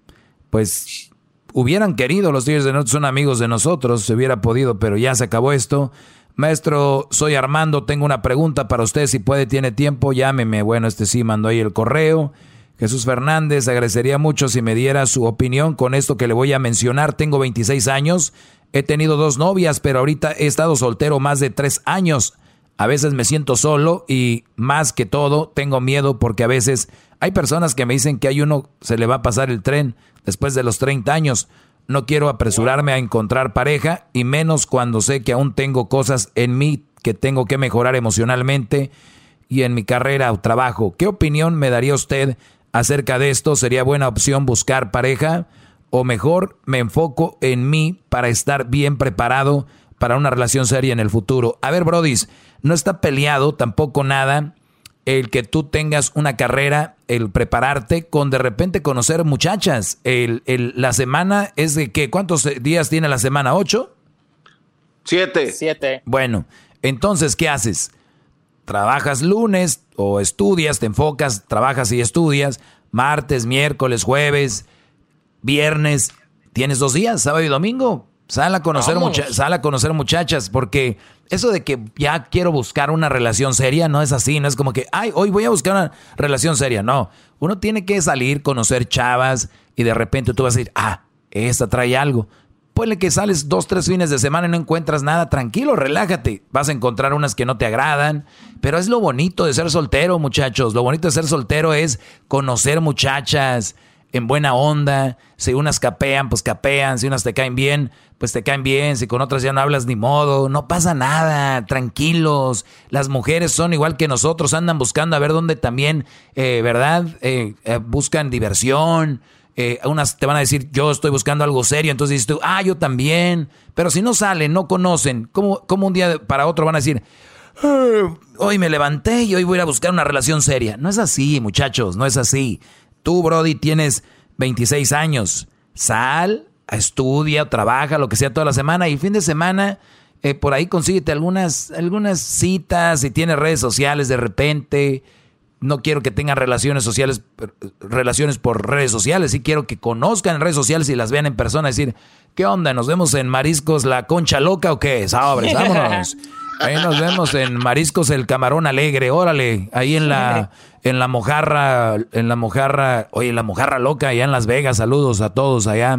pues hubieran querido, los Tigres del Norte son amigos de nosotros, se hubiera podido, pero ya se acabó esto. Maestro, soy Armando, tengo una pregunta para usted, si puede, tiene tiempo, llámeme. Bueno, este sí mandó ahí el correo. Jesús Fernández, agradecería mucho si me diera su opinión con esto que le voy a mencionar. Tengo 26 años, he tenido dos novias, pero ahorita he estado soltero más de tres años. A veces me siento solo y más que todo tengo miedo porque a veces hay personas que me dicen que hay uno se le va a pasar el tren después de los 30 años. No quiero apresurarme a encontrar pareja y menos cuando sé que aún tengo cosas en mí que tengo que mejorar emocionalmente y en mi carrera o trabajo. ¿Qué opinión me daría usted acerca de esto? ¿Sería buena opción buscar pareja? ¿O mejor me enfoco en mí para estar bien preparado para una relación seria en el futuro? A ver, Brodis, no está peleado tampoco nada el que tú tengas una carrera, el prepararte con de repente conocer muchachas. El, el- la semana es de qué? ¿Cuántos días tiene la semana? ¿Ocho? Siete. Siete. Bueno, entonces, ¿qué haces? Trabajas lunes o estudias, te enfocas, trabajas y estudias, martes, miércoles, jueves, viernes, tienes dos días, sábado y domingo. Sal a conocer, Vamos. mucha- sal a conocer muchachas, porque eso de que ya quiero buscar una relación seria no es así, no es como que, ay, hoy voy a buscar una relación seria. No, uno tiene que salir, conocer chavas y de repente tú vas a decir, ah, esta trae algo. Puede que sales dos, tres fines de semana y no encuentras nada, tranquilo, relájate. Vas a encontrar unas que no te agradan, pero es lo bonito de ser soltero, muchachos. Lo bonito de ser soltero es conocer muchachas en buena onda. Si unas capean, pues capean. Si unas te caen bien, pues te caen bien. Si con otras ya no hablas ni modo, no pasa nada, tranquilos. Las mujeres son igual que nosotros, andan buscando a ver dónde también, eh, ¿verdad? Eh, eh, buscan diversión. Unas te van a decir, yo estoy buscando algo serio, entonces dices tú, ah, yo también. Pero si no salen, no conocen, ¿cómo, cómo un día para otro van a decir, "Ah, hoy me levanté y hoy voy a ir a buscar una relación seria? No es así, muchachos, no es así. Tú, Brody, tienes 26 años. Sal, estudia, trabaja, lo que sea toda la semana y fin de semana eh, por ahí consíguete algunas, algunas citas, si tienes redes sociales de repente. No quiero que tengan relaciones sociales, relaciones por redes sociales. Sí quiero que conozcan en redes sociales y las vean en persona. Decir, ¿qué onda? ¿Nos vemos en Mariscos la Concha Loca o qué? Sabres, vámonos. Ahí nos vemos en Mariscos el Camarón Alegre. Órale, ahí en la, en la mojarra, en la mojarra, oye, en la mojarra loca, allá en Las Vegas. Saludos a todos allá.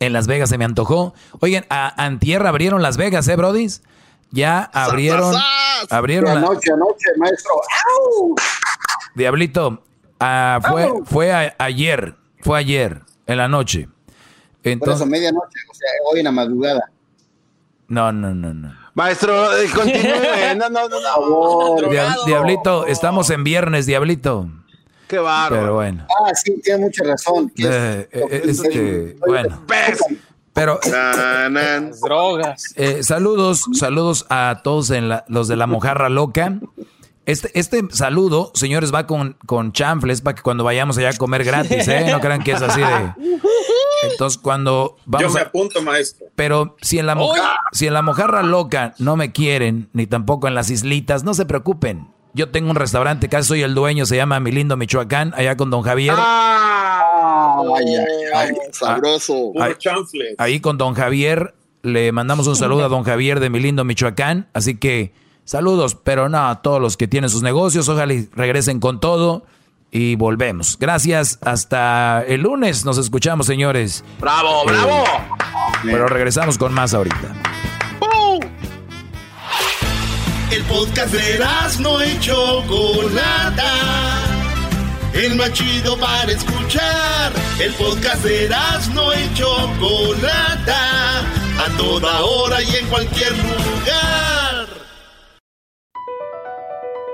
En Las Vegas se me antojó. Oigan, a Antier abrieron Las Vegas, ¿eh, brodis? Ya abrieron, abrieron la- Anoche, anoche, maestro. ¡Au! Diablito, ah, fue, fue a- ayer, fue ayer, en la noche. Por Entonces, eso, medianoche, o sea, hoy en la madrugada. no, no, no, no. Maestro, eh, continúe. No, no, no, no. Dia- Diablito, estamos en viernes, Diablito. Qué bárbaro. Pero bueno. Ah, sí, tiene mucha razón. que es- Eh, eh, este, bueno. Pero drogas. eh, saludos, saludos a todos en la- los de la mojarra loca. Este, este saludo, señores, va con, con chanfles para que cuando vayamos allá a comer gratis, ¿eh? No crean que es así de. Entonces, cuando Yo vamos me a, apunto, maestro. Pero si en, la moja- si en la mojarra loca no me quieren, ni tampoco en las islitas, no se preocupen. Yo tengo un restaurante, casi soy el dueño, se llama Mi Lindo Michoacán, allá con don Javier. Ah. Ay, ay, ay, sabroso. Ahí, ahí con don Javier, le mandamos un saludo a don Javier de mi lindo Michoacán. Así que saludos, pero no a todos los que tienen sus negocios. Ojalá y regresen con todo y volvemos. Gracias, hasta el lunes nos escuchamos, señores. ¡Bravo, Eh, bravo! Pero regresamos con más ahorita. El podcast de no y Chocolata. El más chido para escuchar. El podcast de no y Chocolata. A toda hora y en cualquier lugar.